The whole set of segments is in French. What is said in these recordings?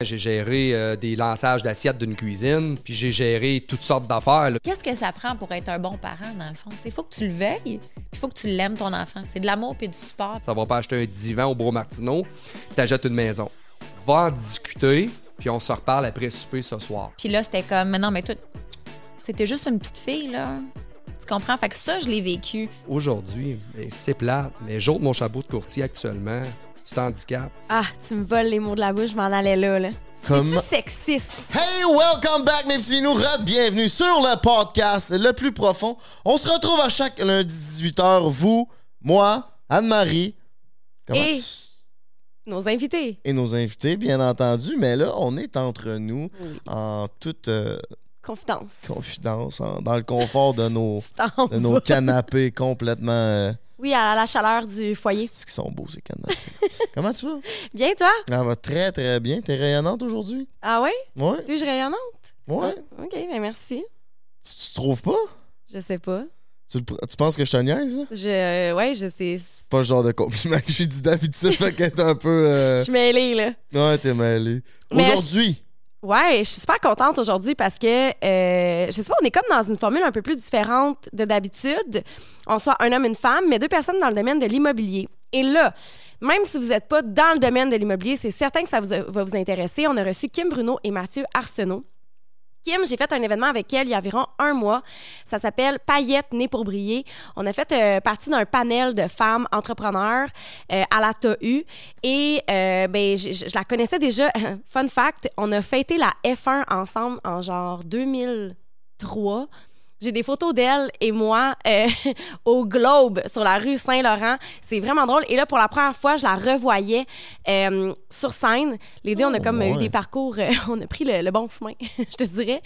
J'ai géré euh, des lançages d'assiettes d'une cuisine, puis j'ai géré toutes sortes d'affaires. là. Qu'est-ce que ça prend pour être un bon parent, dans le fond? Il faut que tu le veilles, il faut que tu l'aimes, ton enfant. C'est de l'amour puis du support. Ça va pas acheter un divan au Bro Martineau, t'achètes une maison. Va en discuter, puis on se reparle après souper ce soir. Puis là, c'était comme, mais non, mais toi, c'était juste une petite fille, là. Tu comprends? Fait que ça, je l'ai vécu. Aujourd'hui, ben, c'est plate, mais j'ôte mon chapeau de courtier actuellement. Tu handicap. Ah, tu me voles les mots de la bouche, je m'en allais là, là. Comme- sexiste? Hey, welcome back, mes petits minous. Bienvenue sur le podcast le plus profond. On se retrouve à chaque lundi 18h. Vous, moi, Anne-Marie. comment Et- tu- Nos invités. et nos invités, bien entendu. Mais là, on est entre nous en toute euh, Confidence. confidence, en- dans le confort de nos, de nos canapés complètement. euh, Oui, à la chaleur du foyer. c'est qu'ils sont beaux, ces canapés. Comment tu vas? Bien, toi? Ça va très, très bien. T'es rayonnante aujourd'hui? Ah ouais? Ouais. Tu es rayonnante? Ouais. Ah, OK, ben merci. Tu, tu trouves pas? Je sais pas. Tu, penses que je te niaise? là? Je... euh, ouais, je sais. C'est pas le genre de compliment que j'ai dit d'habitude, fait qu'elle est un peu. euh, Je suis mêlée, là. Ouais, t'es mêlé. Mais Aujourd'hui, Ouais, je suis super contente aujourd'hui parce que, euh, je sais pas, on est comme dans une formule un peu plus différente de d'habitude. On soit un homme et une femme, mais deux personnes dans le domaine de l'immobilier. Et là, même si vous n'êtes pas dans le domaine de l'immobilier, c'est certain que ça va vous intéresser. On a reçu Kim Bruno et Mathieu Arsenault. Kim, j'ai fait un événement avec elle il y a environ un mois. Ça s'appelle Paillettes nées pour briller. On a fait euh, partie d'un panel de femmes entrepreneurs euh, à la TAU. Et euh, ben, je, la connaissais déjà. Fun fact, on a fêté la F1 ensemble en genre 2003. J'ai des photos d'elle et moi euh, au Globe sur la rue Saint-Laurent. C'est vraiment drôle. Et là, pour la première fois, je la revoyais euh, sur scène. Les deux, on a Oh, comme eu des parcours, euh, on a pris le, le bon chemin, je te dirais.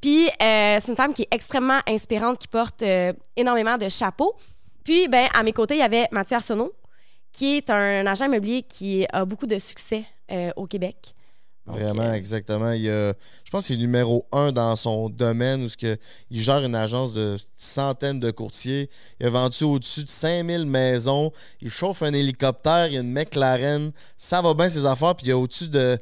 Puis, c'est une femme qui est extrêmement inspirante, qui porte énormément de chapeaux. Puis, ben, à mes côtés, il y avait Mathieu Arsenault, qui est un agent immobilier qui a beaucoup de succès au Québec. Vraiment, exactement. Il y a- je pense qu'il est numéro un dans son domaine où ce que, il gère une agence de centaines de courtiers. Il a vendu au-dessus de 5000 maisons. Il chauffe un hélicoptère. Il y a une McLaren. Ça va bien, ses affaires. Puis il y a au-dessus de,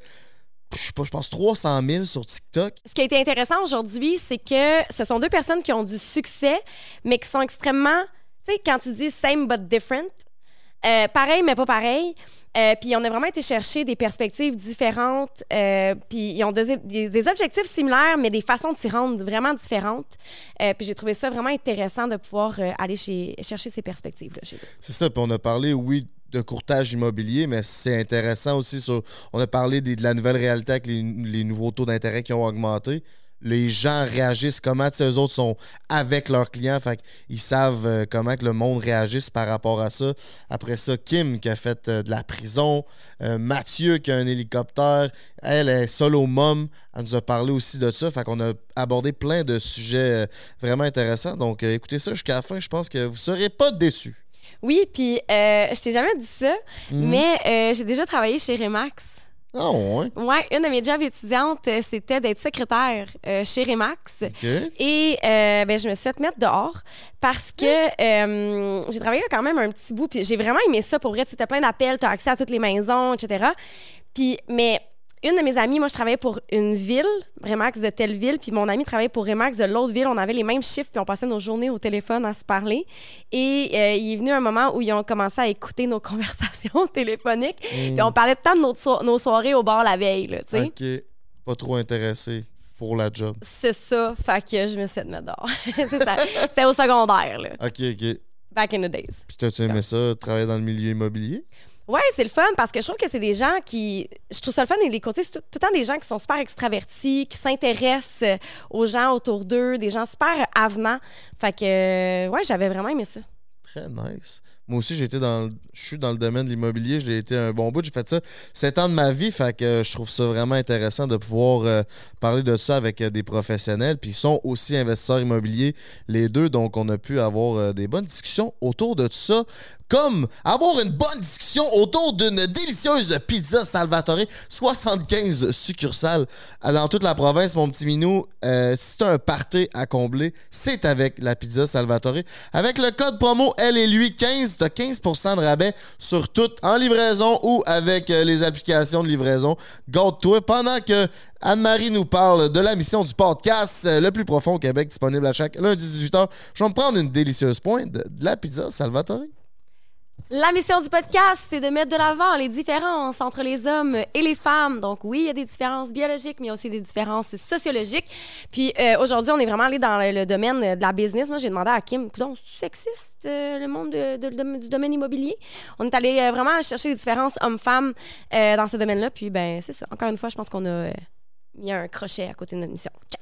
je sais pas, je pense 300 000 sur TikTok. Ce qui a été intéressant aujourd'hui, c'est que ce sont deux personnes qui ont du succès, mais qui sont extrêmement, tu sais, quand tu dis same but different, euh, pareil mais pas pareil. Euh, puis on a vraiment été chercher des perspectives différentes. euh, puis ils ont des, objectifs similaires, mais des façons de s'y rendre vraiment différentes. Euh, puis j'ai trouvé ça vraiment intéressant de pouvoir euh, aller chercher ces perspectives-là chez eux. C'est ça, puis on a parlé, oui, de courtage immobilier, mais c'est intéressant aussi. On a parlé de la nouvelle réalité avec les nouveaux taux d'intérêt qui ont augmenté. Les gens réagissent, comment eux autres sont avec leurs clients, fait qu'ils savent euh, comment que le monde réagisse par rapport à ça. Après ça, Kim qui a fait euh, de la prison, euh, Mathieu qui a un hélicoptère, elle est solo mom, elle nous a parlé aussi de ça, fait qu'on a abordé plein de sujets vraiment intéressants. Donc écoutez ça jusqu'à la fin, je pense que vous serez pas déçus. Oui, puis je t'ai jamais dit ça, Mhm. mais j'ai déjà travaillé chez Remax. Ah ouais. Ouais, une de mes jobs étudiantes, euh, c'était d'être secrétaire euh, chez Remax. Et euh, ben, je me suis fait mettre dehors parce que euh, j'ai travaillé là quand même un petit bout. Puis j'ai vraiment aimé ça pour vrai. Tu as plein d'appels, tu as accès à toutes les maisons, etc. Puis, mais une de mes amies, moi, je travaillais pour une ville, Remax de telle ville, puis mon ami travaillait pour Remax de l'autre ville. On avait les mêmes chiffres, puis on passait nos journées au téléphone à se parler. Et euh, il est venu un moment où ils ont commencé à écouter nos conversations téléphoniques. Puis on parlait temps de notre so- nos soirées au bar la veille, tu sais. OK. Pas trop intéressé pour la job. C'est ça, fait que je me suis mettre dehors. C'est ça. C'était au secondaire, là. OK, OK. Back in the days. Puis t'as-tu aimé ça, travailler dans le milieu immobilier? Ouais, c'est le fun parce que je trouve que c'est des gens qui. Je trouve ça le fun, et les côtés, c'est tout, tout le temps des gens qui sont super extravertis, qui s'intéressent euh, aux gens autour d'eux, des gens super avenants. Fait que, euh, ouais, j'avais vraiment aimé ça. Très nice. Moi aussi, été dans le- je suis dans le domaine de l'immobilier. J'ai été un bon bout. J'ai fait ça sept ans de ma vie. Fait que je trouve ça vraiment intéressant de pouvoir euh, parler de ça avec euh, des professionnels. Puis ils sont aussi investisseurs immobiliers, les deux. Donc, on a pu avoir euh, des bonnes discussions autour de tout ça. Comme avoir une bonne discussion autour d'une délicieuse pizza Salvatore. 75 succursales dans toute la province, mon petit minou. Si tu un party à combler, c'est avec la pizza Salvatore. Avec le code promo Elle et lui 15, tu as 15% de rabais sur tout en livraison ou avec euh, les applications de livraison. Garde-toi pendant que Anne-Marie nous parle de la mission du podcast euh, le plus profond au Québec, disponible à chaque lundi 18h. Je vais me prendre une délicieuse pointe de, de la pizza Salvatore. La mission du podcast, c'est de mettre de l'avant les différences entre les hommes et les femmes. Donc oui, il y a des différences biologiques, mais il y a aussi des différences sociologiques. Puis euh, aujourd'hui, on est vraiment allé dans le, domaine de la business. Moi, j'ai demandé à Kim, donc c'est sexiste euh, le monde de- de- de- du domaine immobilier? On est allé euh, vraiment chercher les différences hommes-femmes dans ce domaine-là. Puis ben c'est ça. Encore une fois, je pense qu'on a mis un crochet à côté de notre mission. Check.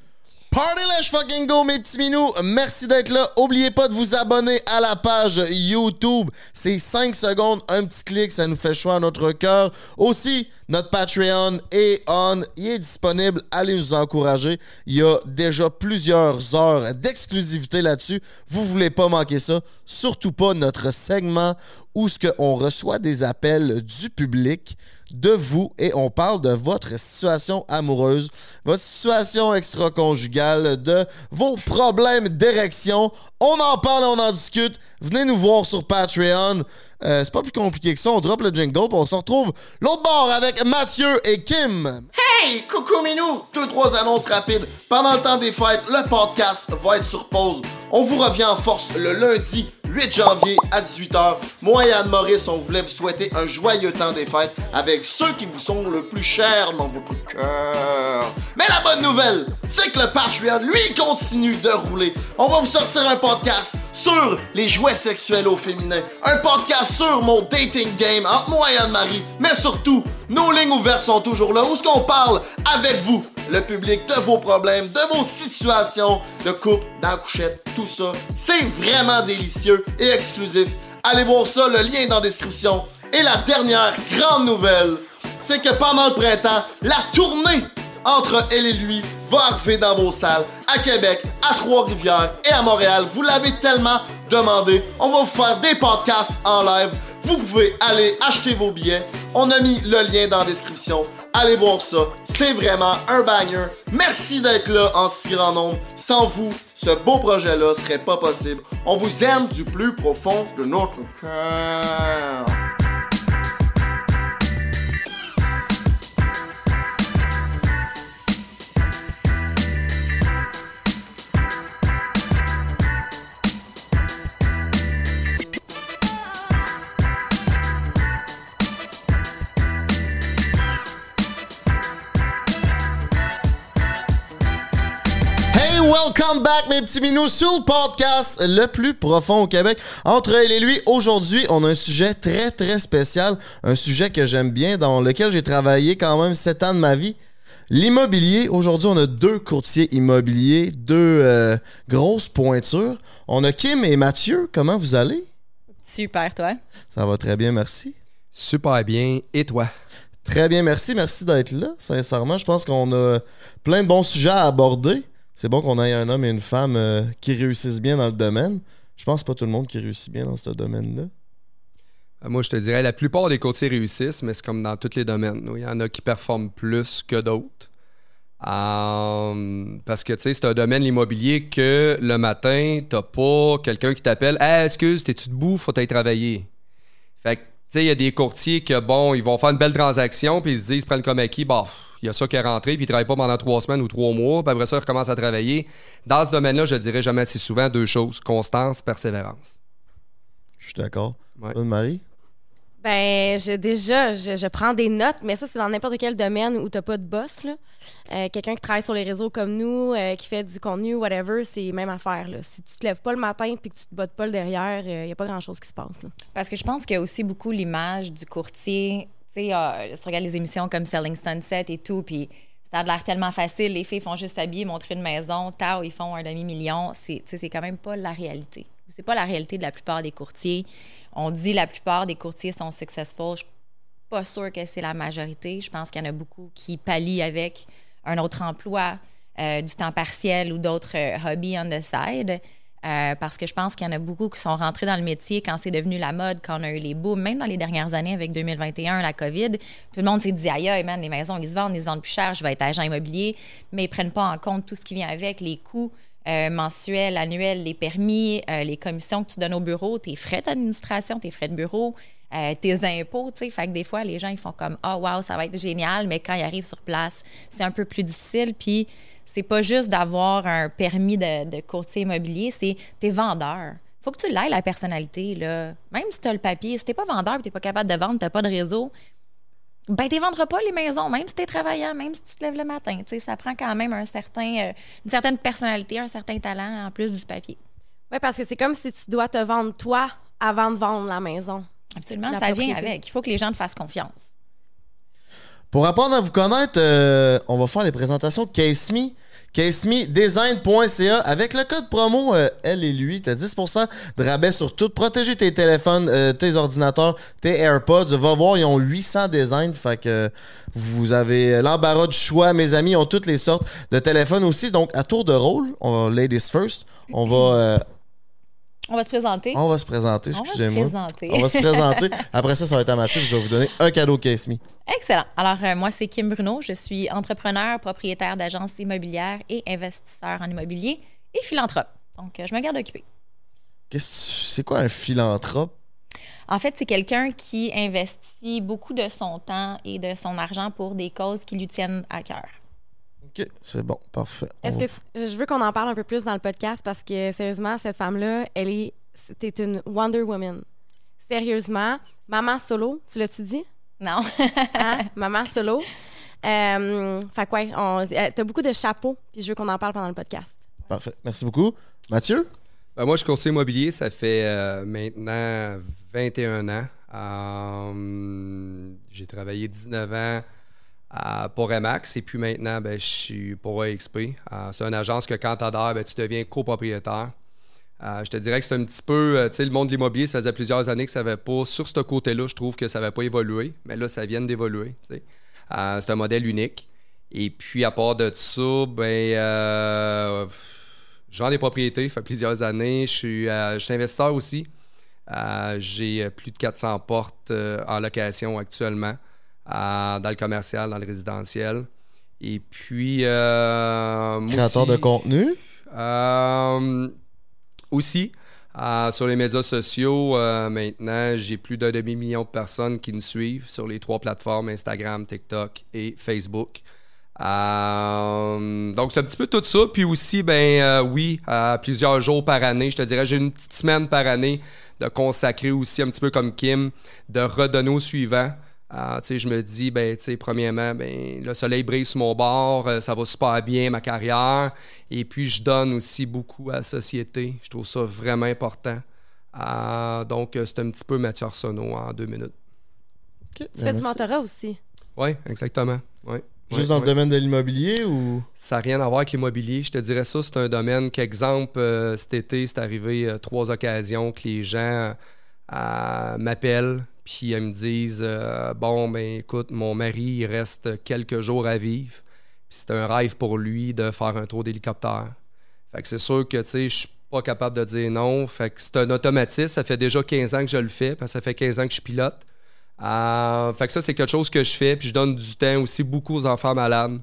Party let's fucking go, mes petits minous. Merci d'être là. Oubliez pas de vous abonner à la page YouTube. C'est 5 secondes, un petit clic, ça nous fait choix à notre cœur. Aussi, notre Patreon est on. Il est disponible. Allez nous encourager. Il y a déjà plusieurs heures d'exclusivité là-dessus. Vous voulez pas manquer ça. Surtout pas notre segment où ce qu'on reçoit des appels du public de vous et on parle de votre situation amoureuse, votre situation extra-conjugale, de vos problèmes d'érection. On en parle on en discute. Venez nous voir sur Patreon. Euh, c'est pas plus compliqué que ça. On drop le jingle puis on se retrouve l'autre bord avec Mathieu et Kim. Hey, coucou Minou! Deux, trois annonces rapides. Pendant le temps des fêtes, le podcast va être sur pause. On vous revient en force le lundi 8 janvier à 18h. Moi et Anne Maurice, on voulait vous souhaiter un joyeux temps des fêtes avec ceux qui vous sont le plus chers dans votre cœur. Mais la bonne nouvelle, c'est que le Patreon, lui, continue de rouler. On va vous sortir un podcast sur les jouets sexuels au féminin. Un podcast sur mon dating game entre moi et Anne-Marie. Mais surtout, nos lignes ouvertes sont toujours là. Où est-ce qu'on parle avec vous, le public, de vos problèmes, de vos situations de couple, dans la couchette, tout ça. C'est vraiment délicieux et exclusif. Allez voir ça, le lien est dans description. Et la dernière grande nouvelle, c'est que pendant le printemps, la tournée entre elle et lui va arriver dans vos salles à Québec, à Trois-Rivières et à Montréal. Vous l'avez tellement demandé. On va vous faire des podcasts en live. Vous pouvez aller acheter vos billets. On a mis le lien dans la description. Allez voir ça. C'est vraiment un banger. Merci d'être là en si grand nombre. Sans vous, ce beau projet-là serait pas possible. On vous aime du plus profond de notre cœur. Welcome back, mes petits minous, sur le podcast le plus profond au Québec. Entre elle et lui, aujourd'hui, on a un sujet très, très spécial. Un sujet que j'aime bien, dans lequel j'ai travaillé quand même sept ans de ma vie. L'immobilier. Aujourd'hui, on a deux courtiers immobiliers, deux euh, grosses pointures. On a Kim et Mathieu. Comment vous allez? Super, toi. Ça va très bien, merci. Super bien. Et toi? Très bien, merci. Merci d'être là. Sincèrement, je pense qu'on a plein de bons sujets à aborder. C'est bon qu'on ait un homme et une femme euh, qui réussissent bien dans le domaine. Je pense pas tout le monde qui réussit bien dans ce domaine-là. Euh, Moi, je te dirais, la plupart des courtiers réussissent, mais c'est comme dans tous les domaines. Il y en a qui performent plus que d'autres. Euh, parce que, tu sais, c'est un domaine, l'immobilier, que le matin, t'as pas quelqu'un qui t'appelle « Hey, excuse, t'es-tu debout? Faut aller travailler. » Fait que, sais, il y a des courtiers que, bon, ils vont faire une belle transaction, puis ils se disent, ils prennent comme acquis, bah, il y a ça qui est rentré, puis ils travaillent pas pendant trois semaines ou trois mois, puis après ça, ils recommencent à travailler. Dans ce domaine-là, je dirais jamais assez souvent deux choses, constance, persévérance. Je suis d'accord. Ouais. Bonne Marie? Ben, je, déjà, je, prends des notes, mais ça, c'est dans n'importe quel domaine où t'as pas de boss. Euh, Quelqu'un qui travaille sur les réseaux comme nous, euh, qui fait du contenu, whatever, c'est même affaire. Si tu te lèves pas le matin puis que tu te bottes pas le derrière, il n'y a pas grand-chose qui se passe. là. Parce que je pense qu'il y a aussi beaucoup l'image du courtier. Tu sais, euh, tu regardes les émissions comme Selling Sunset et tout, puis ça a l'air tellement facile. Les filles font juste s'habiller, montrer une maison, tao, ils font un demi-million. C'est, c'est quand même pas la réalité. C'est pas la réalité de la plupart des courtiers. On dit la plupart des courtiers sont successful. Je suis pas sûre que c'est la majorité. Je pense qu'il y en a beaucoup qui pallient avec un autre emploi, euh, du temps partiel ou d'autres euh, hobbies on the side. Euh, parce que je pense qu'il y en a beaucoup qui sont rentrés dans le métier quand c'est devenu la mode, quand on a eu les booms, même dans les dernières années avec 2021, la COVID. Tout le monde s'est dit, aïe, aïe, man, les maisons, ils se vendent, ils se vendent plus cher, je vais être agent immobilier, mais ils prennent pas en compte tout ce qui vient avec, les coûts euh, mensuels, annuels, les permis, euh, les commissions que tu donnes au bureau, tes frais d'administration, tes frais de bureau, euh, tes impôts, tu sais. Fait que des fois, les gens, ils font comme « Ah, wow, ça va être génial », mais quand ils arrivent sur place, c'est un peu plus difficile. Puis c'est pas juste d'avoir un permis de, courtier immobilier, c'est tes vendeurs. Faut que tu l'aies, la personnalité, là. Même si tu as le papier, si t'es pas vendeur et t'es pas capable de vendre, t'as pas de réseau, ben, tu vendras pas les maisons, même si tu es travaillant, même si tu te lèves le matin. Tu sais, ça prend quand même un certain, euh, une certaine personnalité, un certain talent en plus du papier. Oui, parce que c'est comme si tu dois te vendre toi avant de vendre la maison. Absolument, La ça vient avec. Il faut que les gens te fassent confiance. Pour apprendre à vous connaître, euh, on va faire les présentations de CaseMe. CaseMeDesign.ca avec le code promo euh, elle et lui, t'as 10% de rabais sur tout. Protégez tes téléphones, euh, tes ordinateurs, tes AirPods. Va voir, ils ont 800 designs, fait que vous avez l'embarras du choix. Mes amis ont toutes les sortes de téléphones aussi. Donc à tour de rôle, on va ladies first. On va, euh, On va se présenter. on va se présenter. On va se Excusez-moi. présenter. On va se présenter. Après ça, ça va être à Mathieu. Je vais vous donner un cadeau CaseMe. Excellent. Alors, euh, moi, c'est Kim Bruno. Je suis entrepreneur, propriétaire d'agence immobilière et investisseur en immobilier et philanthrope. Donc, euh, je me garde occupée. C'est quoi un philanthrope? En fait, c'est quelqu'un qui investit beaucoup de son temps et de son argent pour des causes qui lui tiennent à cœur. Ok, c'est bon, parfait. Est-ce que je veux qu'on en parle un peu plus dans le podcast parce que sérieusement, cette femme-là, elle est c'était une Wonder Woman. Sérieusement, maman solo, tu l'as-tu dit? Non? Hein? maman solo. Euh, fait quoi, on- euh, t'as beaucoup de chapeaux, puis je veux qu'on en parle pendant le podcast. Parfait. Merci beaucoup. Mathieu? Ben, moi, je suis courtier immobilier. Ça fait euh, maintenant 21 ans. Euh, j'ai travaillé 19 ans pour Remax et puis maintenant, ben, je suis pour AXP. Euh, c'est une agence que quand tu ben, tu deviens copropriétaire. Euh, je te dirais que c'est un petit peu, euh, tu sais, le monde de l'immobilier, ça faisait plusieurs années que ça n'avait pas, sur ce côté-là, je trouve que ça n'avait pas évolué, mais là, ça vient d'évoluer, c'est un modèle unique. Et puis, à part de ça, ben, je vends des propriétés, ça fait plusieurs années. Je suis, je suis investisseur aussi. J'ai plus de 400 portes en location actuellement, dans le commercial, dans le résidentiel. Et puis, euh, Créateur aussi- de contenu? euh, aussi, euh, sur les médias sociaux, maintenant, j'ai plus d'un demi-million de personnes qui nous suivent sur les trois plateformes Instagram, TikTok et Facebook. Euh, donc, c'est un petit peu tout ça. Puis aussi, ben euh, oui, euh, plusieurs jours par année, je te dirais, j'ai une petite semaine par année de consacrer aussi un petit peu comme Kim, de redonner au suivant. Euh, tu sais, je me dis, ben, tu sais, premièrement, ben, le soleil brille sur mon bord, euh, ça va super bien, ma carrière. Et puis, je donne aussi beaucoup à la société. Je trouve ça vraiment important. Euh, donc, euh, c'est un petit peu Mathieu Arsenault en deux minutes. Tu fais du mentorat aussi. Oui, exactement. Ouais. Juste Ouais, dans ouais. le domaine de l'immobilier ou? Ça n'a rien à voir avec l'immobilier. Je te dirais ça, c'est un domaine qu'exemple, euh, cet été, c'est arrivé euh, trois occasions que les gens euh, m'appellent puis ils me disent euh, Bon, ben écoute, mon mari, il reste quelques jours à vivre. C'est un rêve pour lui de faire un tour d'hélicoptère. Fait que c'est sûr que, tu sais, je suis pas capable de dire non. Fait que c'est un automatisme. Ça fait déjà 15 ans que je le fais, parce ça fait 15 ans que je pilote. Euh, fait que ça, c'est quelque chose que je fais. Puis je donne du temps aussi beaucoup aux enfants malades.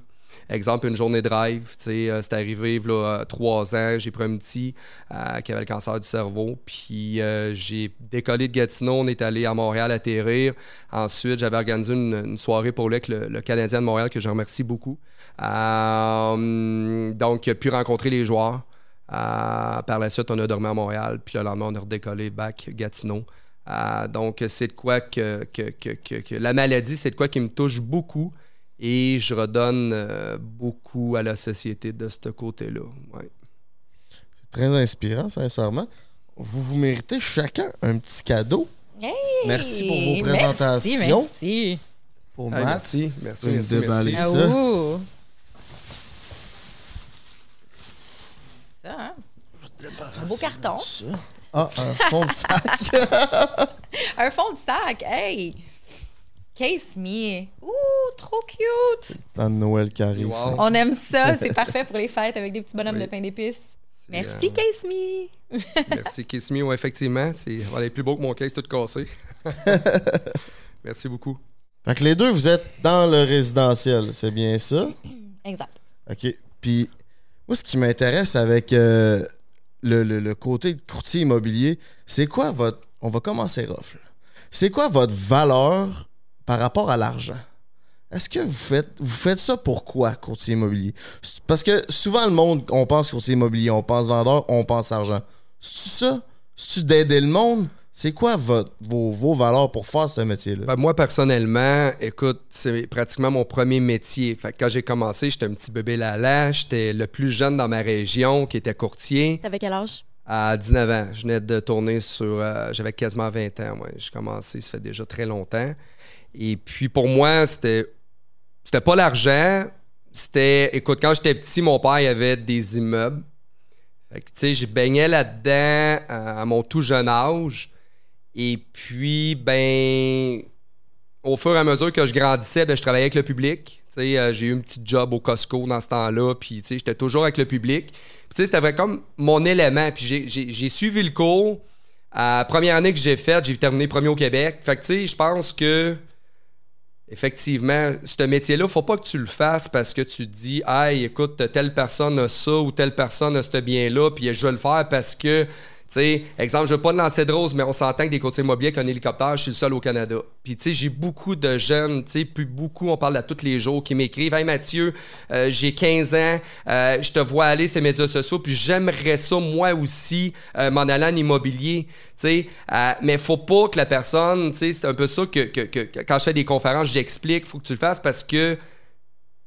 Exemple, une journée drive. euh, c'est arrivé a trois ans. J'ai pris un petit euh, qui avait le cancer du cerveau. Puis euh, j'ai décollé de Gatineau. On est allé à Montréal atterrir. Ensuite, j'avais organisé une, soirée pour lui le, Canadien de Montréal que je remercie beaucoup. Donc, pu rencontrer les joueurs. Par la suite, on a dormi à Montréal. Puis le lendemain, on a redécollé back Gatineau. Donc, c'est de quoi que, que, que- que la maladie, c'est de quoi qui me touche beaucoup. Et je redonne euh, beaucoup à la société de ce côté-là. Ouais. C'est très inspirant, sincèrement. Vous vous méritez chacun un petit cadeau Hey! Merci pour vos Merci, présentations. Merci. pour Hey, Matt. merci, merci, merci, me déballer merci. ça. Ah. Ça, hein? Un beau carton. Ça. Ah, un fond de sac. Un fond de sac. Hey! Case me. Ouh, trop cute. Dans Noël qui arrive. Wow. On aime ça. C'est parfait pour les fêtes avec des petits bonhommes Oui. de pain d'épices. Merci, euh, Case me. Merci, Kiss Me. Ouais, effectivement, c'est est plus beau que mon case tout cassé. merci beaucoup. Fait que les deux, vous êtes dans le résidentiel, c'est bien ça? Exact. OK. Puis Moi, ce qui m'intéresse avec euh, le, le- le côté de courtier immobilier, c'est quoi votre. On va commencer rough. là. C'est quoi votre valeur par rapport à l'argent? Est-ce que vous faites, vous faites ça pourquoi, courtier immobilier? C'est- Parce que souvent, le monde, on pense courtier immobilier, on pense vendeur, on pense argent. C'est-tu ça? C'est-tu d'aider le monde? C'est quoi votre- vos, vos valeurs pour faire ce métier-là? Ben, moi, personnellement, écoute, c'est pratiquement mon premier métier. Fait que quand j'ai commencé, j'étais un petit bébé lala. J'étais le plus jeune dans ma région qui était courtier T'avais quel âge? à 19 ans. Je venais de tourner sur. euh, J'avais quasiment 20 ans. moi. J'ai commencé, ça fait déjà très longtemps. Et puis pour moi, c'était. C'était pas l'argent. C'était. Écoute, quand j'étais petit, mon père avait des immeubles. Fait que, tu sais, je baignais là-dedans à, à mon tout jeune âge. Et puis, ben, au fur et à mesure que je grandissais, ben, je travaillais avec le public. Euh, j'ai eu un petit job au Costco dans ce temps-là. Puis, j'étais toujours avec le public. C'était comme mon élément. Puis, j'ai- suivi le cours. La première année que j'ai faite, j'ai terminé premier au Québec. Fait que, tu sais, je pense que effectivement, ce métier-là, faut pas que tu le fasses parce que tu te dis, hey, écoute, telle personne a ça ou telle personne a ce bien-là, puis je vais le faire parce que, exemple, je veux pas lancer de rose, mais on s'entend que des côtiers immobiliers qu'un hélicoptère, je suis le seul au Canada. Puis, tu j'ai beaucoup de jeunes, tu plus beaucoup, on parle à tous les jours, qui m'écrivent, hey Mathieu, euh, j'ai 15 ans, euh, je te vois aller ces médias sociaux, puis j'aimerais ça, moi aussi, euh, m'en aller en immobilier, tu sais. Mais faut pas que la personne, tu c'est un peu ça que- que quand je fais des conférences, j'explique, faut que tu le fasses parce que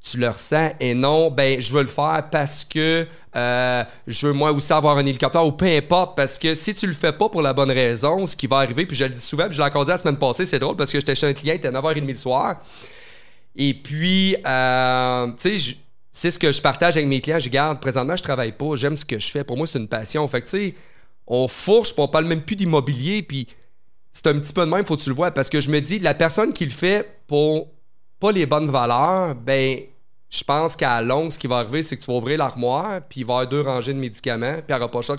tu le ressens et non, ben, je veux le faire parce que euh, je veux moi aussi avoir un hélicoptère ou peu importe. Parce que si tu le fais pas pour la bonne raison, ce qui va arriver, puis je le dis souvent, puis je l'ai encore dit la semaine passée, c'est drôle parce que j'étais chez un client, il était 9h30 le soir. Et puis, euh, tu sais, c'est ce que je partage avec mes clients. Je garde, présentement, je travaille pas, j'aime ce que je fais. Pour moi, c'est une passion. Fait que, tu sais, on fourche, puis on parle même plus d'immobilier, puis c'est un petit peu de même, faut que tu le vois. Parce que je me dis, la personne qui le fait pour pas les bonnes valeurs, ben, je pense qu'à longue, ce qui va arriver, c'est que tu vas ouvrir l'armoire, puis il va y avoir deux rangées de médicaments, puis il n'aura pas le choix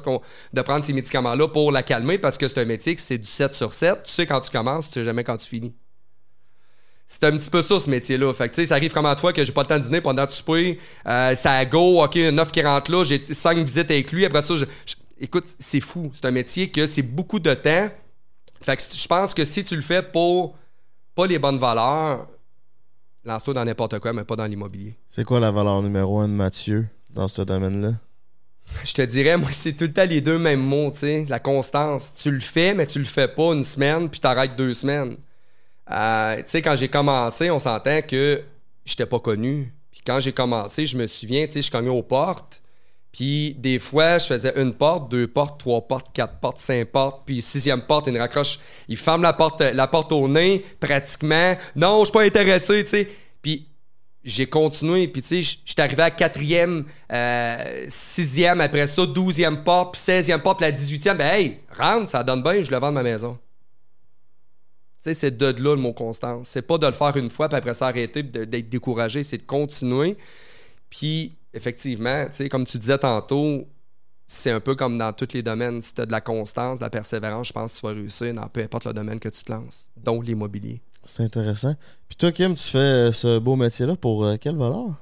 de, prendre ces médicaments-là pour la calmer, parce que c'est un métier que c'est du 7 sur 7. Tu sais quand tu commences, tu sais jamais quand tu finis. C'est un petit peu ça, ce métier-là. Fait ça arrive comme à toi que j'ai pas le temps de dîner pendant le souper. Euh, ça go, OK, 9 qui rentre là, j'ai 5 visites avec lui. Après ça, je- écoute, c'est fou. C'est un métier que c'est beaucoup de temps. Fait que je pense que si tu le fais pour pas les bonnes valeurs, lance-toi dans n'importe quoi, mais pas dans l'immobilier. C'est quoi la valeur numéro un de Mathieu dans ce domaine-là? Je te dirais, moi, c'est tout le temps les deux mêmes mots, tu sais, la constance. Tu le fais, mais tu le fais pas une semaine, puis t'arrêtes deux semaines. Euh, tu sais, quand j'ai commencé, on s'entend que j'étais pas connu. Puis quand j'ai commencé, je me souviens, tu sais, je cognais aux portes. Puis des fois, je faisais une porte, deux portes, trois portes, quatre portes, cinq portes. Puis sixième porte, il me raccroche. Il ferme la porte, la porte au nez, pratiquement. Non, je suis pas intéressé, tu sais. Puis j'ai continué, puis tu sais, j'étais arrivé à quatrième, euh, sixième, après ça, douzième porte, puis seizième porte, puis la dix-huitième, ben hey, rentre, ça donne bien, je le vends de ma maison. Tu sais, c'est de là le mot constance. C'est pas de le faire une fois, puis après ça arrêter, d'être découragé, c'est de continuer. Puis, effectivement, tu sais, comme tu disais tantôt, c'est un peu comme dans tous les domaines. Si tu as de la constance, de la persévérance, je pense que tu vas réussir dans peu importe le domaine que tu te lances, dont l'immobilier. C'est intéressant. Puis toi, Kim, tu fais euh, ce beau métier-là pour euh, quelle valeur?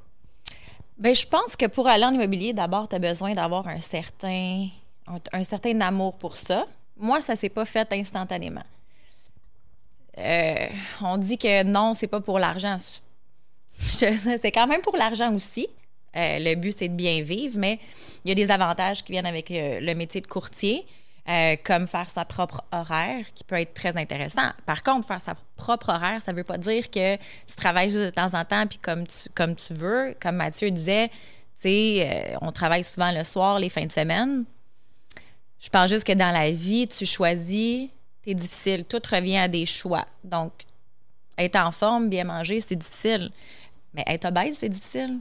Ben, je pense que pour aller en immobilier, d'abord, tu as besoin d'avoir un certain, un, un certain amour pour ça. Moi, ça s'est pas fait instantanément. Euh, on dit que non, c'est pas pour l'argent. C'est quand même pour l'argent aussi. Euh, le but, c'est de bien vivre, mais il y a des avantages qui viennent avec euh, le métier de courtier, euh, comme faire sa propre horaire, qui peut être très intéressant. Par contre, faire sa propre horaire, ça veut pas dire que tu travailles juste de temps en temps, puis comme tu, veux. Comme Mathieu disait, tu sais, on travaille souvent le soir, les fins de semaine. Je pense juste que dans la vie, tu choisis, c'est difficile. Tout revient à des choix. Donc, être en forme, bien manger, c'est difficile. Mais être obèse, c'est difficile.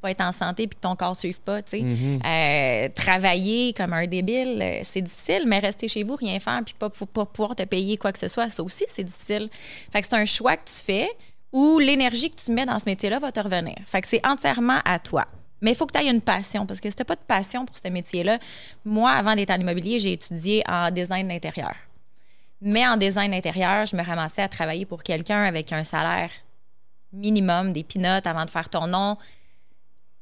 Pas être en santé puis que ton corps ne suive pas, tu sais. Euh, travailler comme un débile, euh, c'est difficile, mais rester chez vous, rien faire puis pas, pas pouvoir te payer quoi que ce soit, ça aussi, c'est difficile. Fait que c'est un choix que tu fais où l'énergie que tu mets dans ce métier-là va te revenir. Fait que c'est entièrement à toi. Mais il faut que tu aies une passion parce que si tu pas de passion pour ce métier-là, moi, avant d'être en immobilier, j'ai étudié en design d'intérieur. Mais en design intérieur, je me ramassais à travailler pour quelqu'un avec un salaire minimum, des pinottes avant de faire ton nom.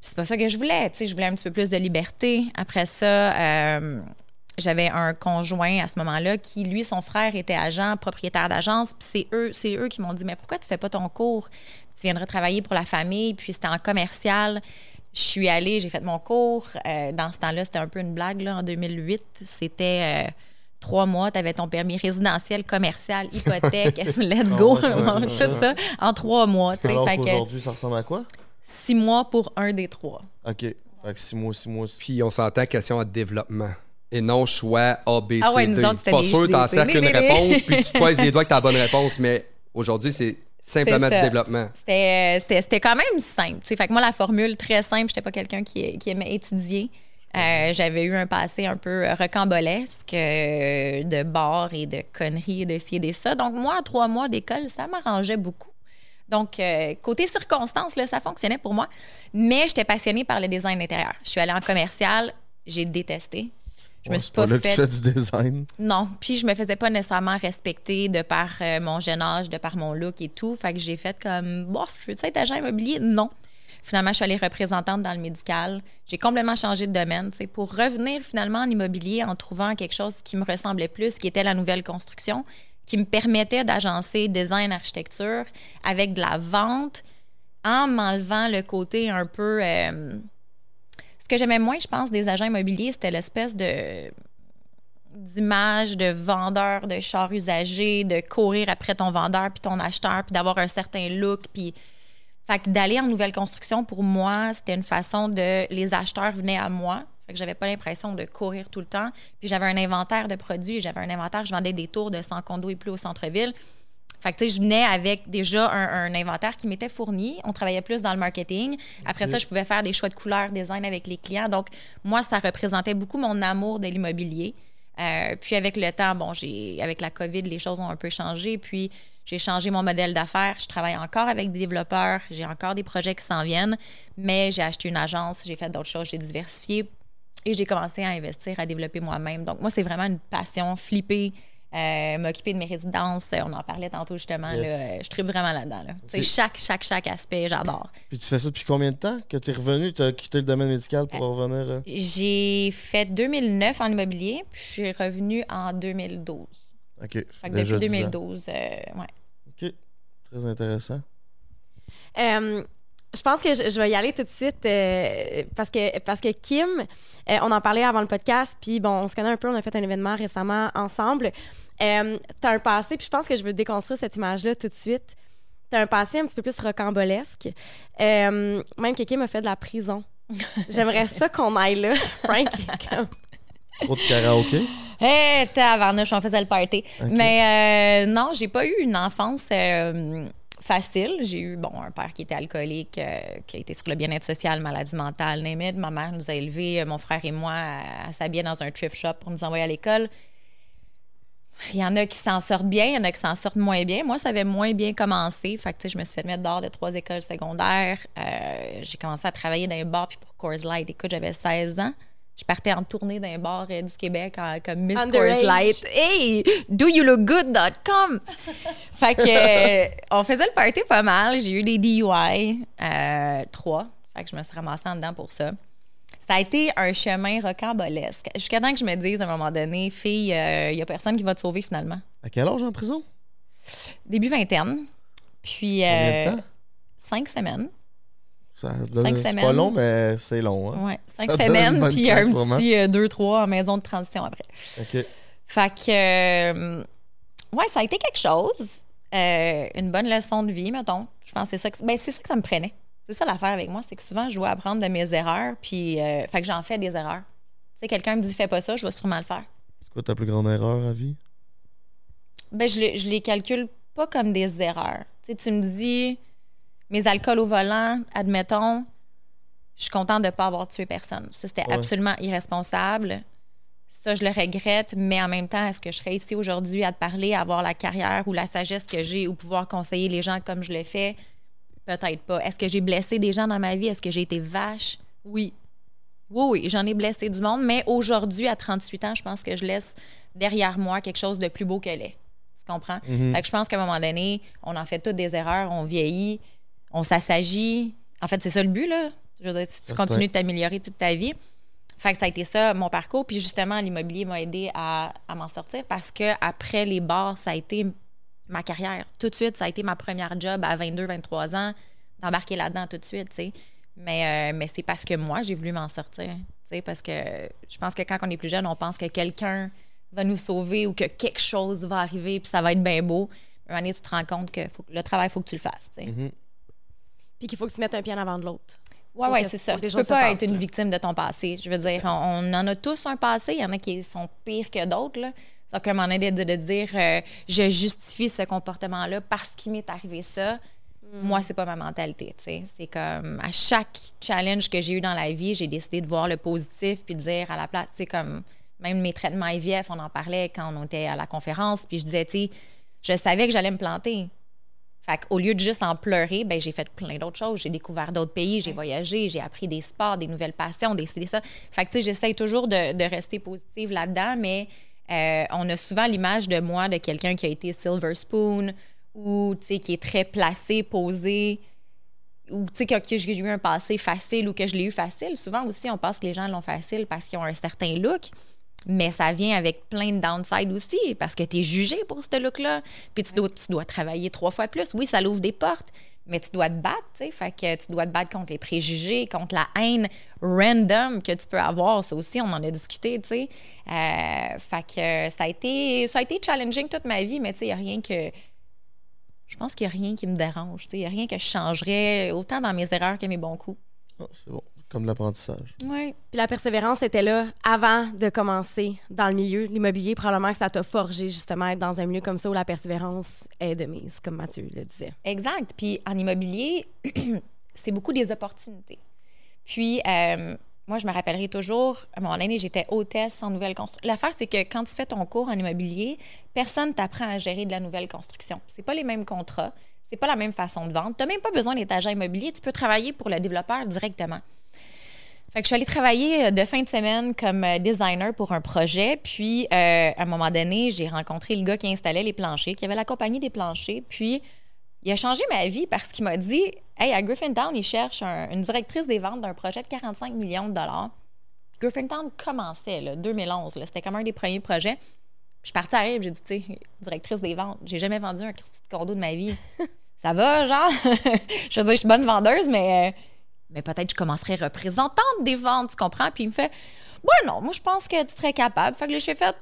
C'est pas ça que je voulais. Tu sais, je voulais un petit peu plus de liberté. Après ça, euh, j'avais un conjoint à ce moment-là qui, lui, son frère était agent, propriétaire d'agence. Puis c'est eux, c'est eux qui m'ont dit Mais pourquoi tu fais pas ton cours? Tu viendrais travailler pour la famille. Puis c'était en commercial. Je suis allée, j'ai fait mon cours. Euh, dans ce temps-là, c'était un peu une blague. Là, en 2008, c'était. euh, Trois mois, tu avais ton permis résidentiel, commercial, hypothèque, let's go, Ah ouais, ouais, ouais, tout ça, en trois mois. tu sais. Alors Fait que qu'aujourd'hui, ça ressemble à quoi? Six mois pour un des trois. OK. Fait que six mois, six mois. Puis on s'entend question de développement. Et non choix A, B, C, Ah ouais, nous D. autres, c'était Pas sûr, des- t'encercles des- une des- des- réponse, puis tu croises les doigts que t'as la bonne réponse. Mais aujourd'hui, c'est simplement du développement. C'était, euh, c'était, c'était quand même simple. tu sais. Fait que moi, la formule très simple, j'étais pas quelqu'un qui, qui aimait étudier. Euh, j'avais eu un passé un peu euh, rocambolesque euh, de bars et de conneries et de ci et de ça. Donc, moi, en trois mois d'école, ça m'arrangeait beaucoup. Donc, euh, côté circonstances, là, ça fonctionnait pour moi. Mais j'étais passionnée par le design intérieur. Je suis allée en commercial, j'ai détesté. Je me suis c'est pas, là que tu fait fais du design. non, puis je me faisais pas nécessairement respecter de par euh, mon jeune âge, de par mon look et tout. Fait que j'ai fait comme, bof, je veux-tu être agent immobilier? Non. Finalement, je suis allée représentante dans le médical. J'ai complètement changé de domaine, sais, pour revenir finalement en immobilier en trouvant quelque chose qui me ressemblait plus, qui était la nouvelle construction, qui me permettait d'agencer design, architecture avec de la vente en m'enlevant le côté un peu... euh, ce que j'aimais moins, je pense, des agents immobiliers, c'était l'espèce de d'image de vendeur de chars usagés, de courir après ton vendeur puis ton acheteur, puis d'avoir un certain look, puis fait que d'aller en nouvelle construction pour moi, c'était une façon de les acheteurs venaient à moi. Fait que j'avais pas l'impression de courir tout le temps. Puis j'avais un inventaire de produits, j'avais un inventaire, je vendais des tours de 100 condos et plus au centre-ville. Fait que, tu sais, je venais avec déjà un, un inventaire qui m'était fourni. On travaillait plus dans le marketing. Après ça, je pouvais faire des choix de couleurs, design avec les clients. Donc, moi, ça représentait beaucoup mon amour de l'immobilier. Euh, puis avec le temps, bon, j'ai avec la COVID, les choses ont un peu changé. Puis j'ai changé mon modèle d'affaires. Je travaille encore avec des développeurs. J'ai encore des projets qui s'en viennent. Mais j'ai acheté une agence, j'ai fait d'autres choses, j'ai diversifié. Et j'ai commencé à investir, à développer moi-même. Donc, moi, c'est vraiment une passion, flipper, euh, m'occuper de mes résidences. On en parlait tantôt, justement. Yes. là. Euh, je tripe vraiment là-dedans. Là. Chaque, chaque, chaque aspect, j'adore. Puis tu fais ça depuis combien de temps que tu es revenu? Tu as quitté le domaine médical pour revenir? euh? J'ai fait 2009 en immobilier, puis je suis revenue en 2012. OK. Fait que Déjà depuis 10 ans. 2012, euh, ouais. OK. Très intéressant. Euh, je pense que je, je vais y aller tout de suite euh, parce, que, parce que Kim, euh, on en parlait avant le podcast, puis bon, on se connaît un peu, on a fait un événement récemment ensemble. Euh, tu as un passé, puis je pense que je veux déconstruire cette image-là tout de suite. Tu as un passé un petit peu plus rocambolesque. Euh, même que Kim a fait de la prison. J'aimerais ça qu'on aille là, Frank. comme- Trop de karaoké? Hé, tabarnouche, on faisait le party. Mais euh, non, j'ai pas eu une enfance euh, facile. J'ai eu, bon, un père qui était alcoolique, euh, qui a été sur le bien-être social, maladie mentale, name. Ma mère nous a élevés, euh, mon frère et moi, à, s'habiller dans un thrift shop pour nous envoyer à l'école. Il y en a qui s'en sortent bien, il y en a qui s'en sortent moins bien. Moi, ça avait moins bien commencé. Fait je me suis fait mettre dehors de trois écoles secondaires. Euh, j'ai commencé à travailler dans un bar, puis pour Coors Light. Écoute, j'avais 16 ans. Je partais en tournée d'un bar euh, du Québec en- comme Miss Underage. Coors Light. Hey, doyouloookgood.com. fait que euh, on faisait le party pas mal. J'ai eu des DUI, euh, trois. Fait que je me suis ramassée en dedans pour ça. Ça a été un chemin rocambolesque. Jusqu'à temps que je me dise à un moment donné, fille, il n'y a personne qui va te sauver finalement. À quel âge en prison? Début vingtaine. Puis Combien euh, de temps? cinq semaines. Ça donne- cinq C'est pas long, mais c'est long. Hein? Ouais, cinq Ça semaines, puis un sûrement. petit euh, deux, trois en maison de transition après. OK. Fait que, euh, ouais, ça a été quelque chose. Euh, une bonne leçon de vie, mettons. Je pense que c'est ça que, ben, c'est ça que ça me prenait. C'est ça l'affaire avec moi, c'est que souvent, je dois apprendre de mes erreurs, puis fait que j'en fais des erreurs. Tu sais, quelqu'un me dit fais pas ça, je vais sûrement le faire. C'est quoi ta plus grande erreur à vie? Ben, je, je les calcule pas comme des erreurs. Tu sais, tu me dis mes alcools au volant, admettons, je suis contente de ne pas avoir tué personne. Ça, c'était Ouais. absolument irresponsable. Ça, je le regrette, mais en même temps, est-ce que je serais ici aujourd'hui à te parler, à avoir la carrière ou la sagesse que j'ai ou pouvoir conseiller les gens comme je le fais? Peut-être pas. Est-ce que j'ai blessé des gens dans ma vie? Est-ce que j'ai été vache? Oui. Oui, oui, j'en ai blessé du monde, mais aujourd'hui, à 38 ans, je pense que je laisse derrière moi quelque chose de plus beau que l'est. Tu comprends? Mhm. Fait que je pense qu'à un moment donné, on en fait toutes des erreurs, on vieillit, on s'assagit. En fait, c'est ça le but, là. Je veux dire, tu continues de t'améliorer toute ta vie. Fait que ça a été ça, mon parcours. Puis justement, l'immobilier m'a aidé à, à m'en sortir parce que après les bars, ça a été ma carrière. Tout de suite, ça a été ma première job à 22, 23 ans, d'embarquer là-dedans tout de suite, tu sais. Mais, euh, mais c'est parce que moi, j'ai voulu m'en sortir. Tu sais, parce que je pense que quand on est plus jeune, on pense que quelqu'un va nous sauver ou que quelque chose va arriver puis ça va être bien beau. À un moment donné, tu te rends compte que faut- le travail, il faut que tu le fasses. tu sais. Puis qu'il faut que tu mettes un pied en avant de l'autre. Ouais, que- c'est ça. Tu peux pas être une victime de ton passé. Je veux dire, on, on en a tous un passé. Il y en a qui sont pires que d'autres. Sauf qu'à un moment donné, de, de dire euh, je justifie ce comportement-là parce qu'il m'est arrivé ça, moi, c'est pas ma mentalité. C'est comme à chaque challenge que j'ai eu dans la vie, j'ai décidé de voir le positif puis de dire à la place, tu sais, comme même mes traitements IVF, on en parlait quand on était à la conférence. Puis je disais, tu sais, je savais que j'allais me planter. Fait qu'au lieu de juste en pleurer, ben, j'ai fait plein d'autres choses. J'ai découvert d'autres pays, j'ai voyagé, j'ai appris des sports, des nouvelles passions, des des ça. Fait que, tu sais, j'essaye toujours de, de rester positive là-dedans, mais euh, on a souvent l'image de moi, de quelqu'un qui a été silver spoon ou, tu sais, qui est très placé, posé ou, tu sais, que, que j'ai eu un passé facile ou que je l'ai eu facile. Souvent aussi, on pense que les gens l'ont facile parce qu'ils ont un certain look. Mais ça vient avec plein de downsides aussi, parce que tu es jugé pour ce look-là. Puis tu dois, tu dois travailler trois fois plus. Oui, ça l'ouvre des portes, mais tu dois te battre, tu sais. Fait que tu dois te battre contre les préjugés, contre la haine random que tu peux avoir. Ça aussi, on en a discuté, tu sais. Euh, fait que ça a, été, ça a été challenging toute ma vie, mais tu sais, il n'y a rien que. Je pense qu'il n'y a rien qui me dérange. tu sais. Il n'y a rien que je changerais, autant dans mes erreurs que mes bons coups. Ah, c'est bon. Comme de l'apprentissage. Oui. Puis la persévérance était là avant de commencer dans le milieu. L'immobilier, probablement que ça t'a forgé justement être dans un milieu comme ça où la persévérance est de mise, comme Mathieu le disait. Exact. Puis en immobilier, c'est beaucoup des opportunités. Puis, euh, moi, je me rappellerai toujours, à mon année, j'étais hôtesse en nouvelle construction. L'affaire, c'est que quand tu fais ton cours en immobilier, personne t'apprend à gérer de la nouvelle construction. C'est pas les mêmes contrats, c'est pas la même façon de vendre. Tu n'as même pas besoin d'être agent immobilier, tu peux travailler pour le développeur directement. Fait que je suis allée travailler euh, de fin de semaine comme euh, designer pour un projet. Puis, euh, à un moment donné, j'ai rencontré le gars qui installait les planchers, qui avait la compagnie des planchers. Puis, il a changé ma vie parce qu'il m'a dit Hey, à Griffintown, il cherche un- une directrice des ventes d'un projet de 45 millions de dollars. Griffintown commençait, là, 2011. là. C'était comme un des premiers projets. Puis je suis partie à rire, j'ai dit, tu sais, directrice des ventes, j'ai jamais vendu un condo de ma vie. Ça va, genre? je veux dire, je suis bonne vendeuse, mais, mais peut-être que je commencerai représentante des ventes, tu comprends? Puis il me fait, ouais, non, moi, je pense que tu serais capable. Fait que là, j'ai fait,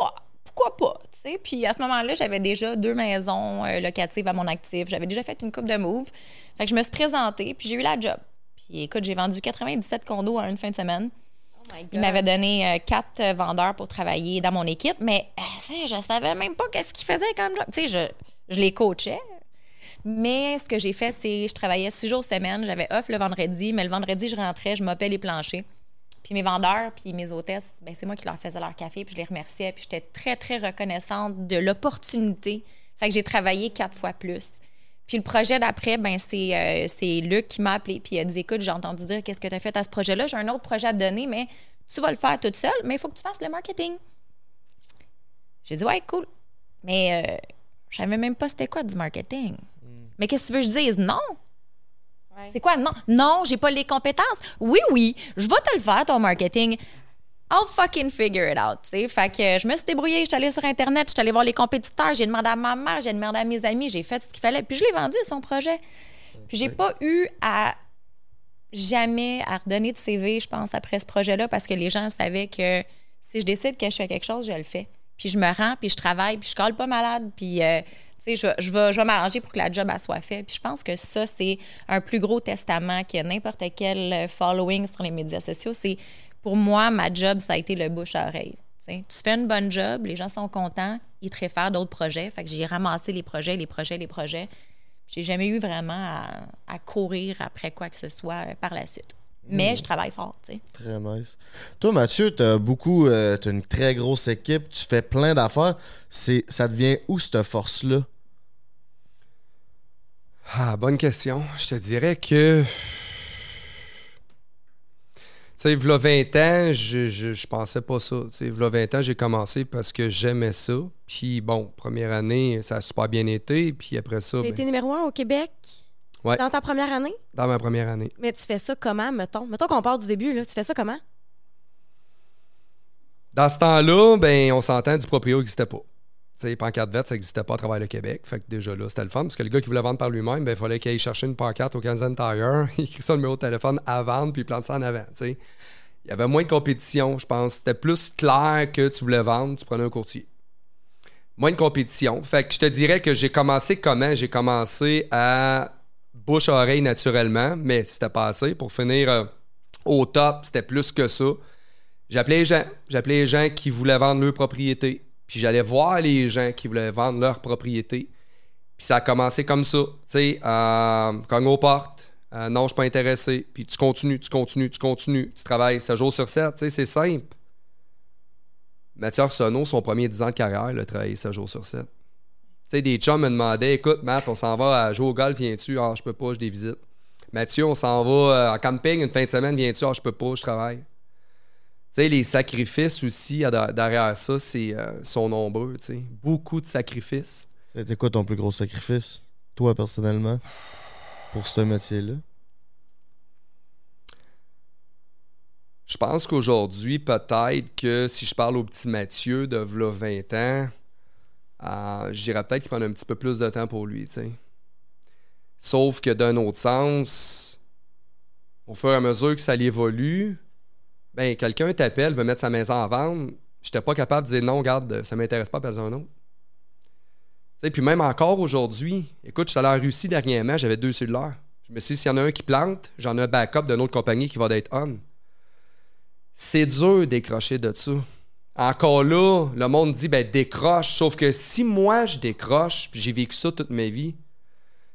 ouais, pourquoi pas? tu sais? Puis à ce moment-là, j'avais déjà deux maisons euh, locatives à mon actif. J'avais déjà fait une coupe de move. Fait que je me suis présentée, puis j'ai eu la job. Puis écoute, j'ai vendu 97 condos en une fin de semaine. Il m'avait donné euh, quatre euh, vendeurs pour travailler dans mon équipe, mais euh, je savais même pas qu'est-ce qu'ils faisaient comme job. Tu sais, je, je les coachais. Mais ce que j'ai fait, c'est je travaillais six jours semaine. J'avais off le vendredi, mais le vendredi, je rentrais, je mopais les planchers. Puis mes vendeurs, puis mes hôtesses, ben, c'est moi qui leur faisais leur café, puis je les remerciais. Puis j'étais très, très reconnaissante de l'opportunité. Fait que j'ai travaillé quatre fois plus. Puis le projet d'après, ben c'est euh, Luc qui m'a appelé, puis il a dit Écoute, j'ai entendu dire qu'est-ce que tu as fait à ce projet-là? J'ai un autre projet à te donner, mais tu vas le faire toute seule, mais il faut que tu fasses le marketing. J'ai dit Ouais, cool. Mais euh, je savais même pas c'était quoi du marketing. Mais qu'est-ce que tu veux que je dise? Non! C'est quoi? Non, non, j'ai pas les compétences. Oui, oui, je vais te le faire, ton marketing. I'll fucking figure it out. tu sais. Fait que je me suis débrouillée, je suis allée sur Internet, je suis allée voir les compétiteurs, j'ai demandé à ma mère, j'ai demandé à mes amis, j'ai fait ce qu'il fallait, puis je l'ai vendu, son projet. Puis j'ai pas eu à jamais à redonner de CV, je pense, après ce projet-là, parce que les gens savaient que si je décide que je fais quelque chose, je le fais. Puis je me rends, puis je travaille, puis je colle pas malade, puis euh, je, je vais, je vais m'arranger pour que la job elle soit faite. Puis je pense que ça, c'est un plus gros testament que n'importe quel euh, following sur les médias sociaux. C'est pour moi, ma job, ça a été le bouche à oreille. Tu fais une bonne job, les gens sont contents, ils te réfèrent d'autres projets. Fait que j'ai ramassé les projets, les projets, les projets. J'ai jamais eu vraiment à, à courir après quoi que ce soit euh, par la suite. Mais je travaille fort, tu sais. Très nice. Toi, Mathieu, t'as beaucoup, euh, t'as une très grosse équipe, tu fais plein d'affaires. C'est, ça devient où cette force-là? Ah, bonne question. Je te dirais que. Tu sais, il 20 ans, je, je, je pensais pas ça. Tu sais, il 20 ans, j'ai commencé parce que j'aimais ça. Puis bon, première année, ça a super bien été. Puis après ça. T'as ben, été numéro un au Québec? Ouais. Dans ta première année? dans ma première année. Mais tu fais ça comment, mettons? Mettons qu'on part du début, là. Tu fais ça comment? Dans ce temps-là, ben, on s'entend, du proprio n'existait pas. Sais, pancarte verte, ça n'existait pas à travers le Québec. Fait que déjà là, c'était le fun. Parce que le gars qui voulait vendre par lui-même, ben, il fallait qu'il aille chercher une pancarte au Kansas Tire, il écrit son numéro de téléphone à vendre, puis il plante ça en avant. tu sais. Il y avait moins de compétition, je pense. C'était plus clair que tu voulais vendre, tu prenais un courtier. Moins de compétition. Fait que je te dirais que j'ai commencé comment? J'ai commencé à bouche-oreille naturellement, mais c'était pas assez. Pour finir euh, au top, c'était plus que ça. J'appelais les gens. J'appelais les gens qui voulaient vendre leur propriété. Puis j'allais voir les gens qui voulaient vendre leur propriété. Puis ça a commencé comme ça. Tu sais, euh, cogne aux portes. Euh, non, je suis pas intéressé. Puis tu continues, tu continues, tu continues. Tu travailles 7 jours sur 7. Tu sais, c'est simple. Mathieu Arsenault, son premier 10 ans de carrière, a travaillé 7 jours sur 7. Tu sais, des chums me demandaient Écoute, Matt, on s'en va à jouer au golf, viens-tu? Ah, je peux pas, j'ai des visites. Mathieu, on s'en va euh, en camping une fin de semaine, viens-tu? Ah, je peux pas, je travaille. Sais, les sacrifices aussi derrière ça, c'est, euh, sont nombreux. Beaucoup de sacrifices. C'était quoi ton plus gros sacrifice, toi, personnellement, pour ce métier-là? Je pense qu'aujourd'hui, peut-être que si je parle au petit Mathieu de v'là 20 ans, euh, j'irais peut-être qu'il prenne un petit peu plus de temps pour lui. Sauf que d'un autre sens, au fur et à mesure que ça évolue, ben quelqu'un t'appelle, veut mettre sa maison en vente, j'étais pas capable de dire non, regarde, ça m'intéresse pas, pas un autre. Tu sais, puis même encore aujourd'hui, écoute, je suis allé en Russie dernièrement, j'avais deux cellulaires. Je me suis dit, s'il y en a un qui plante, j'en ai un backup d'une autre compagnie qui va d'être on. C'est dur de décrocher de ça. Encore là, le monde dit, ben décroche. Sauf que si moi, je décroche, puis j'ai vécu ça toute ma vie,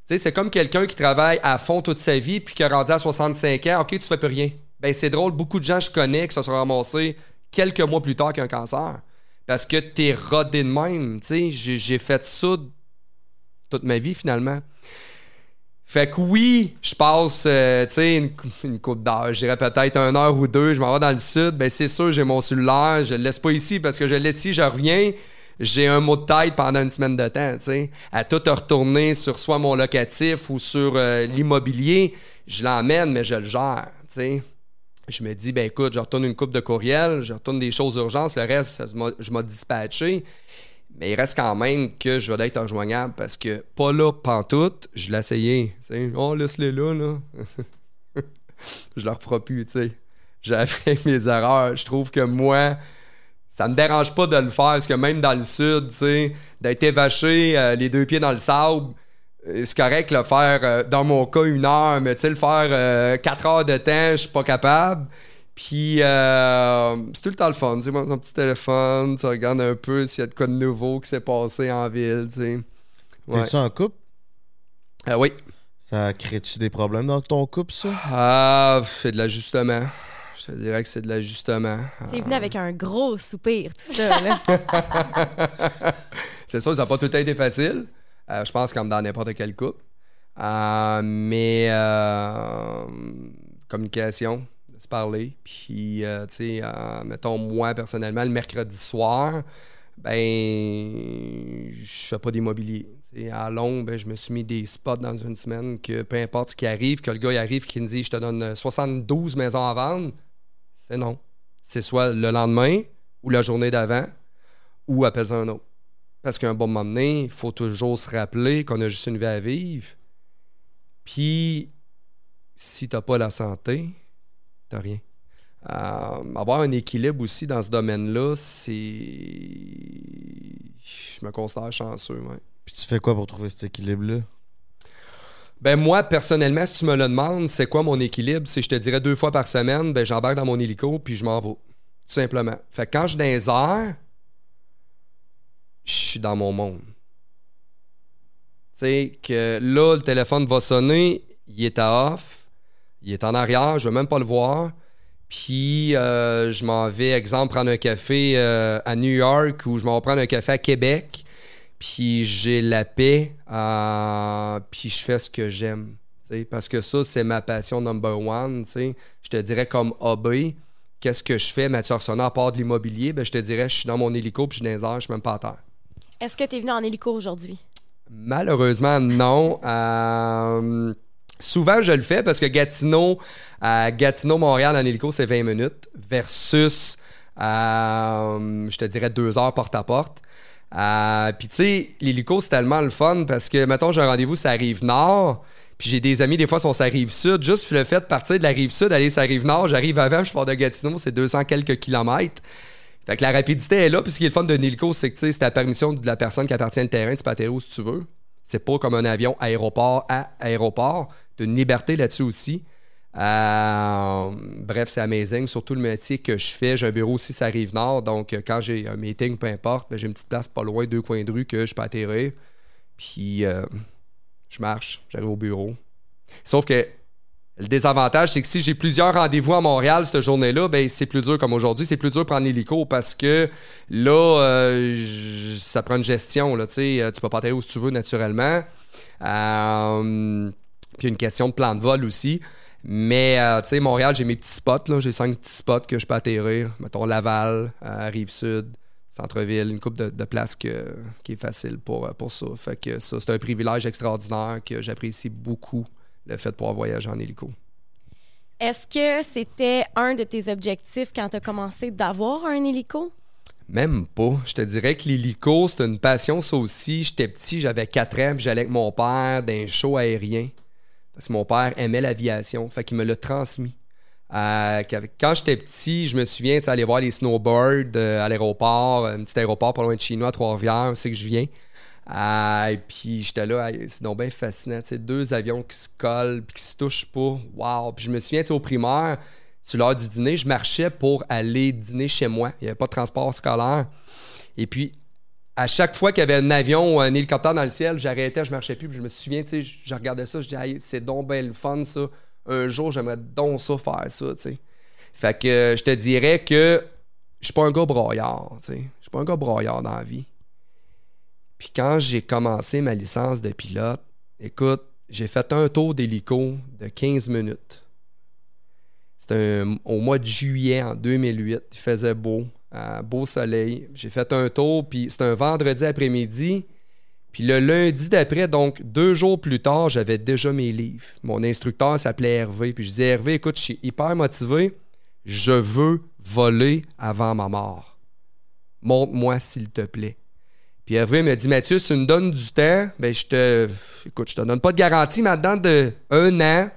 c'est comme quelqu'un qui travaille à fond toute sa vie, puis qui a rendu à 65 ans, OK, tu fais plus rien. Ben c'est drôle, beaucoup de gens que je connais qui se sont ramassés quelques mois plus tard qu'un cancer. Parce que t'es rodé de même. J'ai j'ai fait ça toute ma vie, finalement. Fait que oui, je passe, euh, une, une coupe d'heure, je dirais peut-être une heure ou deux, je m'en vais dans le sud, ben c'est sûr, j'ai mon cellulaire, je le laisse pas ici parce que je le laisse ici, je reviens, j'ai un mot de tête pendant une semaine de temps, tu. À tout retourner sur soit mon locatif ou sur euh, l'immobilier, je l'emmène, mais je le gère. Je me dis, ben écoute, je retourne une coupe de courriel, je retourne des choses d'urgence, le reste, je m'ai- dispatché. Mais il reste quand même que je vais être rejoignable parce que pas là, pantoute, je l'ai essayé. Oh, laisse-les là, là. je leur ferai plus, tu sais. J'ai appris mes erreurs. Je trouve que moi, ça me dérange pas de le faire parce que même dans le sud, tu sais, d'être évaché euh, les deux pieds dans le sable, c'est correct le faire, euh, dans mon cas, une heure, mais tu sais, le faire euh, quatre heures de temps, je suis pas capable. Puis, euh, c'est tout le temps le fun. Tu sais, moi, ton petit téléphone, tu regardes un peu s'il y a de quoi de nouveau qui s'est passé en ville, tu sais. Ouais. T'es-tu en couple? Euh, oui. Ça crée-tu des problèmes dans ton couple, ça? Ah, c'est de l'ajustement. Je te dirais que c'est de l'ajustement. C'est venu avec un gros soupir, tout ça. Là. C'est sûr, ça n'a pas tout le temps été facile. Euh, je pense comme dans n'importe quel couple. Euh, mais euh, communication, se parler. Puis, tu sais, mettons, moi, personnellement, le mercredi soir, ben, je fais pas d'immobilier. À Londres, ben, je me suis mis des spots dans une semaine que peu importe ce qui arrive, que le gars il arrive qui me dit je te donne 72 maisons à vendre, c'est non. C'est soit le lendemain ou la journée d'avant ou appelle un autre. Parce qu'à un bon moment donné, il faut toujours se rappeler qu'on a juste une vie à vivre. Puis, si t'as pas la santé, t'as rien. Euh, avoir un équilibre aussi dans ce domaine-là, c'est. Je me considère chanceux, ouais. Puis tu fais quoi pour trouver cet équilibre-là? Ben moi, personnellement, si tu me le demandes, c'est quoi mon équilibre? Si je te dirais deux fois par semaine, ben j'embarque dans mon hélico puis je m'en vais. Tout simplement. Fait que quand je suis dans les airs, je suis dans mon monde. Tu sais, que là, le téléphone va sonner, il est à off, il est en arrière, je veux même pas le voir. Puis euh, je m'en vais, exemple, prendre un café euh, à New York ou je m'en vais prendre un café à Québec. Puis j'ai la paix, euh, puis je fais ce que j'aime. Parce que ça, c'est ma passion number one. tu sais. Je te dirais comme hobby, qu'est-ce que je fais, Mathieu Arsenault, à part de l'immobilier? Ben, je te dirais, je suis dans mon hélico, puis je suis dans les airs, je suis même pas à terre. Est-ce que tu es venu en hélico aujourd'hui? Malheureusement, non. Euh, Souvent, je le fais parce que Gatineau, à Gatineau-Montréal en hélico, c'est 20 minutes versus, euh, je te dirais, deux heures porte à porte. Euh, Puis, tu sais, l'hélico, c'est tellement le fun parce que, mettons, j'ai un rendez-vous, ça arrive nord. Puis j'ai des amis, des fois, sont sur la rive sud. Juste le fait de partir de la rive sud, aller sur la rive nord, j'arrive avant, je pars de Gatineau, c'est 200 quelques kilomètres. Fait que la rapidité est là. Puis ce qui est le fun d'un hélico, c'est que c'est la permission de la personne qui appartient au terrain, tu peux atterrir où si tu veux. C'est pas comme un avion aéroport à aéroport. Tu as une liberté là-dessus aussi. Euh, bref, c'est amazing. Surtout le métier que je fais. J'ai un bureau aussi, ça rive nord. Donc, euh, quand j'ai un meeting, peu importe, ben, j'ai une petite place pas loin, deux coins de rue que je peux atterrir. Puis, euh, je marche, j'arrive au bureau. Sauf que le désavantage, c'est que si j'ai plusieurs rendez-vous à Montréal cette journée-là, ben c'est plus dur comme aujourd'hui. C'est plus dur de prendre l'hélico parce que là, euh, ça prend une gestion. Là, tu Euh, peux pas atterrir où tu veux naturellement. Euh, puis une question de plan de vol aussi. Mais, tu sais, Montréal, j'ai mes petits spots. J'ai cinq petits spots que je peux atterrir. Mettons Laval, Rive-Sud, Centre-Ville, une coupe de, de places qui est facile pour, pour ça. Fait que ça, c'est un privilège extraordinaire que j'apprécie beaucoup, le fait de pouvoir voyager en hélico. Est-ce que c'était un de tes objectifs quand tu as commencé d'avoir un hélico? Même pas. Je te dirais que l'hélico, c'est une passion, ça aussi. J'étais petit, j'avais 4 ans, puis j'allais avec mon père dans un show aérien. Parce que mon père aimait l'aviation. Fait qu'il me l'a transmis. Euh, quand j'étais petit, je me souviens, tu aller voir les snowbirds euh, à l'aéroport, un petit aéroport pas loin de chez nous, à Trois-Rivières, c'est que je viens. Euh, et puis j'étais là, c'est donc bien fascinant, tu sais, deux avions qui se collent puis qui se touchent pas. Wow! Puis je me souviens, tu sais, au primaire, sur l'heure du dîner, je marchais pour aller dîner chez moi. Il n'y avait pas de transport scolaire. Et puis, à chaque fois qu'il y avait un avion ou un hélicoptère dans le ciel, j'arrêtais, je marchais plus. Puis je me souviens, tu sais, je regardais ça, je disais, c'est donc bien le fun, ça. Un jour, j'aimerais donc ça faire ça, tu sais. Fait que je te dirais que je suis pas un gars broyard, tu sais. Je suis pas un gars broyard dans la vie. Puis quand j'ai commencé ma licence de pilote, écoute, j'ai fait un tour d'hélico de 15 minutes. C'était au mois de juillet en 2008. Il faisait beau, beau soleil. J'ai fait un tour, puis c'était un vendredi après-midi. Puis le lundi d'après, donc deux jours plus tard, j'avais déjà mes livres. Mon instructeur s'appelait Hervé. Puis je disais, Hervé, écoute, je suis hyper motivé. Je veux voler avant ma mort. Montre-moi, s'il te plaît. Puis Hervé m'a dit, Mathieu, si tu me donnes du temps, ben je te. Écoute, je te donne pas de garantie, mais dedans de un an,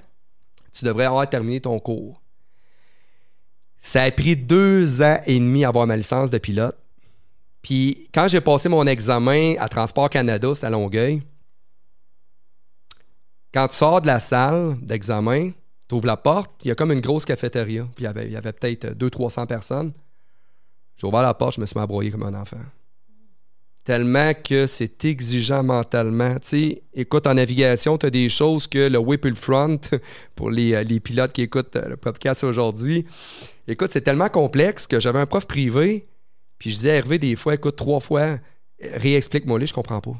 tu devrais avoir terminé ton cours. Ça a pris deux ans et demi à avoir ma licence de pilote. Puis quand j'ai passé mon examen à Transport Canada, c'était à Longueuil, quand tu sors de la salle d'examen, tu ouvres la porte, il y a comme une grosse cafétéria. Puis il y avait, avait peut-être 200-300 personnes. J'ai ouvert la porte, je me suis mis à broyer comme un enfant. Tellement que c'est exigeant mentalement. Tu sais, écoute, en navigation, tu as des choses que le whip front, pour les, euh, les pilotes qui écoutent euh, le podcast aujourd'hui, écoute, c'est tellement complexe que j'avais un prof privé, puis je disais à Hervé des fois, écoute, trois fois, euh, réexplique-moi les, je comprends pas.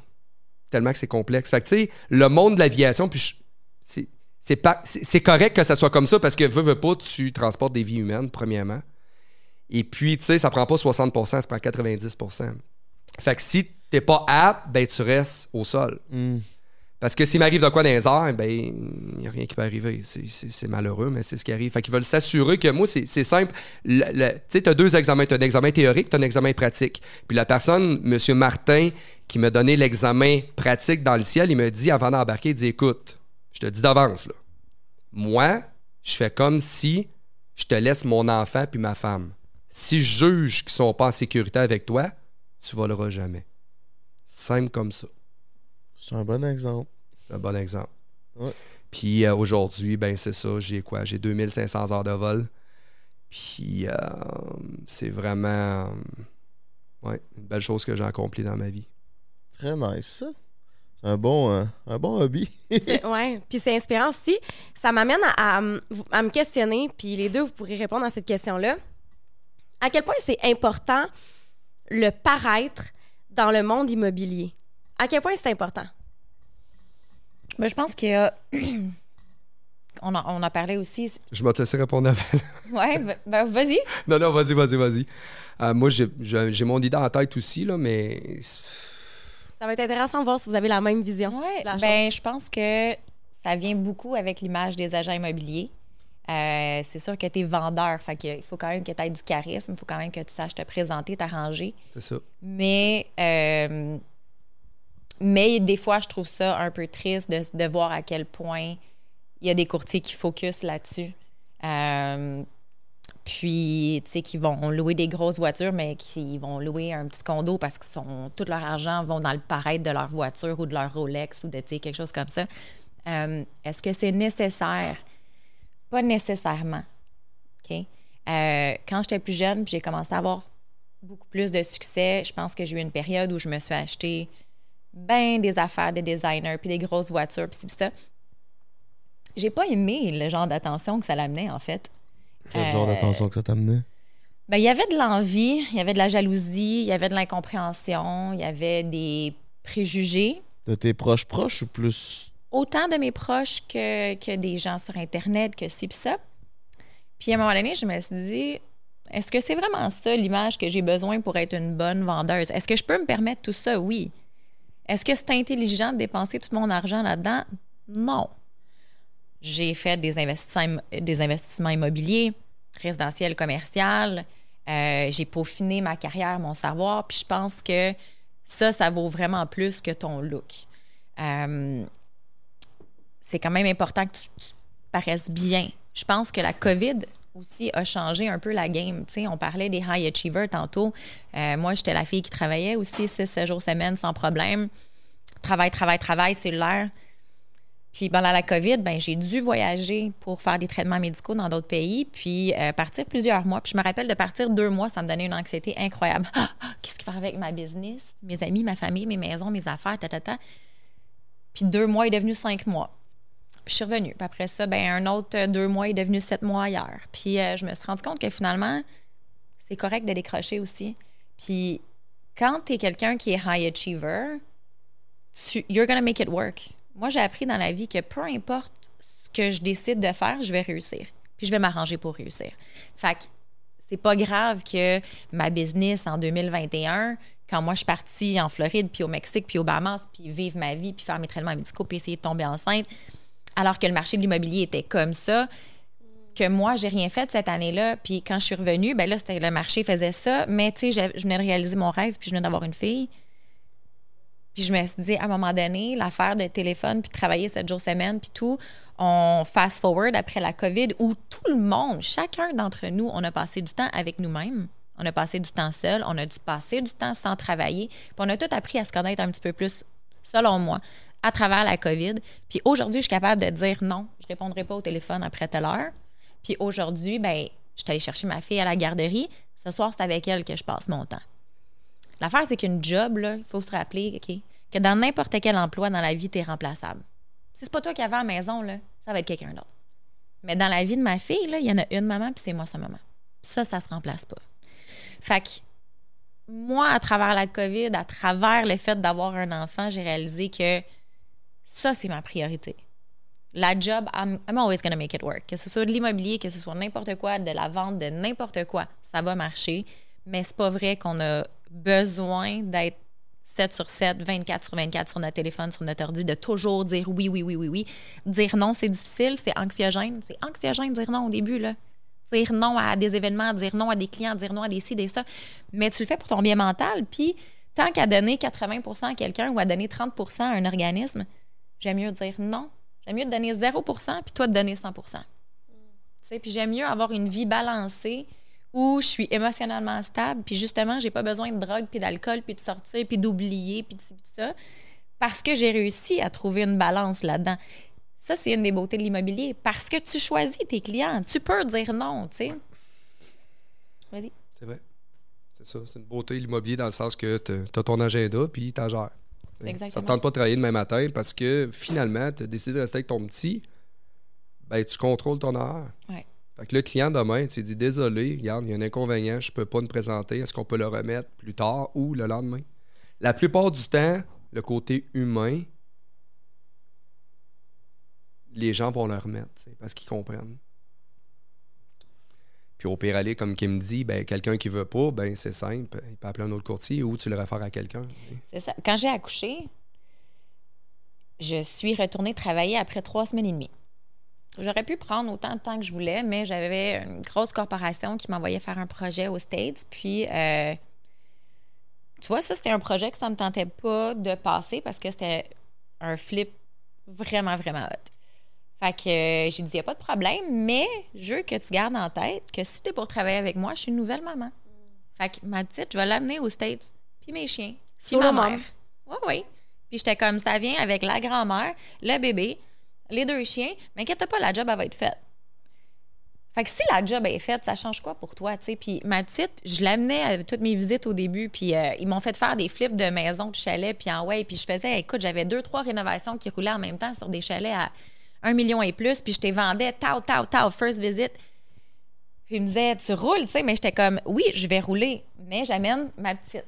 Tellement que c'est complexe. Fait que, tu sais, le monde de l'aviation, puis c'est- c'est pas- c'est correct que ça soit comme ça parce que, veux, veux pas, tu transportes des vies humaines, premièrement. Et puis, tu sais, ça prend pas 60% ça prend 90 Fait que si t'es pas apte, ben tu restes au sol. Hmm. Parce que s'il m'arrive de quoi dans les airs, ben, il n'y a rien qui peut arriver. C'est- malheureux, mais c'est ce qui arrive. Fait qu'ils veulent s'assurer que moi, c'est simple. Le- le- Tu sais, tu as deux examens. Tu as un examen théorique, tu as un examen pratique. Puis la personne, M. Martin, qui m'a donné l'examen pratique dans le ciel, il me dit, avant d'embarquer, il dit Écoute, je te dis d'avance, là. Moi, je fais comme si je te laisse mon enfant puis ma femme. Si je juge qu'ils sont pas en sécurité avec toi, tu voleras jamais. Simple comme ça. C'est un bon exemple. C'est un bon exemple. Ouais. Puis euh, aujourd'hui, ben c'est ça, j'ai quoi? J'ai 2500 heures de vol. Puis euh, c'est vraiment euh, ouais, une belle chose que j'ai accomplie dans ma vie. Très nice, ça. C'est un bon, euh, un bon hobby. C'est- ouais. Puis c'est inspirant aussi. Ça m'amène à, à, à me questionner, puis les deux, vous pourrez répondre à cette question-là. À quel point c'est important le paraître dans le monde immobilier? À quel point c'est important? Ben, je pense que. on, a, on a parlé aussi. Je vais te laisser répondre avant. Ouais, ben, ben, vas-y. non, non, vas-y, vas-y, vas-y. Euh, moi, j'ai- mon idée en tête aussi, là, mais Ça va être intéressant de voir si vous avez la même vision. La ben, je pense que ça vient beaucoup avec l'image des agents immobiliers. Euh, c'est sûr que tu es vendeur, fait il faut quand même que tu aies du charisme, il faut quand même que tu saches te présenter, t'arranger. C'est ça. Mais, euh, mais des fois, je trouve ça un peu triste de, de voir à quel point il y a des courtiers qui focus là-dessus. Euh, puis, tu sais, qui vont louer des grosses voitures, mais qui vont louer un petit condo parce que sont, tout leur argent vont dans le paraître de leur voiture ou de leur Rolex ou de, tu sais, quelque chose comme ça. Est-ce que c'est nécessaire? Pas nécessairement. OK? Euh, quand j'étais plus jeune, j'ai commencé à avoir beaucoup plus de succès, je pense que j'ai eu une période où je me suis acheté ben des affaires de designer, puis des grosses voitures, puis ça. J'ai pas aimé le genre d'attention que ça l'amenait, en fait. Quel genre Euh, d'attention que ça t'a amené? Ben, il y avait de l'envie, il y avait de la jalousie, il y avait de l'incompréhension, il y avait des préjugés, De tes proches proches ou plus. Autant de mes proches que, que des gens sur Internet, que ci pis ça. Puis à un moment donné, je me suis dit, est-ce que c'est vraiment ça l'image que j'ai besoin pour être une bonne vendeuse? Est-ce que je peux me permettre tout ça? Oui. Est-ce que c'est intelligent de dépenser tout mon argent là-dedans? Non. J'ai fait des investissements, des investissements immobiliers, résidentiels, commercial. Euh, j'ai peaufiné ma carrière, mon savoir. Puis je pense que ça, ça vaut vraiment plus que ton look. Euh, c'est quand même important que tu, paraisses bien. Je pense que la COVID aussi a changé un peu la game. On parlait des high achievers tantôt. Euh, moi, j'étais la fille qui travaillait aussi 6 jours semaine sans problème. Travail, travail, travail, cellulaire. Puis pendant la COVID, ben, j'ai dû voyager pour faire des traitements médicaux dans d'autres pays, puis euh, partir plusieurs mois. Puis je me rappelle de partir deux mois, ça me donnait une anxiété incroyable. Ah, ah, Qu'est-ce qu'il fait avec ma business, mes amis, ma famille, mes maisons, mes affaires, ta. Puis deux mois est devenu cinq mois. Puis je suis revenue. Puis après ça, ben, un autre euh, deux mois est devenu sept mois ailleurs. Puis euh, je me suis rendu compte que finalement, c'est correct de décrocher aussi. Puis quand tu es quelqu'un qui est high achiever, you're gonna make it work. Moi, j'ai appris dans la vie que peu importe ce que je décide de faire, je vais réussir. Puis je vais m'arranger pour réussir. Fait que c'est pas grave que ma business en 2021, quand moi je suis partie en Floride, puis au Mexique, puis au Bahamas, puis vivre ma vie, puis faire mes traitements médicaux, puis essayer de tomber enceinte, alors que le marché de l'immobilier était comme ça, que moi, j'ai rien fait cette année-là. Puis quand je suis revenue, ben là, c'était le marché faisait ça. Mais tu sais, je, venais de réaliser mon rêve, puis je venais d'avoir une fille. Puis je me suis dit, à un moment donné, l'affaire de téléphone, puis travailler sept jours semaine, puis tout, on fast-forward après la COVID, où tout le monde, chacun d'entre nous, on a passé du temps avec nous-mêmes. On a passé du temps seul, on a dû passer du temps sans travailler. Puis on a tout appris à se connaître un petit peu plus, selon moi, à travers la COVID. Puis aujourd'hui, je suis capable de dire non, je ne répondrai pas au téléphone après telle heure. Puis aujourd'hui, ben, je suis allée chercher ma fille à la garderie. Ce soir, c'est avec elle que je passe mon temps. L'affaire, c'est qu'une job, il faut se rappeler OK, que dans n'importe quel emploi dans la vie, tu es remplaçable. Si c'est pas toi qui avais à la maison, ça va être quelqu'un d'autre. Mais dans la vie de ma fille, il y en a une maman, puis c'est moi sa maman. Puis ça, ça se remplace pas. Fait que moi, à travers la COVID, à travers le fait d'avoir un enfant, j'ai réalisé que ça, c'est ma priorité. La job, I'm, I'm always gonna make it work. Que ce soit de l'immobilier, que ce soit n'importe quoi, de la vente, de n'importe quoi, ça va marcher. Mais c'est pas vrai qu'on a besoin d'être 7 sur 7, 24 sur 24 sur notre téléphone, sur notre ordi, de toujours dire oui, oui, oui, oui, oui. Dire non, c'est difficile, c'est anxiogène. C'est anxiogène dire non au début, là. Dire non à des événements, dire non à des clients, dire non à des ci, des ça. Mais tu le fais pour ton bien mental. Puis, tant qu'à donner 80 à quelqu'un ou à donner 30% à un organisme, j'aime mieux dire non. J'aime mieux te donner 0% puis toi te donner 100 Tu sais, Puis j'aime mieux avoir une vie balancée où je suis émotionnellement stable, puis justement, j'ai pas besoin de drogue, puis d'alcool, puis de sortir, puis d'oublier, puis de de ça, parce que j'ai réussi à trouver une balance là-dedans. Ça, c'est une des beautés de l'immobilier, parce que tu choisis tes clients. Tu peux dire non, tu sais. Vas-y. C'est vrai. C'est ça. C'est une beauté, l'immobilier, dans le sens que tu as ton agenda, puis tu gères. Ça ne te tente pas de travailler demain matin parce que finalement, tu as décidé de rester avec ton petit, ben, tu contrôles ton horaire. Ouais. Fait que le client demain, tu lui dis désolé, regarde, il y a un inconvénient, je peux pas me présenter, est-ce qu'on peut le remettre plus tard ou le lendemain? La plupart du temps, le côté humain, les gens vont le remettre parce qu'ils comprennent. Puis au pire aller, comme Kim dit, ben, quelqu'un qui veut pas, ben c'est simple, il peut appeler un autre courtier ou tu le réfères à quelqu'un. C'est ça. Quand j'ai accouché, je suis retournée travailler après trois semaines et demie. J'aurais pu prendre autant de temps que je voulais, mais j'avais une grosse corporation qui m'envoyait faire un projet aux States. Puis, euh, tu vois, ça, c'était un projet que ça ne me tentait pas de passer parce que c'était un flip vraiment, vraiment hot. Fait que euh, j'ai dit, il n'y a pas de problème, mais je veux que tu gardes en tête que si tu es pour travailler avec moi, je suis une nouvelle maman. Fait que ma petite, je vais l'amener aux States, puis mes chiens, puis ma mère. Oui, oui. Puis j'étais comme, ça vient avec la grand-mère, le bébé, les deux chiens. Mais inquiète pas, la job, elle va être faite. Fait que si la job est faite, ça change quoi pour toi, tu sais? Puis ma petite, je l'amenais à toutes mes visites au début, puis euh, ils m'ont fait faire des flips de maison, de chalet, puis en ouais, puis je faisais, écoute, j'avais deux, trois rénovations qui roulaient en même temps sur des chalets à un million et plus, puis je t'ai vendais, tau, tau, tau, first visit. Puis il me disait, tu roules, tu sais, mais j'étais comme, oui, je vais rouler, mais j'amène ma petite.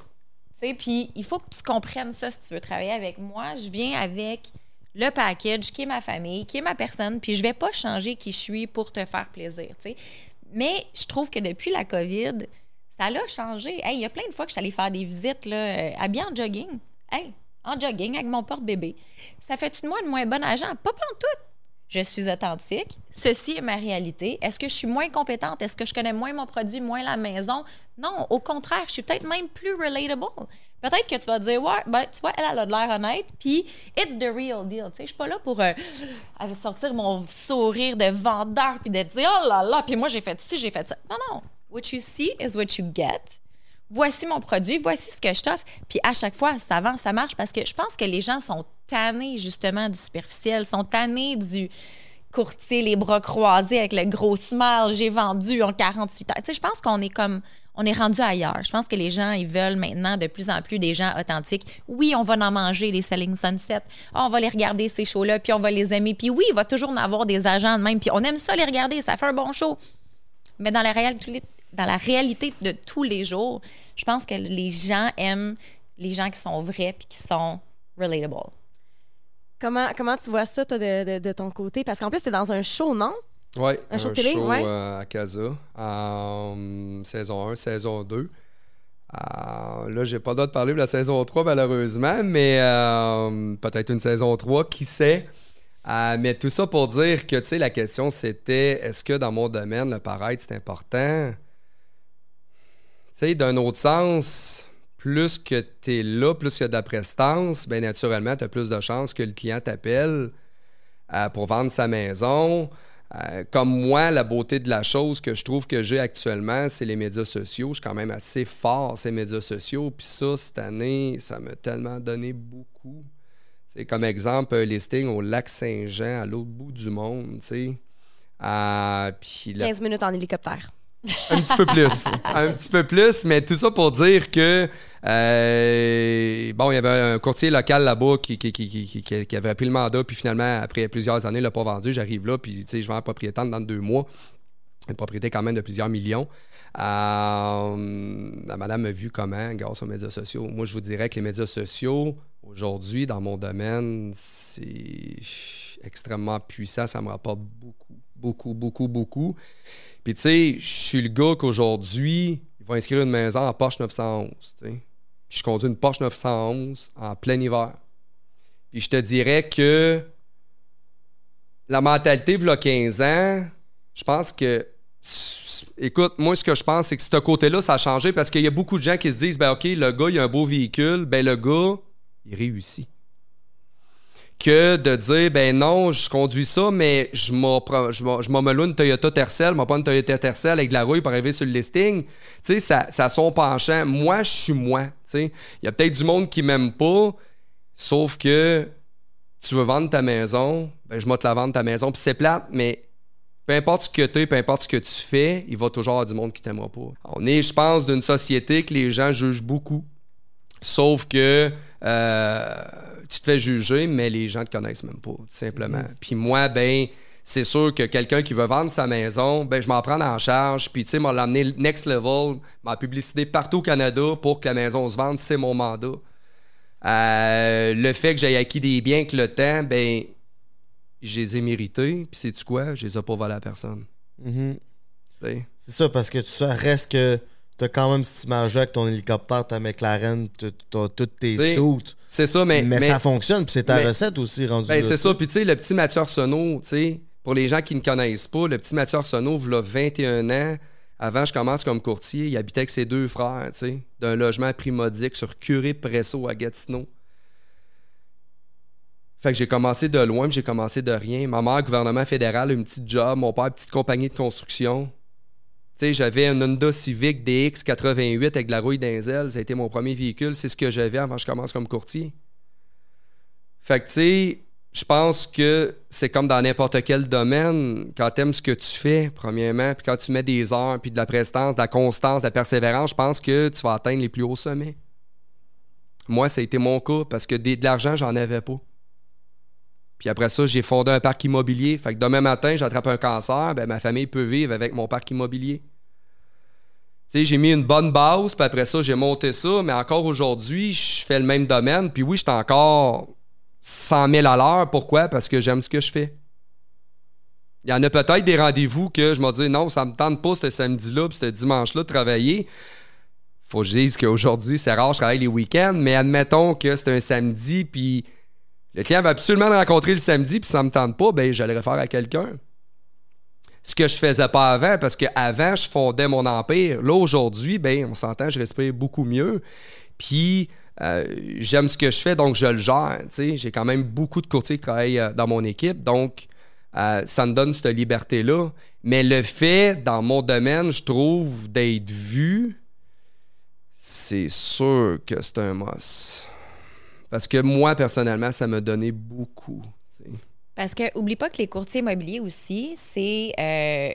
Tu sais, puis il faut que tu comprennes ça si tu veux travailler avec moi. Je viens avec le package qui est ma famille, qui est ma personne, puis je vais pas changer qui je suis pour te faire plaisir, tu sais. Mais je trouve que depuis la COVID, ça l'a changé. Hey, il y a plein de fois que je suis allée faire des visites là, euh, habillée en jogging. Hey, en jogging avec mon porte-bébé. Ça fait-tu de moi une moins bonne agent? Pas tout. Je suis authentique. Ceci est ma réalité. Est-ce que je suis moins compétente? Est-ce que je connais moins mon produit, moins la maison? Non, au contraire, je suis peut-être même plus relatable. Peut-être que tu vas dire, ouais, ben, tu vois, elle, elle a de l'air honnête, puis it's the real deal. Tu sais, je suis pas là pour euh, sortir mon sourire de vendeur, puis de dire, oh là là, puis moi, j'ai fait ci, j'ai fait ça. Non, non. What you see is what you get. Voici mon produit, voici ce que je t'offre. Puis à chaque fois, ça avance, ça marche, parce que je pense que les gens sont tannés, justement, du superficiel, sont tannés du courtier, les bras croisés avec le gros smile, j'ai vendu en 48 heures. Tu sais, je pense qu'on est comme on est rendu ailleurs. Je pense que les gens, ils veulent maintenant de plus en plus des gens authentiques. Oui, on va en manger, les Selling Sunset. Ah, on va les regarder, ces shows-là, puis on va les aimer. Puis oui, il va toujours en avoir des agents de même. Puis on aime ça les regarder, ça fait un bon show. Mais dans la réalité, dans la réalité de tous les jours, je pense que les gens aiment les gens qui sont vrais puis qui sont relatable. Comment, comment tu vois ça, toi, de, de- de ton côté? Parce qu'en plus, t'es dans un show, non? Ouais, Un show télé, ouais. euh, à Casa, en saison 1, saison 2. Euh, là, j'ai pas le droit de parler de la saison 3, malheureusement, mais euh, peut-être une saison 3, qui sait? Euh, mais tout ça pour dire que, tu sais, la question, c'était est-ce que dans mon domaine, le paraître, c'est important? Tu sais, d'un autre sens, plus que tu es là, plus qu'il y a de la prestance, bien naturellement, tu as plus de chances que le client t'appelle euh, pour vendre sa maison. Euh, comme moi, la beauté de la chose que je trouve que j'ai actuellement, c'est les médias sociaux. Je suis quand même assez fort ces médias sociaux. Puis ça, cette année, ça m'a tellement donné beaucoup. C'est comme exemple un listing au lac Saint-Jean, à l'autre bout du monde, tu sais. Euh, puis la 15 minutes en hélicoptère. Un petit peu plus. un petit peu plus, mais tout ça pour dire que, euh, bon, il y avait un courtier local là-bas qui, qui, qui, qui- avait pris le mandat, puis finalement, après plusieurs années, il l'a pas vendu. J'arrive là, puis tu sais, je vends un propriétaire dans deux mois. Une propriété quand même de plusieurs millions. Euh, la madame m'a vu comment grâce aux médias sociaux. Moi, je vous dirais que les médias sociaux, aujourd'hui, dans mon domaine, c'est extrêmement puissant. Ça me rapporte beaucoup, beaucoup, beaucoup, beaucoup. Puis, tu sais, je suis le gars qu'aujourd'hui, il va inscrire une maison en Porsche 911. tu sais. Puis, je conduis une Porsche 911 en plein hiver. Puis, je te dirais que la mentalité, il y a 15 ans, je pense que. Écoute, moi, ce que je pense, c'est que ce côté-là, ça a changé parce qu'il y a beaucoup de gens qui se disent ben, OK, le gars, il a un beau véhicule. Ben, le gars, il réussit que de dire ben non, je conduis ça, mais je m'en me une Toyota Tercel, je prends une Toyota Tercel avec de la rouille pour arriver sur le listing. Tu sais, ça, ça a son penchant. Moi, je suis moi. Il y a peut-être du monde qui m'aime pas, sauf que tu veux vendre ta maison, ben je vais te la vendre ta maison, puis c'est plate, mais peu importe ce que tu es, peu importe ce que tu fais, il va toujours avoir du monde qui t'aimera pas. On est, je pense, d'une société que les gens jugent beaucoup. Sauf que euh, tu te fais juger, mais les gens te connaissent même pas, tout simplement. Puis moi, ben, c'est sûr que quelqu'un qui veut vendre sa maison, ben, je m'en prends en charge. Puis, tu sais, m'a l'amener next level, ma publicité partout au Canada pour que la maison se vende, c'est mon mandat. Euh, le fait que j'ai acquis des biens avec le temps, ben, je les ai mérités. Puis, sais-tu quoi? Je les ai pas volés à personne. Mhm. sais? C'est ça, parce que tu ça reste que t'as quand même cette image avec ton hélicoptère, ta McLaren, t'as toutes tes T'sais, soutes. C'est ça, mais. Mais, mais- ça fonctionne, puis c'est ta mais- recette aussi rendue Ben, c'est ça. Puis, tu sais, le petit Mathieu Arsenault, tu sais, pour les gens qui ne connaissent pas, le petit Mathieu Arsenault, il a 21 ans. Avant, je commence comme courtier. Il habitait avec ses deux frères, tu sais, d'un logement primodique sur Curé Presso à Gatineau. Fait que j'ai commencé de loin, puis j'ai commencé de rien. Ma mère, gouvernement fédéral, une petite job. Mon père, petite compagnie de construction. J'avais un Honda Civic DX 88 avec de la rouille d'Inzel. Ça a été mon premier véhicule. C'est ce que j'avais avant que je commence comme courtier. Fait que, tu sais, je pense que c'est comme dans n'importe quel domaine. Quand tu aimes ce que tu fais, premièrement, puis quand tu mets des heures, puis de la prestance, de la constance, de la persévérance, je pense que tu vas atteindre les plus hauts sommets. Moi, ça a été mon cas parce que de l'argent, j'en avais pas. Puis après ça, j'ai fondé un parc immobilier. Fait que demain matin, j'attrape un cancer, ben ma famille peut vivre avec mon parc immobilier. J'ai mis une bonne base, puis après ça, j'ai monté ça, mais encore aujourd'hui, je fais le même domaine. Puis oui, je suis encore 100 000 à l'heure. Pourquoi? Parce que j'aime ce que je fais. Il y en a peut-être des rendez-vous que je me dis non, ça me tente pas ce samedi-là, puis ce dimanche-là de travailler. Faut que je dise qu'aujourd'hui, c'est rare, je travaille les week-ends, mais admettons que c'est un samedi, puis le client va absolument le rencontrer le samedi, puis ça me tente pas, ben je le réfère à quelqu'un. Ce que je faisais pas avant, parce qu'avant, je fondais mon empire. Là, aujourd'hui, ben, on s'entend, je respire beaucoup mieux. Puis, euh, j'aime ce que je fais, donc je le gère. J'ai quand même beaucoup de courtiers qui travaillent euh, dans mon équipe, donc euh, ça me donne cette liberté-là. Mais le fait, dans mon domaine, je trouve, d'être vu, c'est sûr que c'est un must. Parce que moi, personnellement, ça m'a donné beaucoup. Parce que, oublie pas que les courtiers immobiliers aussi, c'est. euh,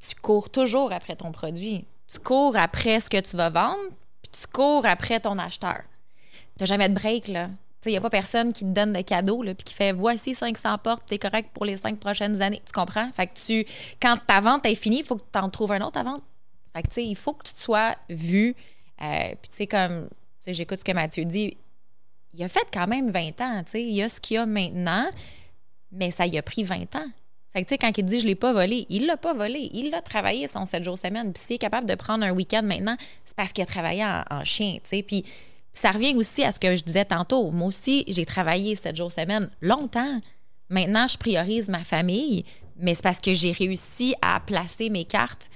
tu cours toujours après ton produit. Tu cours après ce que tu vas vendre, puis tu cours après ton acheteur. Tu jamais de break, là. Il n'y a pas personne qui te donne de cadeaux, là, puis qui fait voici 500 portes, tu es correct pour les cinq prochaines années. Tu comprends? Fait que tu, quand ta vente est finie, il faut que tu en trouves un autre à vendre. Fait que, tu sais, il faut que tu sois vu. Euh, puis, tu sais, comme, j'écoute ce que Mathieu dit, il a fait quand même 20 ans, tu sais. Il a ce qu'il a maintenant, mais ça y a pris 20 ans. Fait que, tu sais, quand il dit je l'ai pas volé, il l'a pas volé. Il l'a travaillé son 7 jours semaine. Puis s'il est capable de prendre un week-end maintenant, c'est parce qu'il a travaillé en, en chien, tu sais. Puis ça revient aussi à ce que je disais tantôt. Moi aussi, j'ai travaillé 7 jours semaine longtemps. Maintenant, je priorise ma famille, mais c'est parce que j'ai réussi à placer mes cartes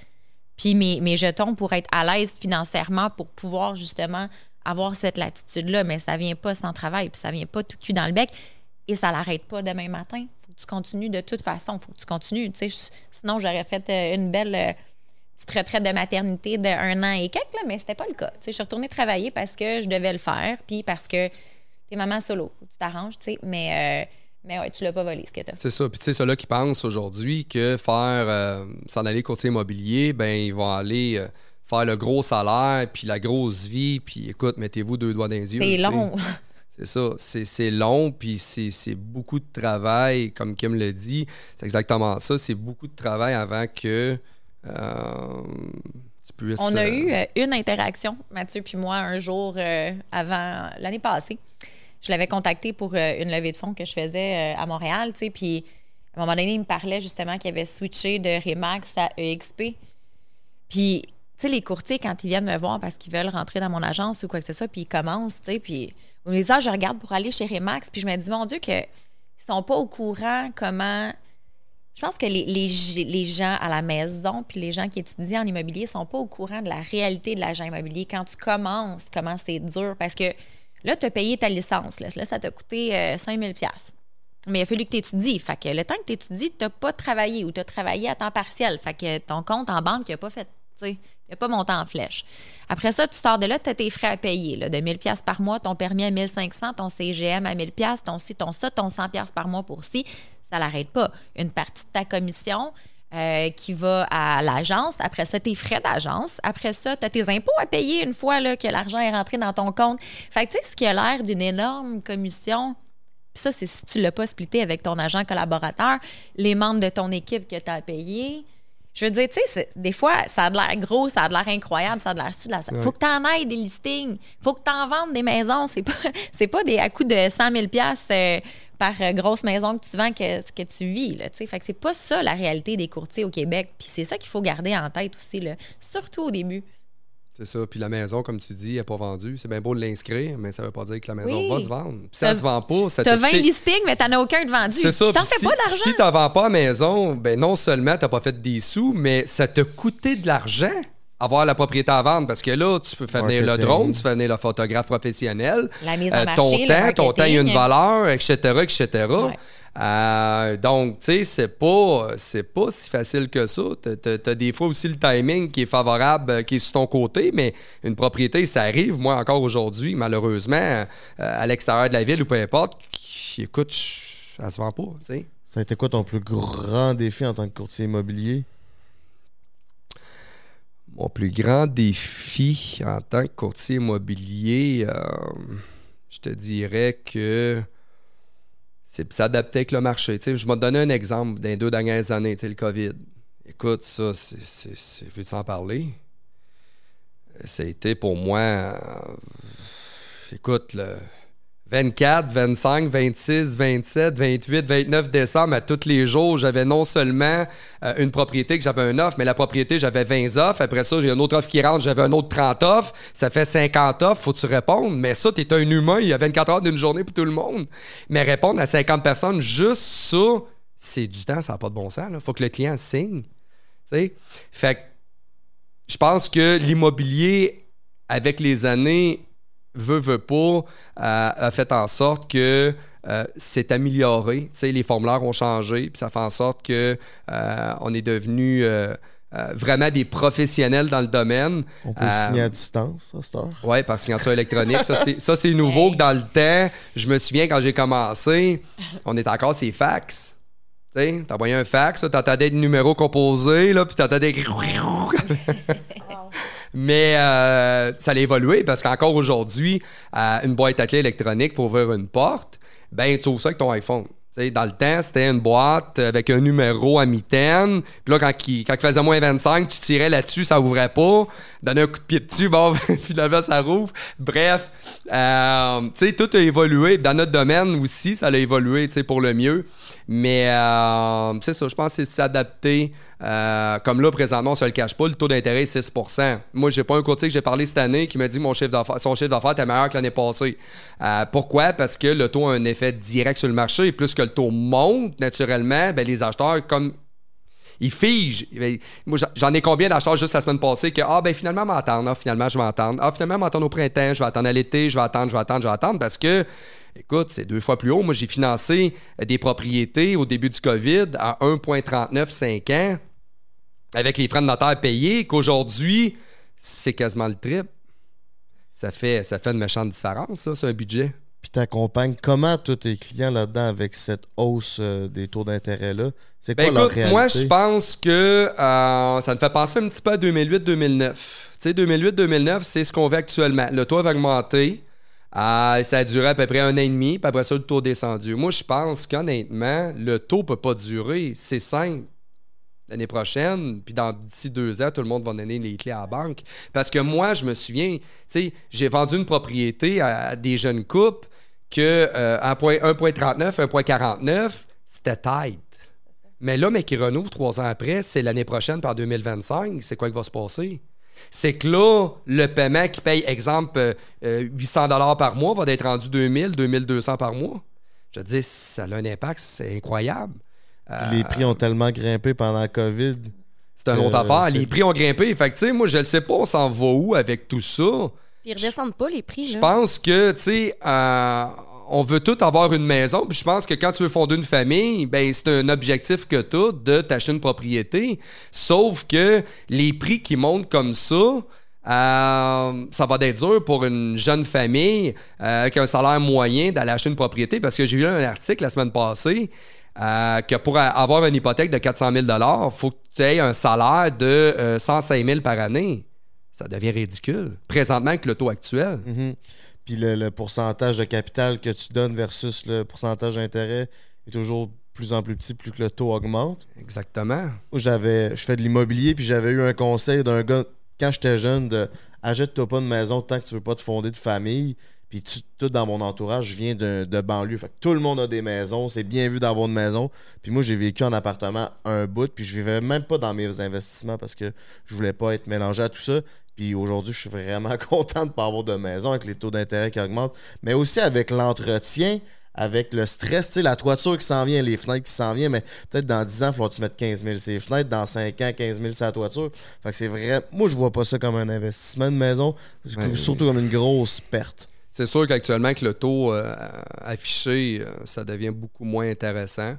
puis mes jetons pour être à l'aise financièrement, pour pouvoir justement avoir cette latitude-là. Mais ça vient pas sans travail, puis ça vient pas tout cul dans le bec. Et ça l'arrête pas demain matin. faut que tu continues de toute façon. faut que tu continues. tu. Je- sinon, j'aurais fait euh, une belle euh, petite retraite de maternité de un an et quelques, là, mais c'était pas le cas. Tu je suis retournée travailler parce que je devais le faire, puis parce que t'es maman solo. Tu t'arranges, tu. Mais, euh, mais ouais, tu l'as pas volé, ce que t'as. C'est ça. Puis tu sais, ceux-là qui pensent aujourd'hui que faire euh, s'en aller courtier immobilier, ben ils vont aller faire le gros salaire, puis la grosse vie, puis écoute, mettez-vous deux doigts dans les yeux. C'est long. C'est ça. C'est c'est long, puis c'est c'est beaucoup de travail, comme Kim le dit. C'est exactement ça. C'est beaucoup de travail avant que euh, tu puisses. On a euh, eu euh, une interaction, Mathieu puis moi, un jour euh, avant l'année passée. Je l'avais contacté pour une levée de fonds que je faisais à Montréal, tu sais, puis à un moment donné, il me parlait justement qu'il avait switché de Remax à EXP. Puis, les courtiers, quand ils viennent me voir parce qu'ils veulent rentrer dans mon agence ou quoi que ce soit, puis ils commencent, tu sais, puis au les je regarde pour aller chez Remax, puis je me dis, mon Dieu, qu'ils sont pas au courant comment je pense que les, gens à la maison puis les gens qui étudient en immobilier sont pas au courant de la réalité de l'agent immobilier. Quand tu commences, comment c'est dur. Parce que là, tu as payé ta licence. Là, ça t'a coûté euh, 5000 Mais il a fallu que tu étudies. Fait que le temps que tu étudies, tu n'as pas travaillé ou tu as travaillé à temps partiel. Fait que ton compte en banque, il n'a pas fait. Il n'a pas monté en flèche. Après ça, tu sors de là, tu as tes frais à payer. Là, de 1000 par mois, ton permis à 1500, ton CGM à 1000 ton ci, ton ça, ton 100 par mois pour ci. Ça l'arrête pas. Une partie de ta commission euh, qui va à l'agence. Après ça, tes frais d'agence. Après ça, tu as tes impôts à payer une fois là, que l'argent est rentré dans ton compte. Fait que tu sais, ce qui a l'air d'une énorme commission, ça, c'est si tu l'as pas splitté avec ton agent collaborateur, les membres de ton équipe que tu as payé, Je veux dire, tu sais, des fois, ça a de l'air gros, ça a de l'air incroyable, ça a de l'air ci, de l'air ça. Faut que tu en ailles des listings. Faut que tu en vendes des maisons. C'est pas, c'est pas des à coût de 100 000 euh, par euh, grosse maison que tu vends que, que tu vis. Là, tu sais. fait que c'est pas ça la réalité des courtiers au Québec. Puis c'est ça qu'il faut garder en tête aussi, là, surtout au début. C'est ça. Puis la maison, comme tu dis, elle n'est pas vendue. C'est bien beau de l'inscrire, mais ça veut pas dire que la maison Oui. va se vendre. Puis si elle T'as- se vend pas, ça T'as te 20 fait- listings, mais t'en as aucun de vendu. C'est ça. Tu fais si, pas d'argent. Si t'en vends pas à maison, ben non seulement t'as pas fait des sous, mais ça te coûté de l'argent avoir la propriété à vendre parce que là, tu peux faire venir le drone, tu fais venir le photographe professionnel. La mise en Euh, marché, ton le temps, ton temps, il y a une valeur, etc., etc. Ouais. Euh, donc, tu sais, c'est pas, c'est pas si facile que ça. T'as- T'as t'as des fois aussi le timing qui est favorable, euh, qui est sur ton côté, mais une propriété, ça arrive, moi, encore aujourd'hui, malheureusement, euh, à l'extérieur de la ville ou peu importe, qui, écoute, elle se vend pas, tu sais. Ça a été quoi ton plus grand défi en tant que courtier immobilier? Mon plus grand défi en tant que courtier immobilier, euh, je te dirais que c'est s'adapter avec le marché. Je vais te donner un exemple des deux dernières années, le COVID. Écoute, ça, c'est. c'est- c'est- Veux-tu en parler? Ça a été pour moi. euh, écoute, le 24, 25, 26, 27, 28, 29 décembre, à tous les jours, j'avais non seulement euh, une propriété que j'avais un offre, mais la propriété, j'avais 20 offres. Après ça, j'ai une autre offre qui rentre, j'avais un autre 30 offres. Ça fait 50 offres, faut-tu répondre? Mais ça, t'es un humain, il y a 24 heures d'une journée pour tout le monde. Mais répondre à 50 personnes, juste ça, c'est du temps, ça n'a pas de bon sens. Il faut que le client signe. Tu sais? Fait que je pense que l'immobilier, avec les années, veut, veut pas, euh, a fait en sorte que euh, c'est amélioré. Tu sais, les formulaires ont changé, puis ça fait en sorte que euh, on est devenu euh, euh, vraiment des professionnels dans le domaine. On peut Euh, signer à distance, heure? Oui, par signature électronique. Ça, c'est, ça, c'est nouveau que dans le temps, je me souviens quand j'ai commencé, on était encore ces fax. Tu sais, t'envoyais un fax, t'entendais le numéro composé, là, puis t'entendais... Mais euh, ça a évolué parce qu'encore aujourd'hui, euh, une boîte à clé électronique pour ouvrir une porte, ben tu ouvres ça avec ton iPhone. Tu sais, dans le temps, c'était une boîte avec un numéro à mitaine. Puis là, quand il, quand il faisait moins 25, tu tirais là-dessus, ça ouvrait pas. Donnais un coup de pied dessus, bon, finalement, ça rouvre. Bref, euh, tu sais, tout a évolué. Dans notre domaine aussi, ça a évolué, tu sais, pour le mieux. Mais euh, c'est ça, je pense que c'est s'adapter. Euh, comme là, présentement, on se le cache pas, le taux d'intérêt est 6 Moi, j'ai pas un courtier que j'ai parlé cette année qui m'a dit mon son chiffre d'affaires était meilleur que l'année passée. Euh, pourquoi? Parce que le taux a un effet direct sur le marché. Plus que le taux monte, naturellement, ben, les acheteurs, comme ils figent. Moi, j'en- j'en ai combien d'acheteurs juste la semaine passée que, ah, ben finalement, m'attendre. Ah, finalement, je vais attendre. Ah, finalement, m'attendre au printemps. Je vais attendre à l'été. Je vais attendre, je vais attendre, je vais attendre. Parce que, écoute, c'est deux fois plus haut. Moi, j'ai financé des propriétés au début du COVID à 1,39 5 ans avec les frais de notaire payés qu'aujourd'hui, c'est quasiment le triple. Ça fait, ça fait une méchante différence, ça, sur un budget. Puis t'accompagnes comment tous tes clients là-dedans avec cette hausse euh, des taux d'intérêt-là? C'est quoi Ben leur écoute, réalité? moi, je pense que euh, ça me fait penser un petit peu à 2008-2009. Tu sais, 2008-2009, c'est ce qu'on vit actuellement. Le taux va augmenter. Euh, ça a duré à peu près un an et demi, puis après ça, le taux descendu. Moi, je pense qu'honnêtement, le taux peut pas durer. C'est simple. L'année prochaine, puis dans d'ici deux ans, tout le monde va donner les clés à la banque. Parce que moi, je me souviens, tu sais, j'ai vendu une propriété à, des jeunes couples que euh, à point- 1.39, 1.49, c'était tight. Mais là, mais qui renouvre trois ans après, c'est l'année prochaine, par 2025. C'est quoi qui va se passer? C'est que là, le paiement qui paye, exemple, euh, euh, 800 par mois va être rendu 2000, 2200 par mois. Je te dis, ça a un impact, c'est incroyable. Puis les prix ont tellement grimpé pendant la COVID. C'est une autre Euh, affaire. Les prix ont grimpé. Fait que, tu sais, moi, je ne sais pas, on s'en va où avec tout ça. Puis ils redescendent pas les prix. Je pense que, tu sais, euh, on veut tout avoir une maison. Je pense que quand tu veux fonder une famille, ben c'est un objectif que tu as de t'acheter une propriété. Sauf que les prix qui montent comme ça, euh, ça va être dur pour une jeune famille euh, qui a un salaire moyen d'aller acheter une propriété. Parce que j'ai lu un article la semaine passée euh, que pour avoir une hypothèque de 400 000 il faut que tu aies un salaire de euh, 105 000 par année. Ça devient ridicule. Présentement, avec le taux actuel. Mhm. Puis le, le pourcentage de capital que tu donnes versus le pourcentage d'intérêt est toujours plus en plus petit, plus que le taux augmente. Exactement. J'avais, je fais de l'immobilier, puis j'avais eu un conseil d'un gars, quand j'étais jeune, de achète-toi pas de maison tant que tu veux pas te fonder de famille. Puis tu- tout dans mon entourage, je viens de, de banlieue. Fait que tout le monde a des maisons. C'est bien vu d'avoir une maison. Puis moi, j'ai vécu en appartement un bout. Puis je vivais même pas dans mes investissements parce que je voulais pas être mélangé à tout ça. Puis aujourd'hui, je suis vraiment content de pas avoir de maison avec les taux d'intérêt qui augmentent. Mais aussi avec l'entretien, avec le stress. Tu sais, la toiture qui s'en vient, les fenêtres qui s'en viennent. Mais peut-être dans 10 ans, il faut que tu mettes 15 000 ces fenêtres. Dans 5 ans, 15 000 sur la toiture. Fait que c'est vrai. Moi, je vois pas ça comme un investissement de maison. Ouais. Surtout comme une grosse perte. C'est sûr qu'actuellement, avec le taux euh, affiché, euh, ça devient beaucoup moins intéressant.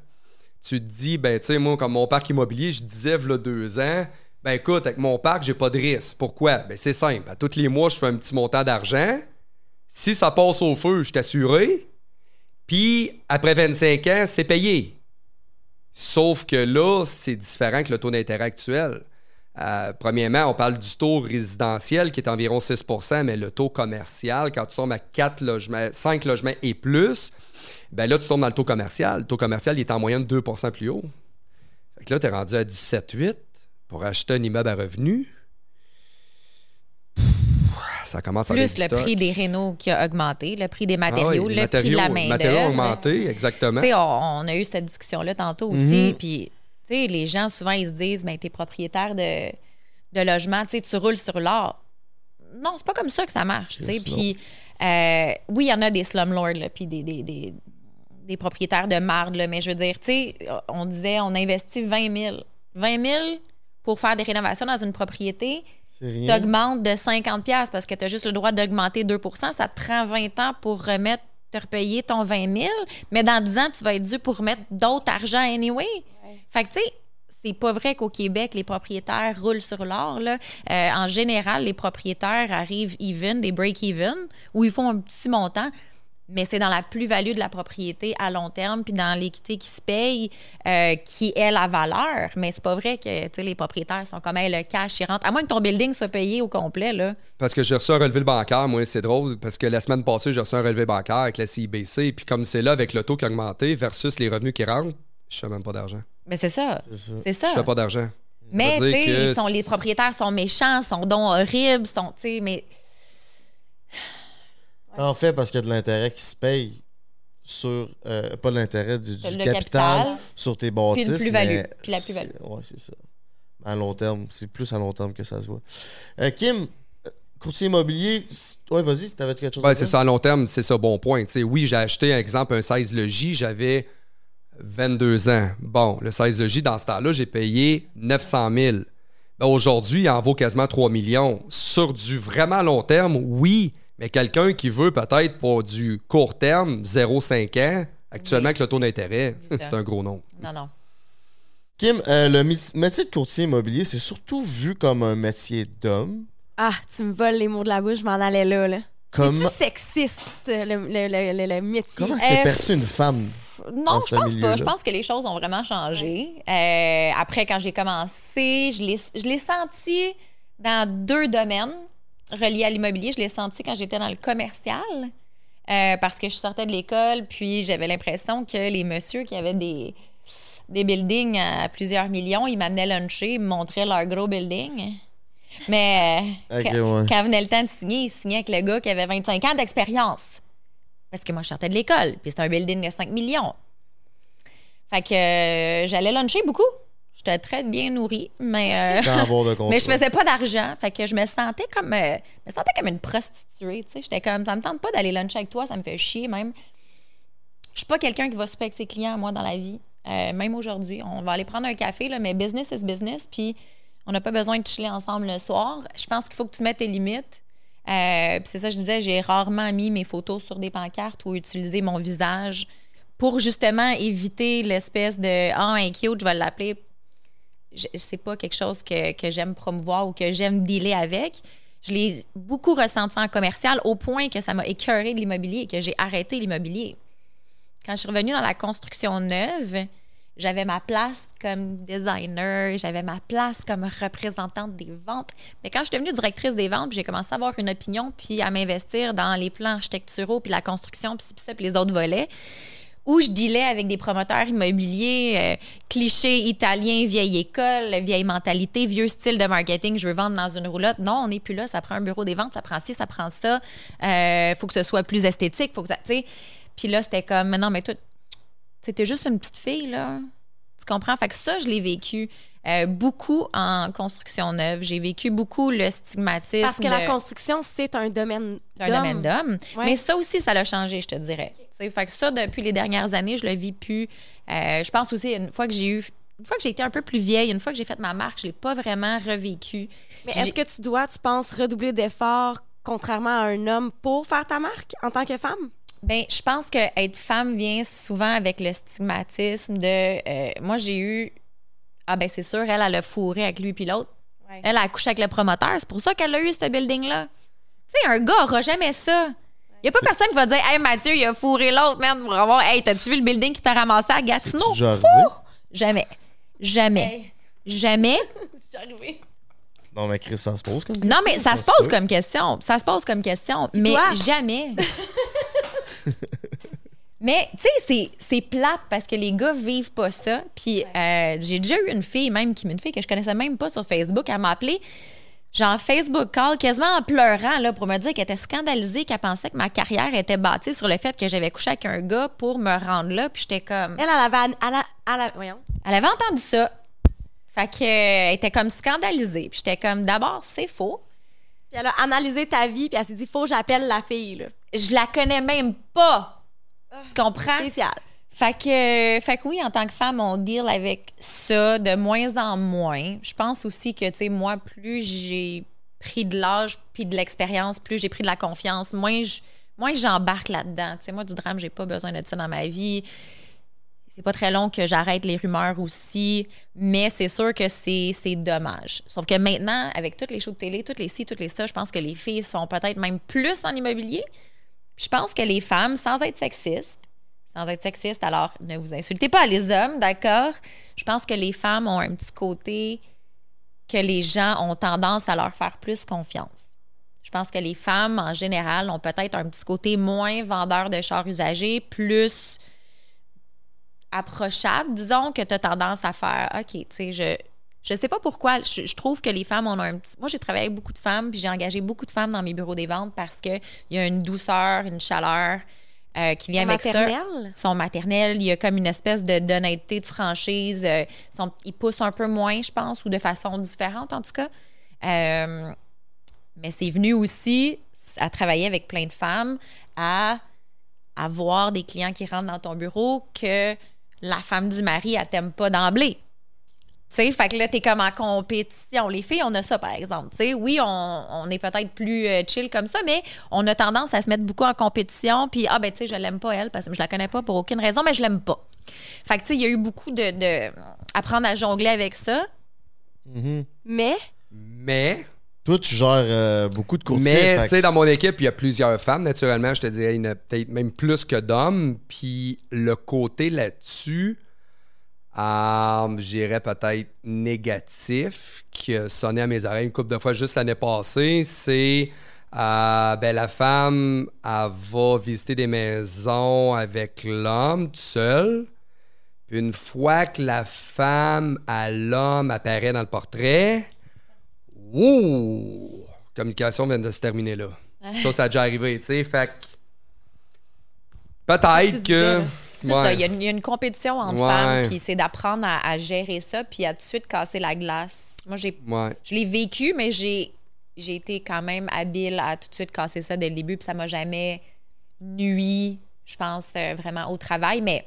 Tu te dis, ben, tu sais, moi, comme mon parc immobilier, je disais, il deux ans, ben, écoute, avec mon parc, j'ai pas de risque. Pourquoi? Ben, c'est simple. À tous les mois, je fais un petit montant d'argent. Si ça passe au feu, je suis assuré. Puis, après 25 ans, c'est payé. Sauf que là, c'est différent que le taux d'intérêt actuel. Euh, premièrement, on parle du taux résidentiel qui est environ 6% mais le taux commercial, quand tu tombes à 4 logements, 5 logements et plus, ben là, tu tombes dans le taux commercial. Le taux commercial, il est en moyenne 2% plus haut. Fait que là, tu es rendu à 17,8 pour acheter un immeuble à revenu. Pff, Ça commence à Plus le stock. prix des rénaux qui a augmenté, le prix des Ah matériaux, oui, le prix de la matériaux- matériaux ont augmenté, exactement. On, on a eu cette discussion-là tantôt aussi. Mhm. Puis, tu sais, les gens, souvent, ils se disent, ben, t'es propriétaire de, de logement, tu roules sur l'or. Non, c'est pas comme ça que ça marche, tu sais. Yes, Puis, euh, oui, il y en a des slumlords, puis des, des, des, des propriétaires de marde, là, mais je veux dire, tu sais, on disait, on investit 20 000. 20 000 pour faire des rénovations dans une propriété, C'est rien. t'augmentes de 50 pièces parce que tu as juste le droit d'augmenter 2% ça te prend 20 ans pour remettre te repayer ton 20 000 mais dans 10 ans tu vas être dû pour remettre d'autres argent anyway fait que tu sais c'est pas vrai qu'au Québec, les propriétaires roulent sur l'or. là. Euh, en général, les propriétaires arrivent even, des break-even, où ils font un petit montant, mais c'est dans la plus-value de la propriété à long terme, puis dans l'équité qui se paye, euh, qui est la valeur. Mais c'est pas vrai que tu sais, les propriétaires sont comme Hey, le cash, il rentre. À moins que ton building soit payé au complet. Là. Parce que j'ai reçu un relevé bancaire, moi, c'est drôle, parce que la semaine passée, j'ai reçu un relevé bancaire avec la CIBC, puis comme c'est là avec le taux qui a augmenté versus les revenus qui rentrent, je fais même pas d'argent. Mais c'est ça. C'est ça. Je fais pas d'argent. Mais tu sais, ils les propriétaires sont méchants, sont donc horribles, sont, tu sais, mais En fait, parce qu'il y a de l'intérêt qui se paye sur. euh, pas de l'intérêt du, capital, capital. sur tes bâtisses. Puis une plus-value. mais Puis la plus-value. c'est- Ouais, c'est ça. À long terme, c'est plus à long terme que ça se voit. Euh, Kim, euh, courtier immobilier, ouais, vas-y, t'avais quelque chose à Ouais, dire? c'est ça, à long terme, c'est ça, bon point. Tu sais, oui, j'ai acheté, un exemple, un 16 logis, j'avais 22 ans. Bon, le 16 logis, dans ce temps-là, j'ai payé 900 000. Ben, Aujourd'hui, il en vaut quasiment 3 millions. Sur du vraiment long terme, oui, mais quelqu'un qui veut peut-être pour du court terme, 0,5 ans, actuellement, Oui. avec le taux d'intérêt, C'est c'est un gros nom. non, non. Kim, euh, le métier de courtier immobilier, c'est surtout vu comme un métier d'homme. Ah, tu me voles les mots de la bouche, je m'en allais là. là. Comme, C'est-tu sexiste, le, le, le, le- le métier? comment c'est Euh, perçu une femme? Non, je pense pas. Je pense que les choses ont vraiment changé. Euh, après, quand j'ai commencé, je l'ai senti dans deux domaines reliés à l'immobilier. Je l'ai senti quand j'étais dans le commercial. euh, parce que je sortais de l'école, puis j'avais l'impression que les messieurs qui avaient des, des buildings à plusieurs millions, ils m'amenaient luncher, ils me montraient leur gros building. Mais euh, Ok, quand, ouais. quand venait le temps de signer, ils signaient avec le gars qui avait 25 ans d'expérience. Parce que moi, je sortais de l'école, puis c'était un building de 5 millions. Fait que euh, j'allais luncher beaucoup. J'étais très bien nourrie, mais, euh, mais je faisais pas d'argent. Fait que je me sentais comme, euh, je me sentais comme une prostituée. tu sais. J'étais comme, ça me tente pas d'aller luncher avec toi, ça me fait chier même. Je suis pas quelqu'un qui va souper avec ses clients, moi, dans la vie. Euh, même aujourd'hui, on va aller prendre un café, là, mais business is business. Puis on n'a pas besoin de chiller ensemble le soir. Je pense qu'il faut que tu mettes tes limites. Euh, puis c'est ça, je disais, j'ai rarement mis mes photos sur des pancartes ou utilisé mon visage pour justement éviter l'espèce de Ah, un cute, je vais l'appeler. C'est pas quelque chose que, que j'aime promouvoir ou que j'aime dealer avec. Je l'ai beaucoup ressenti en commercial au point que ça m'a écœuré de l'immobilier et que j'ai arrêté l'immobilier. Quand je suis revenue dans la construction neuve, j'avais ma place comme designer, j'avais ma place comme représentante des ventes. Mais quand je suis devenue directrice des ventes, j'ai commencé à avoir une opinion, puis à m'investir dans les plans architecturaux, puis la construction, puis puis ça, puis les autres volets, où je dealais avec des promoteurs immobiliers, euh, clichés italiens, vieille école, vieille mentalité, vieux style de marketing, je veux vendre dans une roulotte. Non, on n'est plus là, ça prend un bureau des ventes, ça prend ci, ça prend ça. Il faut que ce soit plus esthétique, faut que ça. Puis là, c'était comme, non, mais toi, c'était juste une petite fille, là. Tu comprends? Fait que ça, je l'ai vécu. Euh, beaucoup en construction neuve. J'ai vécu beaucoup le stigmatisme. Parce que la construction, c'est un domaine un d'hommes. domaine d'homme. Ouais. Mais ça aussi, ça l'a changé, je te dirais. Sais, Fait que ça, depuis les dernières années, je le vis plus. Euh, je pense aussi, une fois que j'ai eu. Une fois que j'ai été un peu plus vieille, une fois que j'ai fait ma marque, je l'ai pas vraiment revécu. Mais est-ce que tu dois, tu penses, redoubler d'efforts contrairement à un homme pour faire ta marque en tant que femme? Ben, je pense que être femme vient souvent avec le stigmatisme de. euh, moi, j'ai eu. Ah, ben, c'est sûr, elle, elle a fourré avec lui puis l'autre. Ouais. Elle a accouché avec le promoteur. C'est pour ça qu'elle a eu ce building-là. Tu sais, un gars aura jamais ça. Il n'y a pas personne qui va dire Hey, Mathieu, il a fourré l'autre, man, pour avoir. Hey, t'as-tu vu le building qui t'a ramassé à Gatineau? Jamais. Jamais. Jamais. C'est arrivé? Non, mais Chris, ça se pose comme Non, question, mais ça se pose comme question. Ça se pose comme question. Mais toi? jamais. mais, tu sais, c'est- c'est plate parce que les gars vivent pas ça. Puis, euh, j'ai déjà eu une fille, même, qui une fille que je connaissais même pas sur Facebook, elle m'a appelé, genre Facebook call, quasiment en pleurant, là, pour me dire qu'elle était scandalisée, qu'elle pensait que ma carrière était bâtie sur le fait que j'avais couché avec un gars pour me rendre là. Puis, j'étais comme. Elle, elle avait. Elle, elle voyons. Elle avait entendu ça. Fait qu'elle était comme scandalisée. Puis, j'étais comme, d'abord, c'est faux. Puis elle a analysé ta vie, puis elle s'est dit, faut que j'appelle la fille. Là. je la connais même pas. Tu comprends? Spécial. Fait que, fait que oui, en tant que femme, on deal avec ça de moins en moins. Je pense aussi que, tu sais, moi, plus j'ai pris de l'âge puis de l'expérience, plus j'ai pris de la confiance, moins je- moins j'embarque là-dedans. Tu sais, moi, du drame, j'ai pas besoin de ça dans ma vie. C'est pas très long que j'arrête les rumeurs aussi, mais c'est sûr que c'est c'est dommage. Sauf que maintenant, avec toutes les shows de télé, toutes les ci, toutes les ça, je pense que les filles sont peut-être même plus en immobilier. Je pense que les femmes, sans être sexistes, sans être sexiste, alors ne vous insultez pas les hommes, d'accord? Je pense que les femmes ont un petit côté que les gens ont tendance à leur faire plus confiance. Je pense que les femmes, en général, ont peut-être un petit côté moins vendeur de chars usagés, plus approchable, disons, que tu as tendance à faire OK, tu sais, je. Je sais pas pourquoi. Je, je trouve que les femmes, on a un petit. Moi, j'ai travaillé avec beaucoup de femmes, puis j'ai engagé beaucoup de femmes dans mes bureaux des ventes parce qu'il y a une douceur, une chaleur euh, qui vient avec ça Maternelle? sont maternelles. Il y a comme une espèce de d'honnêteté, de franchise. Euh, ils poussent un peu moins, je pense, ou de façon différente, en tout cas. Euh, mais c'est venu aussi à travailler avec plein de femmes, à avoir des clients qui rentrent dans ton bureau que la femme du mari, elle t'aime pas d'emblée. Tu sais, fait que là, t'es comme en compétition. Les filles, on a ça, par exemple. Tu sais, oui, on, on est peut-être plus euh, chill comme ça, mais on a tendance à se mettre beaucoup en compétition. Puis, ah, ben, tu sais, je l'aime pas, elle, parce que je la connais pas pour aucune raison, mais je l'aime pas. Fait que, tu sais, il y a eu beaucoup de, de. apprendre à jongler avec ça. Mhm. Mais, Mais, Toi, tu gères euh, beaucoup de courtiers. mais tu sais, dans mon équipe, il y a plusieurs femmes, naturellement. Je te dirais, il y en a peut-être même plus que d'hommes. Puis le côté là-dessus, euh, j'irais peut-être négatif, qui a sonné à mes oreilles une couple de fois juste l'année passée, c'est euh, ben, la femme, elle va visiter des maisons avec l'homme tout seul. Puis une fois que la femme à l'homme apparaît dans le portrait, ouh, communication vient de se terminer là. Ça, ça a déjà arrivé, tu sais. Fait peut-être que. Ça, il y, a une- il y a une compétition entre Ouais. femmes, puis c'est d'apprendre à, à gérer ça, puis à tout de suite casser la glace. Moi, j'ai Ouais. Je l'ai vécu, mais j'ai j'ai été quand même habile à tout de suite casser ça dès le début, puis ça m'a jamais nui, je pense, euh, vraiment au travail. Mais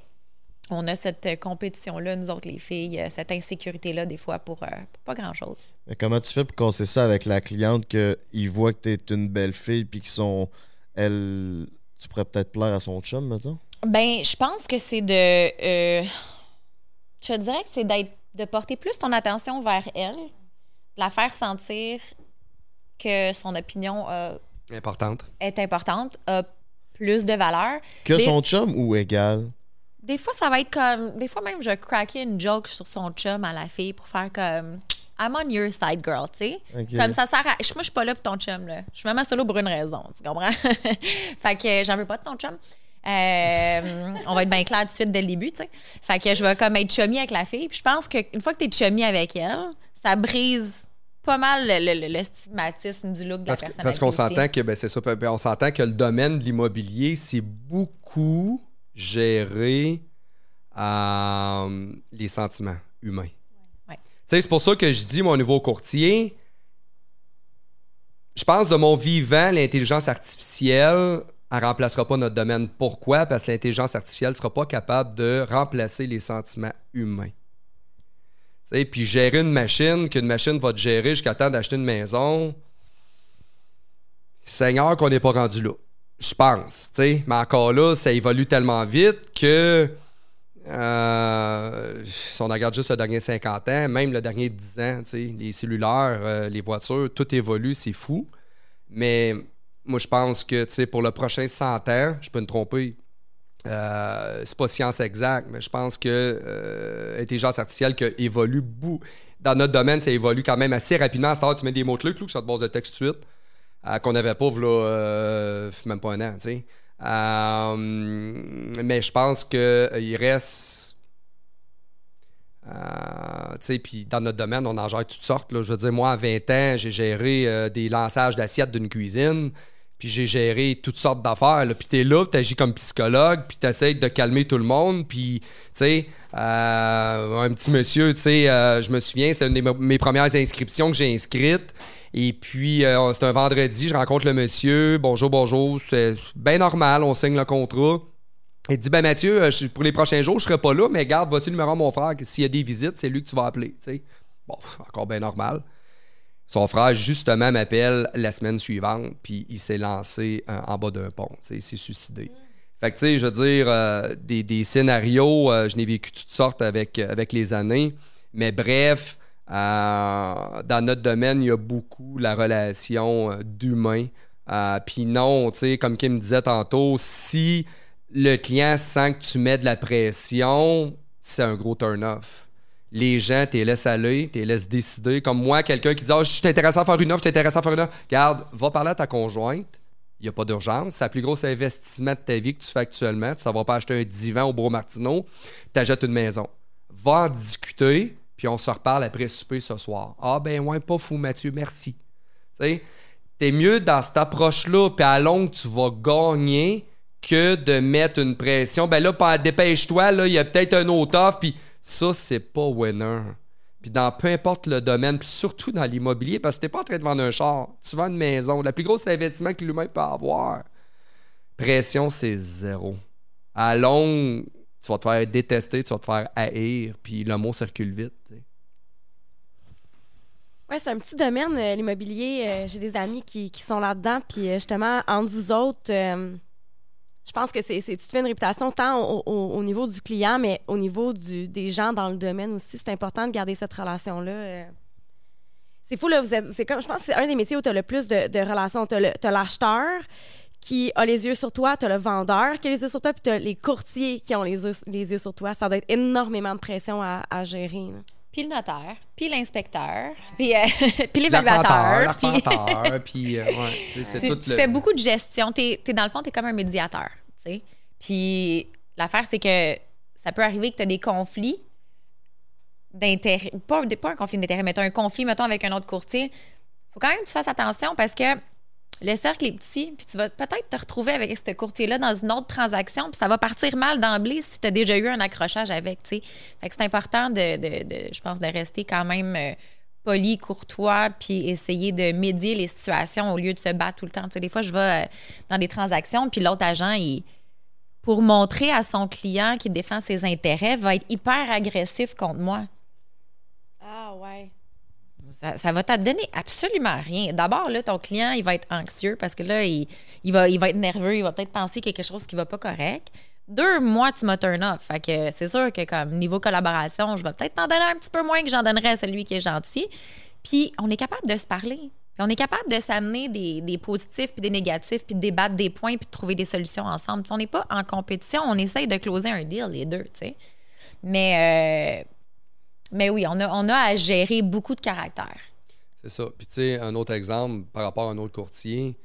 on a cette euh, compétition-là, nous autres, les filles, euh, cette insécurité-là, des fois, pour, euh, pour pas grand-chose. Mais comment tu fais pour casser ça avec la cliente qu'ils voient que t'es une belle fille puis qu'ils sont. Elle. Tu pourrais peut-être plaire à son chum, mettons? Ben, je pense que c'est de. euh, je te dirais que c'est d'être de porter plus ton attention vers elle, de la faire sentir que son opinion euh, Importante. est importante, a plus de valeur. Que son chum ou égal? Des fois, ça va être comme. Des fois, même, je craquer une joke sur son chum à la fille pour faire comme. I'm on your side, girl, tu sais. Comme ça sert à. je- Moi, je suis pas là pour ton chum, là. Je suis vraiment solo pour une raison, tu comprends? fait que j'en veux pas de ton chum. Euh, on va être bien clair tout de suite dès le début, tu sais. Fait que je vais comme être chummy avec la fille. Puis je pense qu'une fois que tu es chummy avec elle, ça brise pas mal le, le- le stigmatisme du look de Parce, la personne. parce qu'on s'entend que ben, c'est ça. ben, on s'entend que le domaine de l'immobilier, c'est beaucoup géré euh, les sentiments humains. Ouais. C'est pour ça que je dis, mon nouveau courtier, je pense de mon vivant, l'intelligence artificielle, elle remplacera pas notre domaine. Pourquoi? Parce que l'intelligence artificielle ne sera pas capable de remplacer les sentiments humains. Tu sais, Puis gérer une machine, qu'une machine va te gérer jusqu'à temps d'acheter une maison, Seigneur qu'on n'est pas rendu là. Je pense. Mais encore là, ça évolue tellement vite que euh, si on regarde juste le dernier 50 ans, même le dernier 10 ans, les cellulaires, euh, les voitures, tout évolue, c'est fou. Mais moi, je pense que, pour le prochain 100 ans, je peux me tromper, euh, c'est pas science exacte, mais je pense que euh, intelligence artificielle qui évolue beaucoup. Dans notre domaine, ça évolue quand même assez rapidement. À ce temps, tu mets des mots-clés, que ça te base de texte tout de suite, euh, qu'on n'avait pas, là, euh, même pas un an, tu sais. Euh, mais je pense qu'il reste. puis dans notre domaine, on en gère toutes sortes. là. Je veux dire, moi, à 20 ans, j'ai géré des lançages d'assiettes d'une cuisine, puis j'ai géré toutes sortes d'affaires. Puis t'es là, tu agis comme psychologue, puis t'essayes de calmer tout le monde. Puis, tu sais, euh, un petit monsieur, tu sais, euh, je me souviens, c'est une de mes- premières inscriptions que j'ai inscrites. Et puis, euh, c'est un vendredi, je rencontre le monsieur. Bonjour, bonjour. C'est bien normal, on signe le contrat. Il dit, ben Mathieu, pour les prochains jours, je serai pas là, mais garde, voici le numéro de mon frère. S'il y a des visites, c'est lui que tu vas appeler. sais. Bon, encore bien normal. Son frère, justement, m'appelle la semaine suivante, puis il s'est lancé euh, en bas d'un pont. Il s'est suicidé. Fait que, tu sais, je veux dire, euh, des, des scénarios, euh, je n'ai vécu toutes sortes avec, avec les années. Mais bref, dans notre domaine, il y a beaucoup la relation d'humain. Puis non, tu sais, comme Kim disait tantôt, si le client sent que tu mets de la pression, c'est un gros turn-off. Les gens, tu les laisses aller, tu les laisses décider. Comme moi, quelqu'un qui dit Ah, Je suis intéressé à faire une offre, je suis intéressé à faire une offre. Regarde, va parler à ta conjointe. Il n'y a pas d'urgence. C'est le plus gros investissement de ta vie que tu fais actuellement. Tu ne vas pas acheter un divan au Beau Martineau, tu achètes une maison. Va en discuter, puis on se reparle après souper ce soir. Ah, ben ouais, pas fou, Mathieu, merci. Tu sais, t'es mieux dans cette approche-là, puis à longue, tu vas gagner que de mettre une pression. Ben là, dépêche-toi, là, il y a peut-être un autre offre, puis ça, c'est pas winner. Puis dans peu importe le domaine, puis surtout dans l'immobilier, parce que t'es pas en train de vendre un char, tu vends une maison. Le plus gros investissement que l'humain peut avoir. Pression, c'est zéro. À longue, tu vas te faire détester, tu vas te faire haïr, puis le mot circule vite. Oui, c'est un petit domaine, euh, l'immobilier. Euh, J'ai des amis qui, qui sont là-dedans. Puis euh, justement, entre vous autres, je pense que c'est, tu te fais une réputation tant au, au- au niveau du client, mais au niveau du, des gens dans le domaine aussi. C'est important de garder cette relation-là. euh. C'est fou, là. Vous êtes, c'est comme, je pense que c'est un des métiers où tu as le plus de, relations. Tu as l'acheteur qui a les yeux sur toi, tu as le vendeur qui a les yeux sur toi, puis tu as les courtiers qui ont les yeux, les yeux sur toi. Ça doit être énormément de pression à, à gérer. Puis le notaire, puis l'inspecteur, puis, euh, puis l'évaluateur. Puis- puis euh, ouais, c'est tu, tout tu le- fais beaucoup de gestion. T'es, t'es, dans le fond, tu es comme un médiateur. tu sais. Puis l'affaire, c'est que ça peut arriver que tu as des conflits d'intérêt. Pas, pas un conflit d'intérêt, mais tu un conflit, mettons, avec un autre courtier. faut quand même que tu fasses attention parce que le cercle est petit, puis tu vas peut-être te retrouver avec ce courtier-là dans une autre transaction, puis ça va partir mal d'emblée si tu as déjà eu un accrochage avec, tu sais. Fait que c'est important de, de- je pense, de rester quand même euh, poli, courtois, puis essayer de médier les situations au lieu de se battre tout le temps. Tu sais, des fois, je vais euh, dans des transactions, puis l'autre agent, il, pour montrer à son client qu'il défend ses intérêts, va être hyper agressif contre moi. Ah, ouais. Ça, ça va te donner absolument rien. D'abord, là, ton client, il va être anxieux parce que là, il, il va, il va être nerveux, il va peut-être penser quelque chose qui va pas correct. Deux mois, tu m'as turn off. Fait que c'est sûr que comme niveau collaboration, je vais peut-être t'en donner un petit peu moins que j'en donnerais à celui qui est gentil. Puis on est capable de se parler. Puis on est capable de s'amener des, des positifs puis des négatifs, puis de débattre des points, puis de trouver des solutions ensemble. Puis on n'est pas en compétition, on essaye de closer un deal, les deux, tu sais. Mais, euh, mais oui, on a, on a à gérer beaucoup de caractères. C'est ça. Puis, tu sais, un autre exemple par rapport à un autre courtier,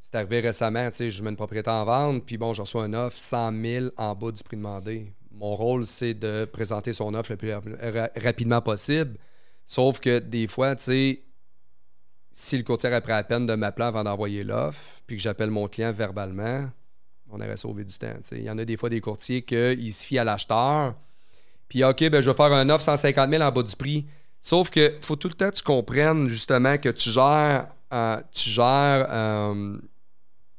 c'est arrivé récemment, tu sais, je mets une propriété en vente, puis bon, je reçois une offre 100 000 en bas du prix demandé. Mon rôle, c'est de présenter son offre le plus ra- rapidement possible. Sauf que des fois, tu sais, si le courtier a pris peine de m'appeler avant d'envoyer l'offre, puis que j'appelle mon client verbalement, on aurait sauvé du temps. tu sais. Il y en a des fois des courtiers qui se fient à l'acheteur, puis OK, ben, je vais faire un offre 150 000 en bas du prix. Sauf que faut tout le temps que tu comprennes justement que tu gères, euh, tu gères euh,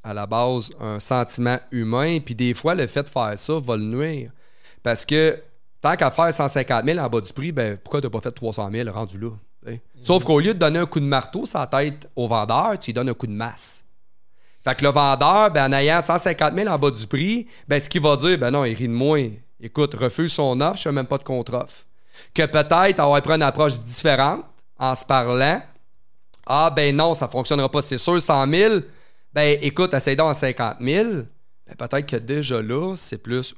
à la base un sentiment humain, puis des fois, le fait de faire ça va le nuire. Parce que tant qu'à faire 150 000 en bas du prix, ben, pourquoi tu n'as pas fait 300 000 rendu là? t'sais? Sauf qu'au lieu de donner un coup de marteau sur la tête au vendeur, tu lui donnes un coup de masse. Fait que le vendeur, ben, en ayant 150 000 en bas du prix, ben, ce qu'il va dire, ben non, il rit de moi. Écoute, refuse son offre, je fais même pas de contre-offre. Que peut-être, va prendre une approche différente en se parlant. Ah, ben non, ça fonctionnera pas, c'est sûr, 100 000. Ben écoute, essaye donc à 50 000. Ben, peut-être que déjà là, c'est plus.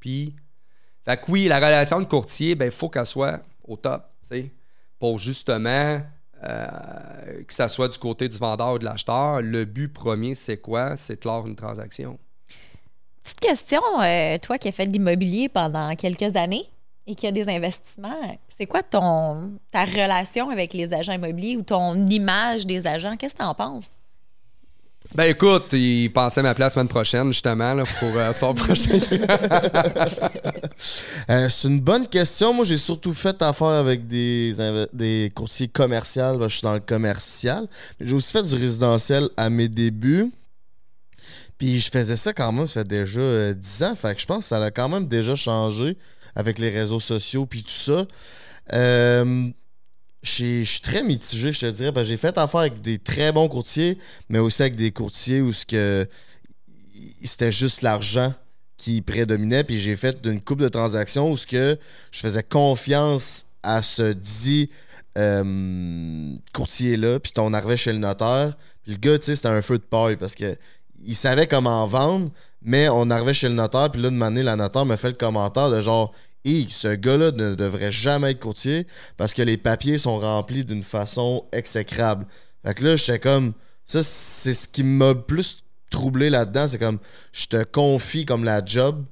Puis. Fait que oui, la relation de courtier, ben, il faut qu'elle soit au top, tu sais. Pour justement euh, que ça soit du côté du vendeur ou de l'acheteur. Le but premier, c'est quoi? C'est de clore une transaction. Petite question, euh, toi qui as fait de l'immobilier pendant quelques années et qui a des investissements, c'est quoi ton ta relation avec les agents immobiliers ou ton image des agents? Qu'est-ce que tu en penses? Ben écoute, il pensait m'appeler la semaine prochaine, justement, là, pour euh, son prochain. Euh, c'est une bonne question. Moi, j'ai surtout fait affaire avec des, courtiers commerciaux. Je suis dans le commercial. J'ai aussi fait du résidentiel à mes débuts. Puis je faisais ça quand même, ça fait déjà euh, 10 ans. Fait que je pense que ça a quand même déjà changé avec les réseaux sociaux puis tout ça. Euh, je suis très mitigé, je te dirais. J'ai fait affaire avec des très bons courtiers, mais aussi avec des courtiers où c'était juste l'argent qui prédominait. Puis j'ai fait une coupe de transactions où que je faisais confiance à ce dit euh, courtier-là. Puis on arrivait chez le notaire. Puis le gars, tu sais, c'était un feu de paille parce que il savait comment vendre, mais on arrivait chez le notaire. Puis là, de manière, la notaire me fait le commentaire de genre. Hi, ce gars-là ne devrait jamais être courtier parce que les papiers sont remplis d'une façon exécrable. Fait que là, j'étais comme. Ça, c'est ce qui m'a plus troublé là-dedans. C'est comme. Je te confie comme la job,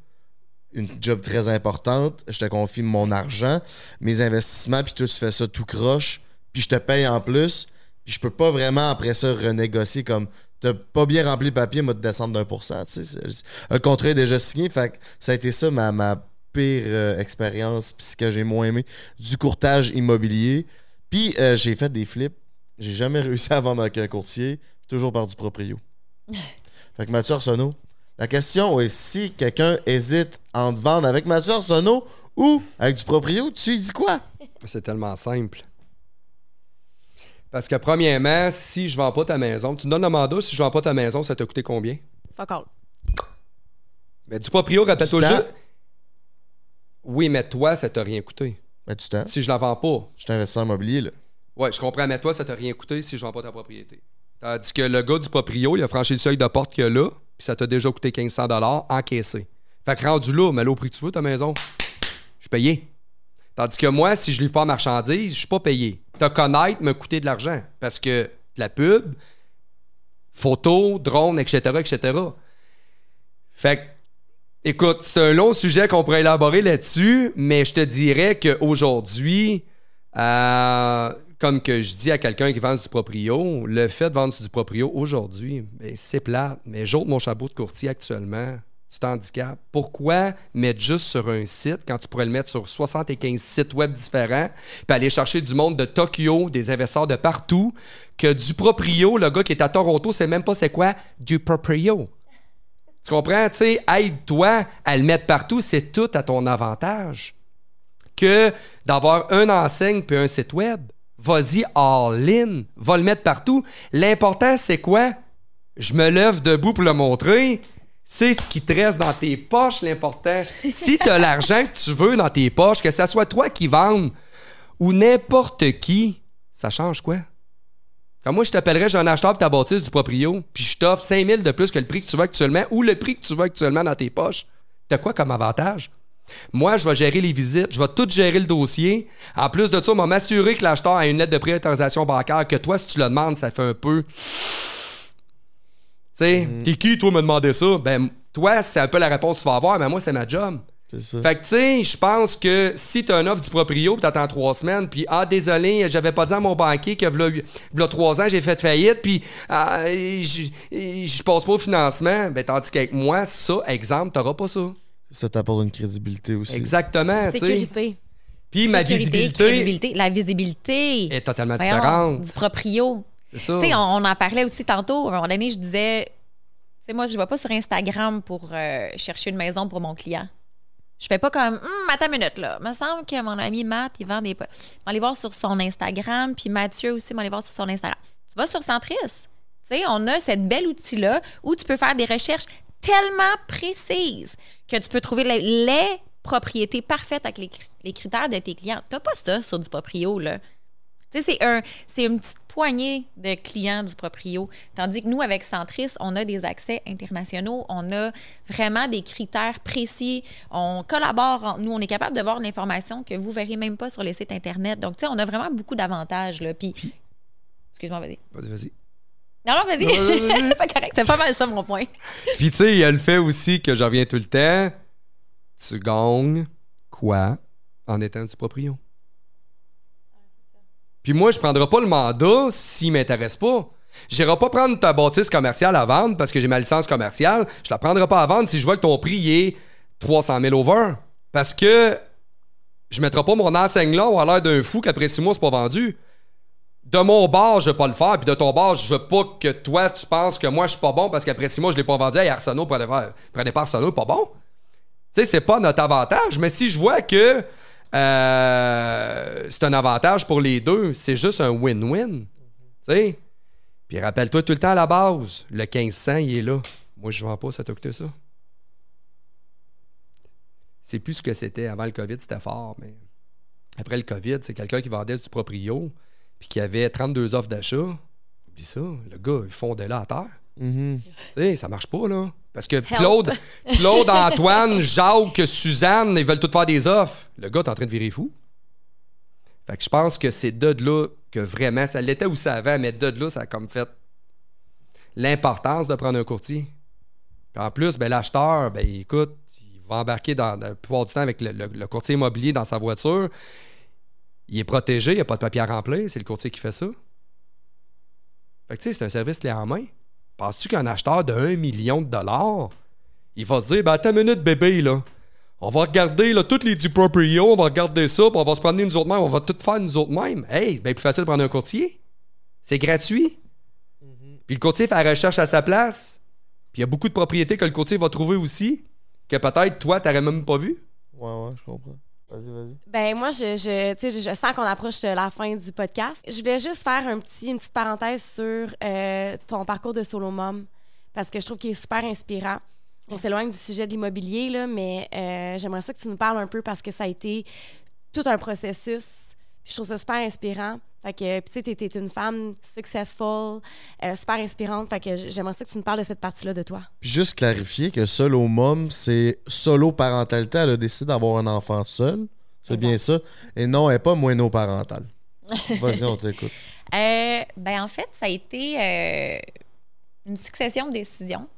une job très importante. Je te confie mon argent, mes investissements, puis tu fais ça tout croche. Puis je te paye en plus. Puis je peux pas vraiment après ça renégocier comme. T'as pas bien rempli le papier, moi, te descendre d'un pour cent. Le contrat est déjà signé. Fait que ça a été ça ma, ma pire euh, expérience, puis ce que j'ai moins aimé du courtage immobilier. Puis euh, j'ai fait des flips. J'ai jamais réussi à vendre avec un courtier, toujours par du proprio. fait que Mathieu Arsenault, la question est si quelqu'un hésite en te vendre avec Mathieu Arsenault ou avec du proprio, tu lui dis quoi? C'est tellement simple. Parce que, premièrement, si je vends pas ta maison, tu me donnes le mandat, si je vends pas ta maison, ça t'a coûté combien? Fuck all. Mais du proprio, rappelle-toi Du temps? juste. Oui, mais toi, ça t'a rien coûté. Ben, tu t'en. Si je la vends pas. Je suis investisseur immobilier, là. Ouais, je comprends, mais toi, ça t'a rien coûté si je vends pas ta propriété. Tandis que le gars du proprio, il a franchi le seuil de porte qu'il y a là, puis ça t'a déjà coûté 1500 encaissé. Fait que rendu là, mais là, au prix que tu veux, ta maison, je suis payé. Tandis que moi, si je livre pas en marchandise, je suis pas payé. Te connaître me coûter de l'argent. Parce que de la pub, photos, drones, etc., etc. Fait que, écoute, c'est un long sujet qu'on pourrait élaborer là-dessus, mais je te dirais qu'aujourd'hui, euh, comme que je dis à quelqu'un qui vend du proprio, le fait de vendre du proprio aujourd'hui, ben, c'est plate. Mais j'ôte mon chapeau de courtier actuellement. Tu t'handicapes. Pourquoi mettre juste sur un site quand tu pourrais le mettre sur 75 sites web différents, puis aller chercher du monde de Tokyo, des investisseurs de partout, que du proprio, le gars qui est à Toronto, sait même pas c'est quoi du proprio. Tu comprends? Tu sais, aide-toi à le mettre partout, c'est tout à ton avantage que d'avoir un enseigne puis un site web. Vas-y all-in, va le mettre partout. L'important, c'est quoi? Je me lève debout pour le montrer. C'est ce qui te dans tes poches, l'important. Si tu as l'argent que tu veux dans tes poches, que ce soit toi qui vende ou n'importe qui, ça change quoi? Quand moi, je t'appellerais, j'ai un acheteur pour ta bâtisse du proprio, puis je t'offre 5000 de plus que le prix que tu veux actuellement ou le prix que tu veux actuellement dans tes poches. T'as quoi comme avantage? Moi, je vais gérer les visites, je vais tout gérer le dossier. En plus de ça, on va m'assurer que l'acheteur a une lettre de préautorisation bancaire, que toi, si tu le demandes, ça fait un peu. Sais, t'es qui, toi, me demander ça? Ben, toi, c'est un peu la réponse que tu vas avoir, mais moi, c'est ma job. C'est ça. Fait que, tu sais, je pense que si t'as une offre du proprio, puis t'attends trois semaines, puis ah, désolé, j'avais pas dit à mon banquier que v'là, v'là trois ans, j'ai fait faillite, puis ah, je passe pas au financement, ben, tandis qu'avec moi, ça, exemple, t'auras pas ça. Ça t'apporte une crédibilité aussi. Exactement, tu. Sécurité. Puis ma visibilité crédibilité. La visibilité. est totalement Voyons, différente. Du proprio. C'est ça. Tu sais, on, on en parlait aussi tantôt. À un moment donné, je disais, tu sais, moi, je ne vais pas sur Instagram pour euh, chercher une maison pour mon client. Je fais pas comme, hum, attends une minute, là. Il me semble que mon ami Matt, il vend des. Vais aller voir sur son Instagram, puis Mathieu aussi, vais aller voir sur son Instagram. Tu vas sur Centris. Tu sais, on a cette belle outil-là où tu peux faire des recherches tellement précises que tu peux trouver les, propriétés parfaites avec les, les critères de tes clients. Tu n'as pas ça sur du proprio, là. C'est un, c'est une petite poignée de clients du proprio. Tandis que nous, avec Centris, on a des accès internationaux, on a vraiment des critères précis, on collabore nous, on est capable de voir l'information que vous verrez même pas sur les sites Internet. Donc, tu sais, on a vraiment beaucoup d'avantages, là. Puis, excuse-moi, vas-y. Vas-y, vas-y. Non, non, vas-y. Vas-y. c'est correct, c'est pas mal ça, mon point. Puis tu sais, il y a le fait aussi que je reviens tout le temps. Tu gagnes quoi en étant du proprio? Puis moi, je prendrai pas le mandat s'il m'intéresse pas. J'irai pas prendre ta bâtisse commerciale à vendre parce que j'ai ma licence commerciale. Je la prendrai pas à vendre si je vois que ton prix est 300 000 over. Parce que je mettrai pas mon enseigne là à l'air d'un fou qu'après six mois, c'est pas vendu. De mon bar, je vais pas le faire. Puis de ton bar, je veux pas que toi, tu penses que moi, je suis pas bon parce qu'après six mois, je l'ai pas vendu. Hey, Arsenault, prenez pas, prenez pas Arsenault, pas bon. Tu sais, c'est pas notre avantage. Mais si je vois que euh, c'est un avantage pour les deux, c'est juste un win-win. Tu sais? Puis rappelle-toi tout le temps à la base, le 1500, il est là. Moi, je vends pas, ça t'a coûté ça. C'est plus ce que c'était. Avant le COVID, c'était fort, mais après le COVID, c'est quelqu'un qui vendait du proprio puis qui avait 32 offres d'achat. Oublie ça, le gars, il fondait là à terre. Mhm. Tu sais, ça marche pas, là. Parce que Claude, Claude, Antoine, Jacques, Suzanne, ils veulent tous faire des offres. Le gars est en train de virer fou. Fait que je pense que c'est de là que vraiment, ça l'était où ça avant, mais de là, ça a comme fait l'importance de prendre un courtier. Puis en plus, ben, l'acheteur, ben, écoute, il va embarquer dans, dans la plupart du temps avec le, le- le courtier immobilier dans sa voiture. Il est protégé, il n'y a pas de papier à remplir, c'est le courtier qui fait ça. Fait que tu sais, c'est un service clé en main. Penses-tu qu'un acheteur de 1 million de dollars, il va se dire, ben attends une minute, bébé, là. On va regarder là, toutes les du proprio, on va regarder ça, puis on va se promener nous autres mêmes, on va tout faire nous autres mêmes. Hey, c'est bien plus facile de prendre un courtier. C'est gratuit. Puis le courtier fait la recherche à sa place. Puis il y a beaucoup de propriétés que le courtier va trouver aussi, que peut-être toi, t'aurais même pas vu. Ouais, ouais, je comprends. Vas-y, vas-y. Ben moi, je, je, tu sais, je sens qu'on approche de la fin du podcast. Je voulais juste faire un petit, une petite parenthèse sur euh, ton parcours de solo mom parce que je trouve qu'il est super inspirant. On s'éloigne du sujet de l'immobilier, là, mais euh, j'aimerais ça que tu nous parles un peu parce que ça a été tout un processus. Je trouve ça super inspirant. Fait que, tu sais, t'es- une femme successful, euh, super inspirante. Fait que j'aimerais ça que tu nous parles de cette partie-là de toi. Puis juste clarifier que solo mom, c'est solo parentalité. Elle a décidé d'avoir un enfant seul. C'est bien ça. Et non, elle n'est pas moineau-parentale. Vas-y, on t'écoute. Euh, ben en fait, ça a été euh, une succession de décisions.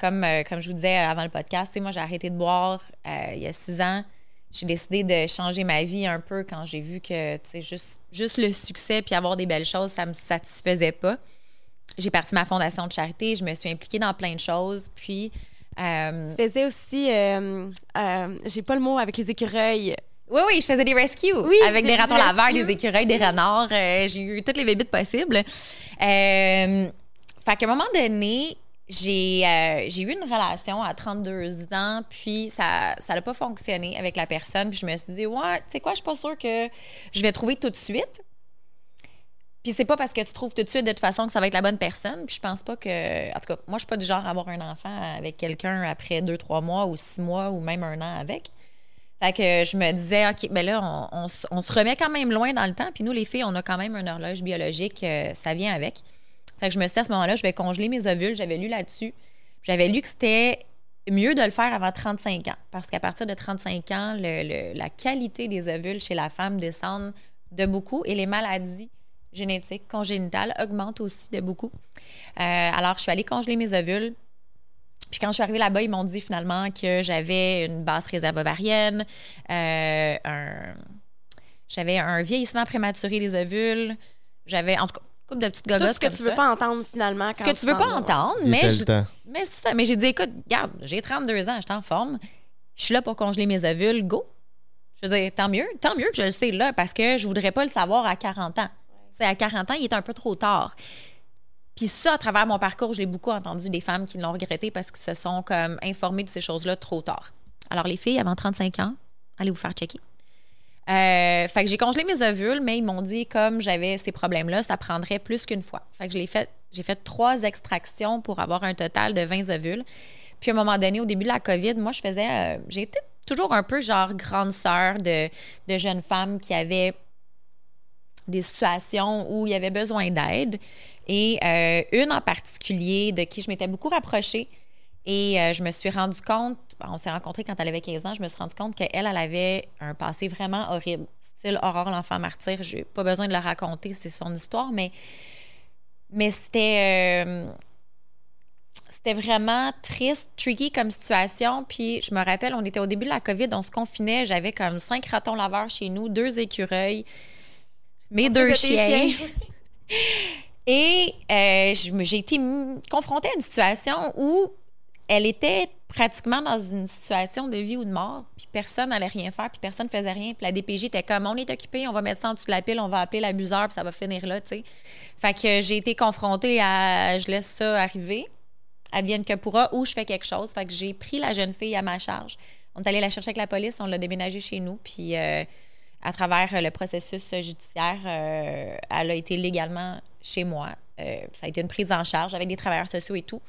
Comme, comme je vous disais avant le podcast, moi, j'ai arrêté de boire il y a six ans. J'ai décidé de changer ma vie un peu quand j'ai vu que juste, juste le succès puis avoir des belles choses, ça me satisfaisait pas. J'ai parti ma fondation de charité, je me suis impliquée dans plein de choses. Puis, euh, Tu faisais aussi, euh, euh, j'ai pas le mot avec les écureuils. Oui, oui, je faisais des rescues Oui, avec des des ratons laveurs, des écureuils, des renards. euh, j'ai eu toutes les bébites possibles. Euh, fait qu'à un moment donné, j'ai euh, j'ai eu une relation à 32 ans, puis ça n'a pas fonctionné avec la personne. Puis je me suis dit, ouais, tu sais quoi, je suis pas sûre que je vais trouver tout de suite. Puis c'est pas parce que tu trouves tout de suite de toute façon que ça va être la bonne personne. Puis je pense pas que. En tout cas, moi, je suis pas du genre à avoir un enfant avec quelqu'un après deux, trois mois ou six mois ou même un an avec. Fait que je me disais, OK, ben là, on se remet quand même loin dans le temps. Puis nous, les filles, on a quand même une horloge biologique, euh, ça vient avec. Fait que je me suis dit à ce moment-là, je vais congeler mes ovules. J'avais lu là-dessus. J'avais lu que c'était mieux de le faire avant 35 ans. Parce qu'à partir de 35 ans, la qualité des ovules chez la femme descend de beaucoup et les maladies génétique, congénitale, augmente aussi de beaucoup. Euh, alors, je suis allée congeler mes ovules. Puis quand je suis arrivée là-bas, ils m'ont dit finalement que j'avais une basse réserve ovarienne, euh, j'avais un vieillissement prématuré des ovules, j'avais en tout cas couple de petites Tout ce que comme tu veux ça. pas entendre finalement. Ce quand que tu veux pas entendre, Il mais était je- le temps. mais c'est ça. Mais j'ai dit, écoute, regarde, j'ai 32 ans, je suis en forme. Je suis là pour congeler mes ovules. Go. Je veux dire, tant mieux. Tant mieux que je le sais là, parce que je voudrais pas le savoir à 40 ans. Tu sais, à 40 ans, il est un peu trop tard. Puis ça, à travers mon parcours, j'ai beaucoup entendu des femmes qui l'ont regretté parce qu'ils se sont comme informées de ces choses-là trop tard. Alors, les filles, avant 35 ans, allez vous faire checker. Euh, fait que j'ai congelé mes ovules, mais ils m'ont dit comme j'avais ces problèmes-là, ça prendrait plus qu'une fois. Fait que je l'ai fait, j'ai fait trois extractions pour avoir un total de 20 ovules. Puis à un moment donné, au début de la COVID, moi, je faisais. euh, j'ai été toujours un peu genre grande sœur de, de jeunes femmes qui avaient des situations où il y avait besoin d'aide. Et euh, une en particulier de qui je m'étais beaucoup rapprochée. Et je me suis rendu compte, on s'est rencontrés quand elle avait 15 ans, je me suis rendu compte qu'elle, elle avait un passé vraiment horrible. Style Aurore, l'enfant martyr. J'ai pas besoin de la raconter, c'est son histoire, mais, mais c'était. euh, c'était vraiment triste, tricky comme situation. Puis je me rappelle, on était au début de la COVID, on se confinait. J'avais comme cinq ratons laveurs chez nous, deux écureuils, mes deux chiens. chiens. Et euh, j'ai été confrontée à une situation où elle était pratiquement dans une situation de vie ou de mort, puis personne n'allait rien faire, puis personne ne faisait rien. Puis la DPJ était comme, on est occupé, on va mettre ça en dessous de la pile, on va appeler l'abuseur, puis ça va finir là, tu sais. Fait que j'ai été confrontée à, je laisse ça arriver, advienne que pourra, ou je fais quelque chose. Fait que j'ai pris la jeune fille à ma charge. On est allé la chercher avec la police, on l'a déménagée chez nous, puis euh, à travers le processus judiciaire, euh, elle a été légalement chez moi. Euh, ça a été une prise en charge avec des travailleurs sociaux et tout.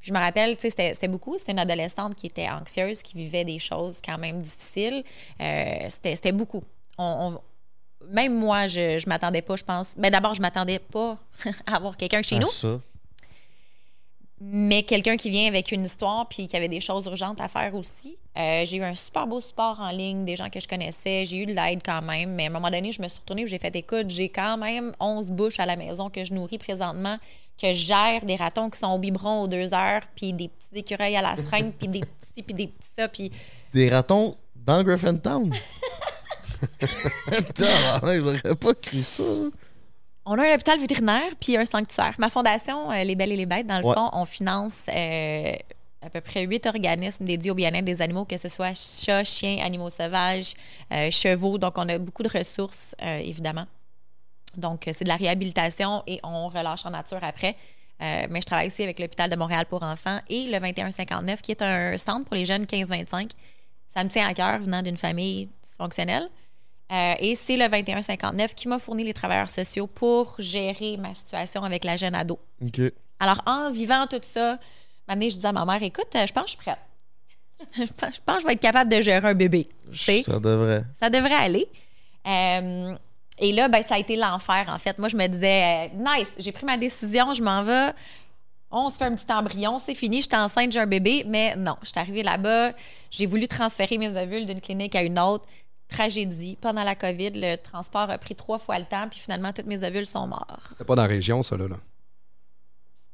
Puis je me rappelle, tu sais, c'était c'était beaucoup. C'était une adolescente qui était anxieuse, qui vivait des choses quand même difficiles. Euh, c'était c'était beaucoup. On- on- même moi, je, je m'attendais pas, je pense. Mais d'abord, je m'attendais pas à avoir quelqu'un chez nous. ça. Mais quelqu'un qui vient avec une histoire puis qui avait des choses urgentes à faire aussi. Euh, j'ai eu un super beau support en ligne, des gens que je connaissais. J'ai eu de l'aide quand même. Mais à un moment donné, je me suis retournée et j'ai fait écoute, j'ai quand même 11 bouches à la maison que je nourris présentement, que je gère des ratons qui sont au biberon aux deux heures, puis des petits écureuils à la seringue, puis des petits, puis des petits ça. Puis Des ratons dans Griffintown. Attends, je l'aurais pas cru ça. On a un hôpital vétérinaire puis un sanctuaire. Ma fondation, euh, Les Belles et les Bêtes, dans le Ouais. fond, on finance euh, à peu près huit organismes dédiés au bien-être des animaux, que ce soit chats, chiens, animaux sauvages, euh, chevaux. Donc, on a beaucoup de ressources, évidemment. Donc, euh, c'est de la réhabilitation et on relâche en nature après. Euh, mais je travaille aussi avec l'hôpital de Montréal pour enfants et le 2159, qui est un centre pour les jeunes 15-25. Ça me tient à cœur venant d'une famille dysfonctionnelle. Euh, et c'est le 2159 qui m'a fourni les travailleurs sociaux pour gérer ma situation avec la jeune ado. OK. Alors, en vivant tout ça, donné, je dis à ma mère, écoute, je pense que je suis prête. je pense je pense que je vais être capable de gérer un bébé. Ça devrait. ça devrait aller. Euh, et là, ben, ça a été l'enfer, en fait. Moi, je me disais, euh, nice, j'ai pris ma décision, je m'en vais. On se fait un petit embryon, c'est fini, je suis enceinte, j'ai un bébé. Mais non, je suis arrivée là-bas, j'ai voulu transférer mes ovules d'une clinique à une autre. Tragédie. Pendant la COVID, le transport a pris trois fois le temps, puis finalement, toutes mes ovules sont morts. C'est pas dans la région, ça, là. là.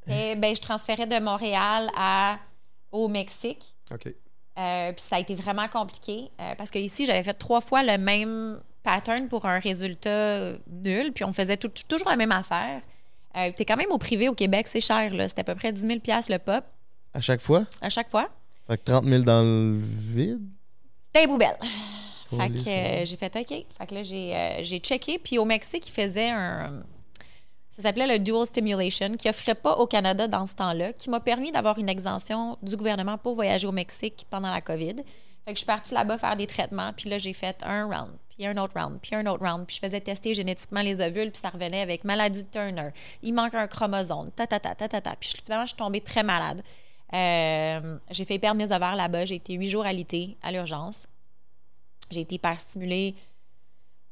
Et ben, je transférais de Montréal à, au Mexique. OK. Euh, puis ça a été vraiment compliqué euh, parce que ici j'avais fait trois fois le même pattern pour un résultat nul, puis on faisait tout- toujours la même affaire. Euh, T'es quand même au privé au Québec, c'est cher, là. C'était à peu près 10 000 le pop À chaque fois? à chaque fois. Fait que 30 000 dans le vide? Des poubelles. Pour Fait les que euh, j'ai fait OK. Fait que là, j'ai euh, j'ai checké. Puis au Mexique, ils faisaient un. Ça s'appelait le Dual Stimulation, qui offrait pas au Canada dans ce temps-là, qui m'a permis d'avoir une exemption du gouvernement pour voyager au Mexique pendant la COVID. Fait que je suis partie là-bas faire des traitements. Puis là, j'ai fait un round, puis un autre round, puis un autre round. Puis je faisais tester génétiquement les ovules, puis ça revenait avec maladie de Turner. Il manque un chromosome, ta ta ta ta ta ta. Puis je- finalement, je suis tombée très malade. Euh, j'ai fait perdre mes ovaires là-bas. J'ai été huit jours alité à l'urgence. J'ai été hyper stimulée.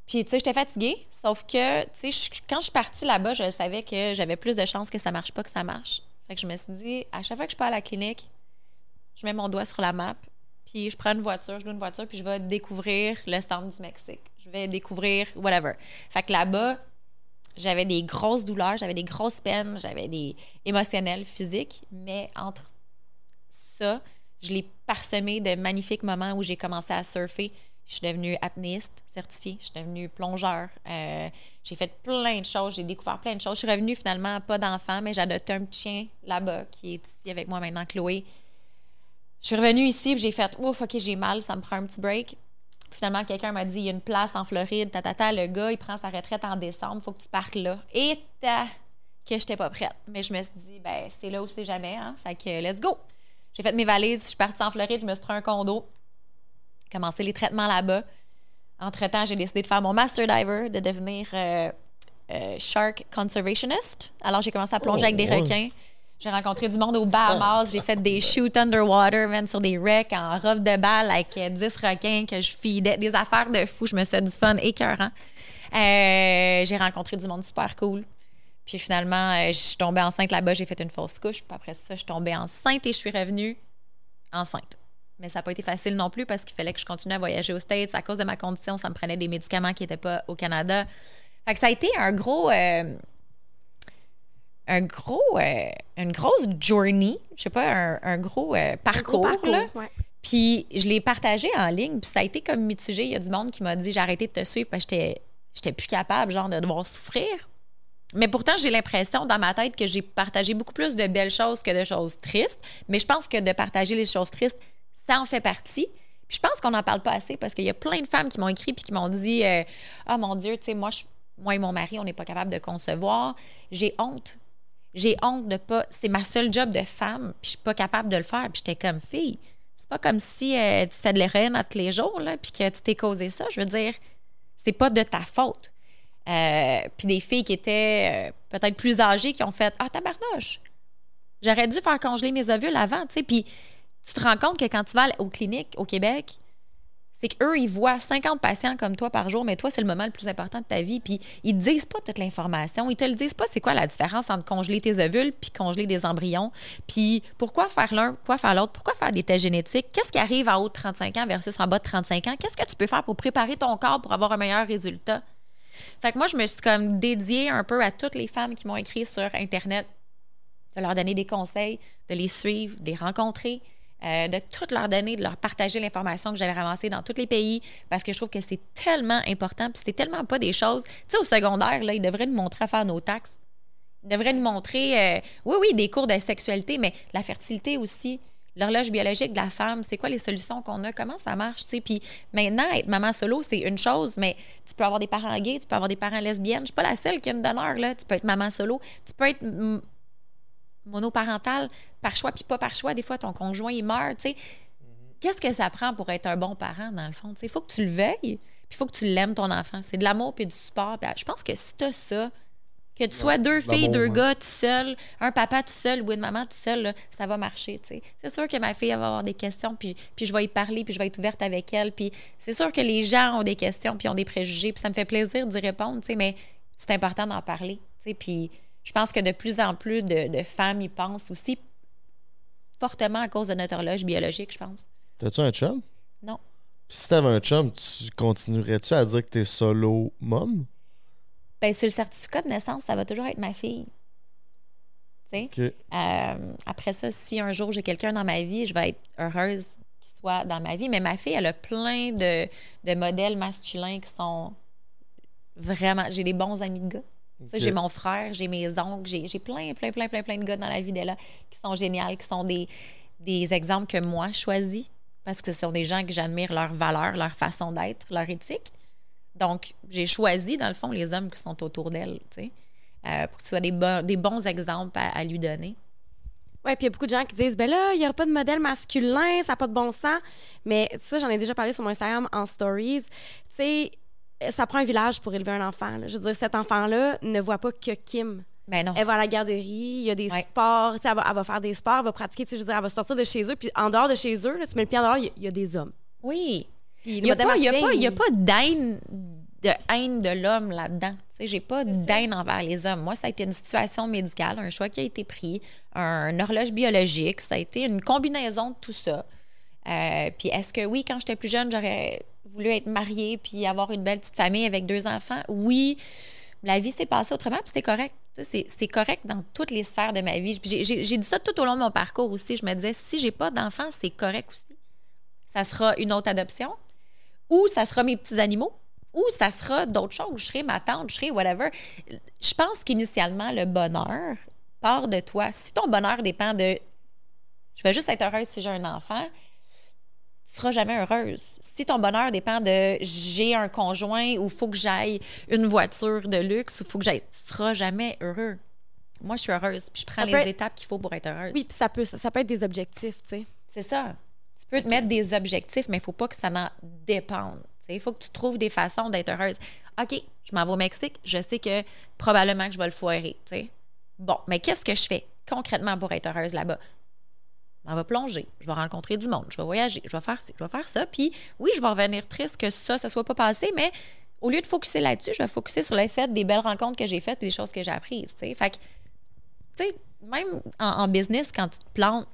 Puis, tu sais, j'étais fatiguée. Sauf que, tu sais, quand je suis partie là-bas, je savais que j'avais plus de chances que ça marche pas que ça marche. Fait que je me suis dit, à chaque fois que je pars à la clinique, je mets mon doigt sur la map, puis je prends une voiture, je loue une voiture, puis je vais découvrir le stand du Mexique. Je vais découvrir whatever. Fait que là-bas, J'avais des grosses douleurs, j'avais des grosses peines, j'avais des émotionnels, physiques, mais entre ça, je l'ai parsemé de magnifiques moments où j'ai commencé à surfer. Je suis devenue apnéiste certifiée, je suis devenue plongeur. Euh, j'ai fait plein de choses, j'ai découvert plein de choses. Je suis revenue finalement, pas d'enfant, mais adopté un petit chien là-bas qui est ici avec moi maintenant, Chloé. Je suis revenue ici et j'ai fait Ouf, OK, j'ai mal, ça me prend un petit break. Finalement, quelqu'un m'a dit il y a une place en Floride, tatata, le gars, il prend sa retraite en décembre, il faut que tu partes là. Et ta que j'étais pas prête. Mais je me suis dit, ben, c'est là où c'est jamais, hein. Fait que let's go. J'ai fait mes valises, je suis partie en Floride, je me suis pris un condo, commencé les traitements là-bas. Entre-temps, j'ai décidé de faire mon master diver, de devenir euh, euh, shark conservationist. Alors, j'ai commencé à plonger Oh, avec des ouais. requins. J'ai rencontré du monde au Bahamas. J'ai fait des shoots underwater, man, sur des wrecks en robe de balle avec euh, 10 requins que je feedais. Des affaires de fou. Je me suis fait du fun écœurant. Euh, j'ai rencontré du monde super cool. Puis finalement, euh, je suis tombée enceinte là-bas. J'ai fait une fausse couche. Puis après ça, je suis tombée enceinte et je suis revenue enceinte. Mais ça n'a pas été facile non plus parce qu'il fallait que je continue à voyager aux States. À cause de ma condition, ça me prenait des médicaments qui n'étaient pas au Canada. Fait que ça a été un gros. euh, un gros. euh, une grosse journey. Je sais pas, un, un gros euh, Un parcours. gros parcours, là. ouais. Puis je l'ai partagé en ligne, puis ça a été comme mitigé. Il y a du monde qui m'a dit j'ai arrêté de te suivre parce que j'étais, plus capable, genre, de devoir souffrir. Mais pourtant, j'ai l'impression dans ma tête que j'ai partagé beaucoup plus de belles choses que de choses tristes. Mais je pense que de partager les choses tristes, ça en fait partie. Puis je pense qu'on n'en parle pas assez parce qu'il y a plein de femmes qui m'ont écrit puis qui m'ont dit Ah mon Dieu, tu sais, moi, je- moi et mon mari, on n'est pas capable de concevoir. J'ai honte. J'ai honte de pas. C'est ma seule job de femme, puis je suis pas capable de le faire. Puis j'étais comme fille. C'est pas comme si euh, tu fais de l'héroïne à tous les jours, là, puis que tu t'es causé ça. Je veux dire, c'est pas de ta faute. Euh, puis des filles qui étaient euh, peut-être plus âgées qui ont fait Ah, tabarnouche, j'aurais dû faire congeler mes ovules avant, tu sais. Puis tu te rends compte que quand tu vas aux cliniques au Québec, c'est qu'eux, ils voient 50 patients comme toi par jour, mais toi, c'est le moment le plus important de ta vie. Puis ils te disent pas toute l'information. Ils te le disent pas c'est quoi la différence entre congeler tes ovules puis congeler des embryons. Puis pourquoi faire l'un, pourquoi faire l'autre? Pourquoi faire des tests génétiques? Qu'est-ce qui arrive en haut de 35 ans versus en bas de 35 ans? Qu'est-ce que tu peux faire pour préparer ton corps pour avoir un meilleur résultat? Fait que moi, je me suis comme dédiée un peu à toutes les femmes qui m'ont écrit sur Internet, de leur donner des conseils, de les suivre, de les rencontrer, euh, de tout leur donner, de leur partager l'information que j'avais ramassée dans tous les pays, parce que je trouve que c'est tellement important, puis c'est tellement pas des choses. Tu sais, au secondaire, là, ils devraient nous montrer à faire nos taxes. Ils devraient nous montrer, euh, oui, oui, des cours de sexualité, mais la fertilité aussi. L'horloge biologique de la femme, c'est quoi les solutions qu'on a, comment ça marche, tu sais. Puis maintenant, être maman solo, c'est une chose, mais tu peux avoir des parents gays, tu peux avoir des parents lesbiennes. Je suis pas la seule qui a une donneur, là. Tu peux être maman solo, tu peux être monoparental par choix, puis pas par choix. Des fois, ton conjoint, il meurt, tu sais. Qu'est-ce que ça prend pour être un bon parent, dans le fond? Il faut que tu le veilles, puis il faut que tu l'aimes, ton enfant. C'est de l'amour puis du support. Je pense que si tu ça, que tu sois deux filles, deux ouais. gars tout seul, un papa tout seul ou une maman tout seul, là, ça va marcher. tu sais. C'est sûr que ma fille elle va avoir des questions, puis, puis je vais y parler, puis je vais être ouverte avec elle. Puis c'est sûr que les gens ont des questions, puis ont des préjugés, puis ça me fait plaisir d'y répondre, tu sais, mais c'est important d'en parler. tu sais. Puis je pense que de plus en plus de, de femmes y pensent aussi fortement à cause de notre horloge biologique, je pense. T'as-tu un chum? Non. Puis si t'avais un chum, tu continuerais-tu à dire que t'es solo mom? Ben, sur le certificat de naissance, ça va toujours être ma fille. Tu sais? Ok. Euh, après ça, si un jour j'ai quelqu'un dans ma vie, je vais être heureuse qu'il soit dans ma vie. Mais ma fille, elle a plein de, de modèles masculins qui sont vraiment. J'ai des bons amis de gars. J'ai mon frère, j'ai mes oncles, j'ai j'ai plein, plein, plein, plein, plein de gars dans la vie d'Ella qui sont géniaux, qui sont des, des exemples que moi je choisis parce que ce sont des gens que j'admire leur valeur, leur façon d'être, leur éthique. Donc, j'ai choisi, dans le fond, les hommes qui sont autour d'elle, tu sais, euh, pour que ce soit des, des bons exemples à, à lui donner. Ouais, puis il y a beaucoup de gens qui disent ben là, il n'y aura pas de modèle masculin, ça n'a pas de bon sens. Mais ça, j'en ai déjà parlé sur mon Instagram en stories. Tu sais, ça prend un village pour élever un enfant. là. Je veux dire, cet enfant-là ne voit pas que Kim. Ben non. Elle va à la garderie, il y a des Ouais. sports, elle va, elle va faire des sports, elle va pratiquer, je veux dire, elle va sortir de chez eux, puis en dehors de chez eux, là, tu mets le pied en dehors, il y a- il y, a des hommes. Oui. Il n'y a, pas- y a pas- y a pas d'haine de haine de l'homme là-dedans. Tu sais, j'ai pas d'haine envers les hommes. Moi, ça a été une situation médicale, un choix qui a été pris, un horloge biologique, ça a été une combinaison de tout ça. Euh, puis est-ce que oui, quand j'étais plus jeune, j'aurais voulu être mariée puis avoir une belle petite famille avec deux enfants? Oui, la vie s'est passée autrement, puis c'est correct. C'est correct dans toutes les sphères de ma vie. J'ai dit ça tout au long de mon parcours aussi. Je me disais, si j'ai pas d'enfants, c'est correct aussi. Ça sera une autre adoption, ou ça sera mes petits animaux, ou ça sera d'autres choses. Je serai ma tante, je serai whatever. Je pense qu'initialement, le bonheur part de toi. Si ton bonheur dépend de je vais juste être heureuse si j'ai un enfant, seras jamais heureuse. Si ton bonheur dépend de j'ai un conjoint ou faut que j'aille une voiture de luxe ou faut que j'aille, tu seras jamais heureux. Moi, je suis heureuse, puis je prends Ça les être- étapes qu'il faut pour être heureuse. Oui, puis ça peut, ça peut être des objectifs, tu sais. C'est ça. Tu peux te mettre des objectifs, mais il faut pas que ça en dépende. Il faut que tu trouves des façons d'être heureuse. OK, je m'en vais au Mexique, je sais que probablement que je vais le foirer. tu. Bon, mais qu'est-ce que je fais concrètement pour être heureuse là-bas? Je m'en vais plonger, je vais rencontrer du monde, je vais voyager, je vais faire ci, je vais faire ça. Puis oui, je vais revenir triste que ça, ça soit pas passé, mais au lieu de focuser là-dessus, je vais focuser sur le fait des belles rencontres que j'ai faites et des choses que j'ai apprises. tu sais. Fait que, tu sais, même en, en business, quand tu te plantes,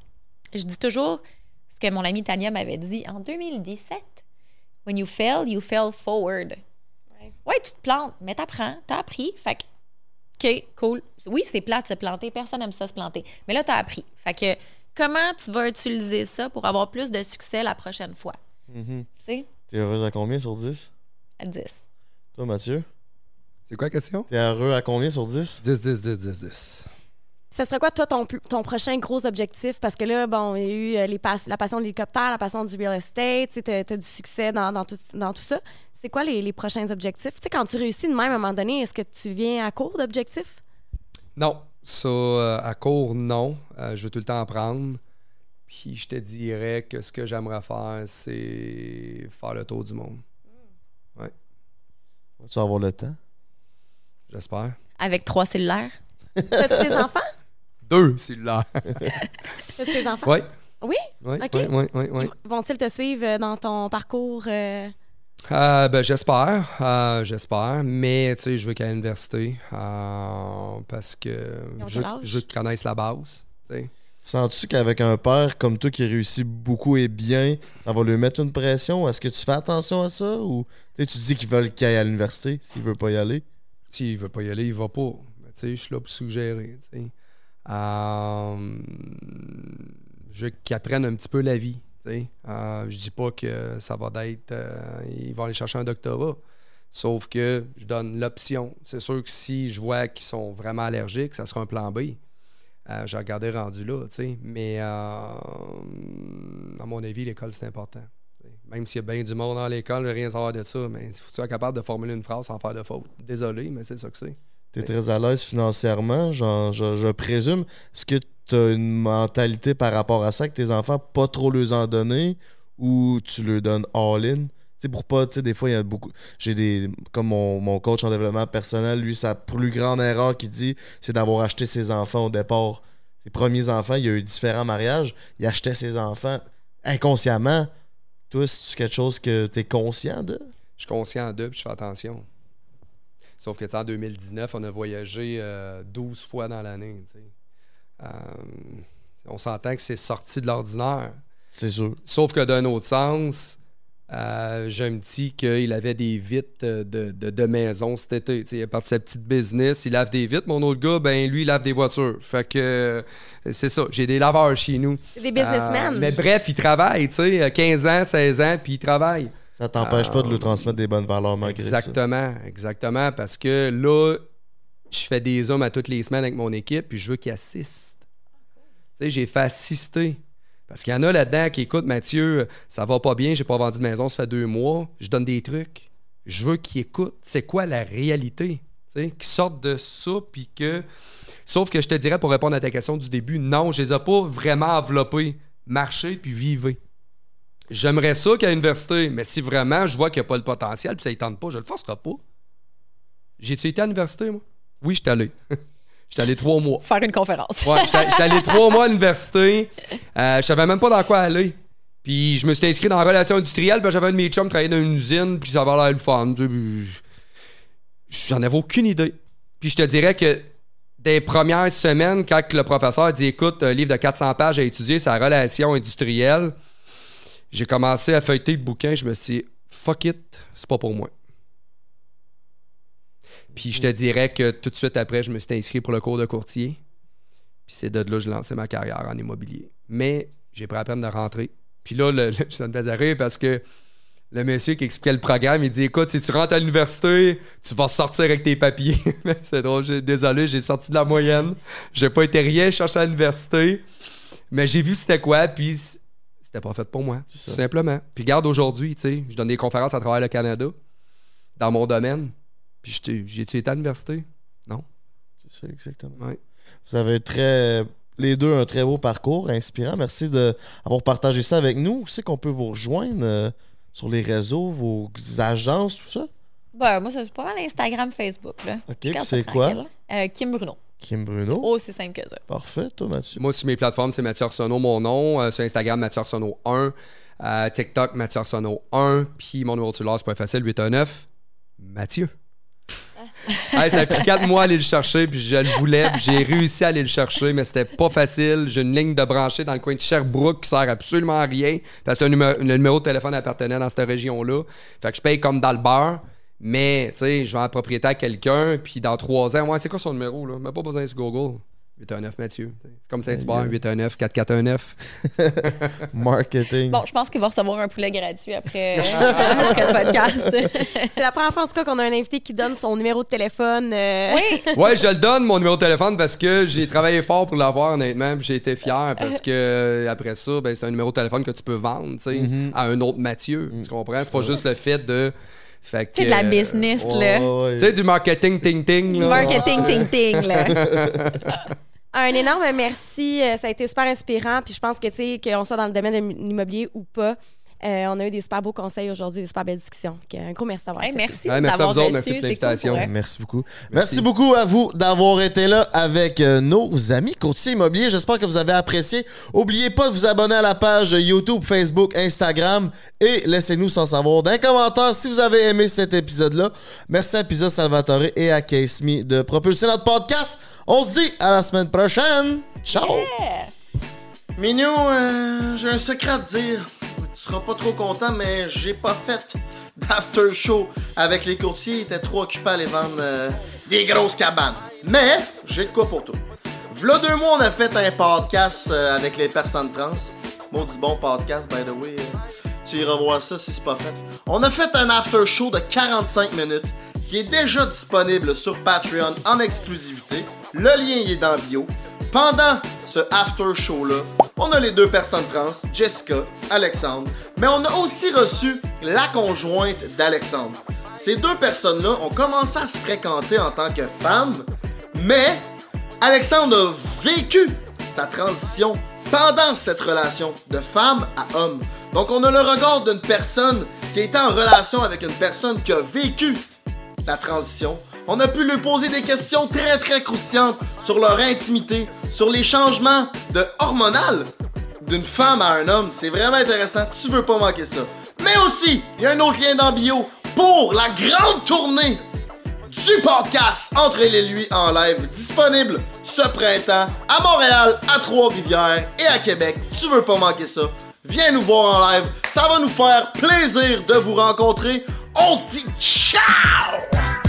je dis toujours ce que mon amie Tania m'avait dit en 2017. When you fail, you fail forward. Ouais. Ouais, tu te plantes, mais t'apprends, t'as appris. Fait que, OK, cool. Oui, c'est plate de se planter, personne n'aime ça se planter. Mais là, t'as appris. Fait que, comment tu vas utiliser ça pour avoir plus de succès la prochaine fois? Mhm. Tu sais, T'es heureuse à combien sur 10? à 10. Toi, Mathieu? C'est quoi la question? T'es heureux à combien sur 10? 10, 10, 10, 10, 10. Ça serait quoi, toi, ton, prochain gros objectif? Parce que là, bon, il y a eu euh, les pas- la passion de l'hélicoptère, la passion du real estate, tu as, du succès dans, dans tout, dans tout ça. C'est quoi les, les prochains objectifs? Tu sais, quand tu réussis de même, à un moment donné, est-ce que tu viens à court d'objectifs? Non, ça, euh, à court, non. Euh, je veux tout le temps apprendre. Puis je te dirais que ce que j'aimerais faire, c'est faire le tour du monde. Tu vas avoir le temps? J'espère. Avec trois cellulaires? T'as-tu des enfants? Deux cellulaires. T'as-tu des enfants? oui. Oui? Oui, Ok. oui, oui, oui, oui. Ils Vont-ils te suivre euh, dans ton parcours? euh, Euh, ben, j'espère, euh, j'espère, mais tu sais, je veux qu'à l'université euh, parce que je, veux qu'ils connaissent la base. Sens-tu qu'avec un père comme toi qui réussit beaucoup et bien, ça va lui mettre une pression? Est-ce que tu fais attention à ça? Ou tu dis qu'ils veulent qu'il aille à l'université s'il veut pas y aller? S'il veut pas y aller, il va pas. Mais tu sais, je suis là pour suggérer. tu sais. Euh, je veux qu'ils apprennent un petit peu la vie. Sais. Euh, je dis pas que ça va être. euh, ils vont aller chercher un doctorat. Sauf que je donne l'option. C'est sûr que si je vois qu'ils sont vraiment allergiques, ça sera un plan B. Euh, je regardais rendu là. Mais euh, à mon avis, l'école, c'est important. Même s'il y a bien du monde dans l'école, je rien savoir de ça, mais il faut que tu sois capable de formuler une phrase sans faire de faute. Désolé, mais c'est ça que c'est. T'es très à l'aise financièrement, je, je présume. Est-ce que tu as une mentalité par rapport à ça, que tes enfants, pas trop leur en donner ou tu leur donnes all-in? Tu sais, pour pas, tu sais, des fois, il y a beaucoup. J'ai des. Comme mon, mon coach en développement personnel, lui, sa plus grande erreur qu'il dit, c'est d'avoir acheté ses enfants au départ. Ses premiers enfants, il y a eu différents mariages, il achetait ses enfants inconsciemment. Toi, c'est quelque chose que tu es conscient de? Je suis conscient d'eux puis je fais attention. Sauf que tu sais, en 2019, on a voyagé euh, 12 fois dans l'année. Euh, on s'entend que c'est sorti de l'ordinaire. C'est sûr. Sauf que d'un autre sens, euh, je me dis qu'il avait des vitres euh, de, de, de maison cet été. Tu sais, il est parti de sa petite business, il lave des vitres. Mon autre gars, ben lui, il lave des voitures. Fait que euh, c'est ça. J'ai des laveurs chez nous. C'est des businessmen. Euh, mais bref, il travaille, tu sais, 15 ans, 16 ans, puis il travaille. Ça t'empêche pas de lui transmettre des bonnes valeurs malgré ça. Exactement, exactement. Parce que là, je fais des hommes à toutes les semaines avec mon équipe, puis je veux qu'ils assistent. Tu sais, j'ai fait assister. Parce qu'il y en a là-dedans qui écoutent, Mathieu, ça va pas bien, j'ai pas vendu de maison, ça fait deux mois. Je donne des trucs. Je veux qu'ils écoutent. C'est quoi la réalité? Tu sais, qu'ils sortent de ça, puis que. Sauf que je te dirais, pour répondre à ta question du début, non, je les ai pas vraiment enveloppés. Marchez puis vivez. J'aimerais ça qu'à l'université, mais si vraiment je vois qu'il n'y a pas le potentiel puis ça ne tente pas, je le forcerai pas. J'ai-tu été à l'université, moi? Oui, j'étais allé. j'étais allé trois mois. Faire une conférence. Ouais, j'étais allé trois mois à l'université. Euh, je savais même pas dans quoi aller. Puis je me suis inscrit dans la relation industrielle, puis j'avais un de mes chums qui travaillait dans une usine, puis ça avait l'air le fun. J'en avais aucune idée. Puis je te dirais que des premières semaines, quand le professeur dit écoute, un livre de 400 pages à étudier, c'est la relation industrielle, j'ai commencé à feuilleter le bouquin, je me suis dit fuck it, c'est pas pour moi. Puis je te dirais que tout de suite après, je me suis inscrit pour le cours de courtier. Puis c'est de là que j'ai lancé ma carrière en immobilier. Mais j'ai pris la peine de rentrer. Puis là, le, le- ça me faisait rire parce que le monsieur qui expliquait le programme, il dit Écoute, si tu rentres à l'université, tu vas sortir avec tes papiers. c'est drôle, désolé, j'ai sorti de la moyenne. J'ai pas été rien chercher à l'université. Mais j'ai vu c'était quoi, puis c'était pas fait pour moi, tout simplement. Puis regarde aujourd'hui, tu sais, je donne des conférences à travers le Canada, dans mon domaine. Puis j'étais- j'ai-tu été à l'université? C'est ça, exactement. Ouais. Vous avez très, les deux un très beau parcours inspirant. Merci d'avoir partagé ça avec nous. Où c'est qu'on peut vous rejoindre euh, sur les réseaux, vos agences, tout ça? Ben, moi, c'est pas mal Instagram, Facebook. Là. OK, garde c'est quoi? Euh, Kim Bruno. Kim Bruno. Aussi simple que ça. Parfait, toi, Mathieu. Moi, sur mes plateformes, c'est Mathieu Arsenault, mon nom. Euh, sur Instagram, Mathieu Arsenault 1. Euh, TikTok, Mathieu Arsenault 1. Puis mon numéro de cellulaire, c'est pas facile, 819 Mathieu. Hey, ça a pris quatre mois à aller le chercher, puis je le voulais, puis j'ai réussi à aller le chercher, mais c'était pas facile. J'ai une ligne de branché dans le coin de Sherbrooke qui sert absolument à rien, parce que le numéro, le numéro de téléphone appartenait dans cette région-là. Fait que je paye comme dans le beurre, mais, tu sais, je vais en propriété à quelqu'un, puis dans trois ans, ouais, c'est quoi son numéro, là? Même pas besoin de Google. 819 Mathieu. C'est comme Saint-Hubert, 819 4419. Marketing. Bon, je pense qu'il va recevoir un poulet gratuit après, après le podcast. C'est la première fois, en tout cas, qu'on a un invité qui donne son numéro de téléphone. euh, oui. Ouais, je le donne, mon numéro de téléphone, parce que j'ai travaillé fort pour l'avoir, honnêtement. puis J'ai été fier parce que euh, après ça, ben, c'est un numéro de téléphone que tu peux vendre tu sais, Mhm. à un autre Mathieu. Tu comprends? C'est pas juste le fait de. Fait que, C'est de la euh, business, Ouais, là. ouais, ouais. Tu sais, du marketing ting-ting. Du là. marketing ting-ting, là. Un énorme merci. euh, Ça a été super inspirant. Puis je pense que, tu sais, qu'on soit dans le domaine de l'immobilier ou pas, euh, on a eu des super beaux conseils aujourd'hui, des super belles discussions. Donc, un gros merci d'avoir Hey, merci Ouais, de merci à vous autres, merci cool l'invitation. Merci beaucoup. Merci. beaucoup à vous d'avoir été là avec euh, nos amis courtiers immobiliers. J'espère que vous avez apprécié. N'oubliez pas de vous abonner à la page YouTube, Facebook, Instagram et laissez-nous sans savoir d'un commentaire si vous avez aimé cet épisode-là. Merci à Pizza Salvatore et à Case Me de propulser notre podcast. On se dit à la semaine prochaine. Ciao! Mignon, euh, j'ai un secret à te dire. Tu seras pas trop content, mais j'ai pas fait d'after show avec les courtiers. Ils étaient trop occupés à aller vendre euh, des grosses cabanes. Mais j'ai de quoi pour toi. V'là deux mois, on a fait un podcast euh, avec les personnes trans. Maudit bon podcast, by the way. euh, tu iras voir ça si c'est pas fait. On a fait un after show de 45 minutes qui est déjà disponible sur Patreon en exclusivité. Le lien est dans bio. Pendant ce after show-là, on a les deux personnes trans, Jessica, Alexandre, mais on a aussi reçu la conjointe d'Alexandre. Ces deux personnes-là ont commencé à se fréquenter en tant que femmes, mais Alexandre a vécu sa transition pendant cette relation de femme à homme. Donc on a le regard d'une personne qui est en relation avec une personne qui a vécu la transition. On a pu lui poser des questions très très croustillantes sur leur intimité, sur les changements de hormonal d'une femme à un homme. C'est vraiment intéressant, tu veux pas manquer ça. Mais aussi, il y a un autre lien dans bio pour la grande tournée du podcast Entre et lui en live disponible ce printemps à Montréal, à Trois-Rivières et à Québec. Tu veux pas manquer ça? Viens nous voir en live, ça va nous faire plaisir de vous rencontrer. On se dit ciao!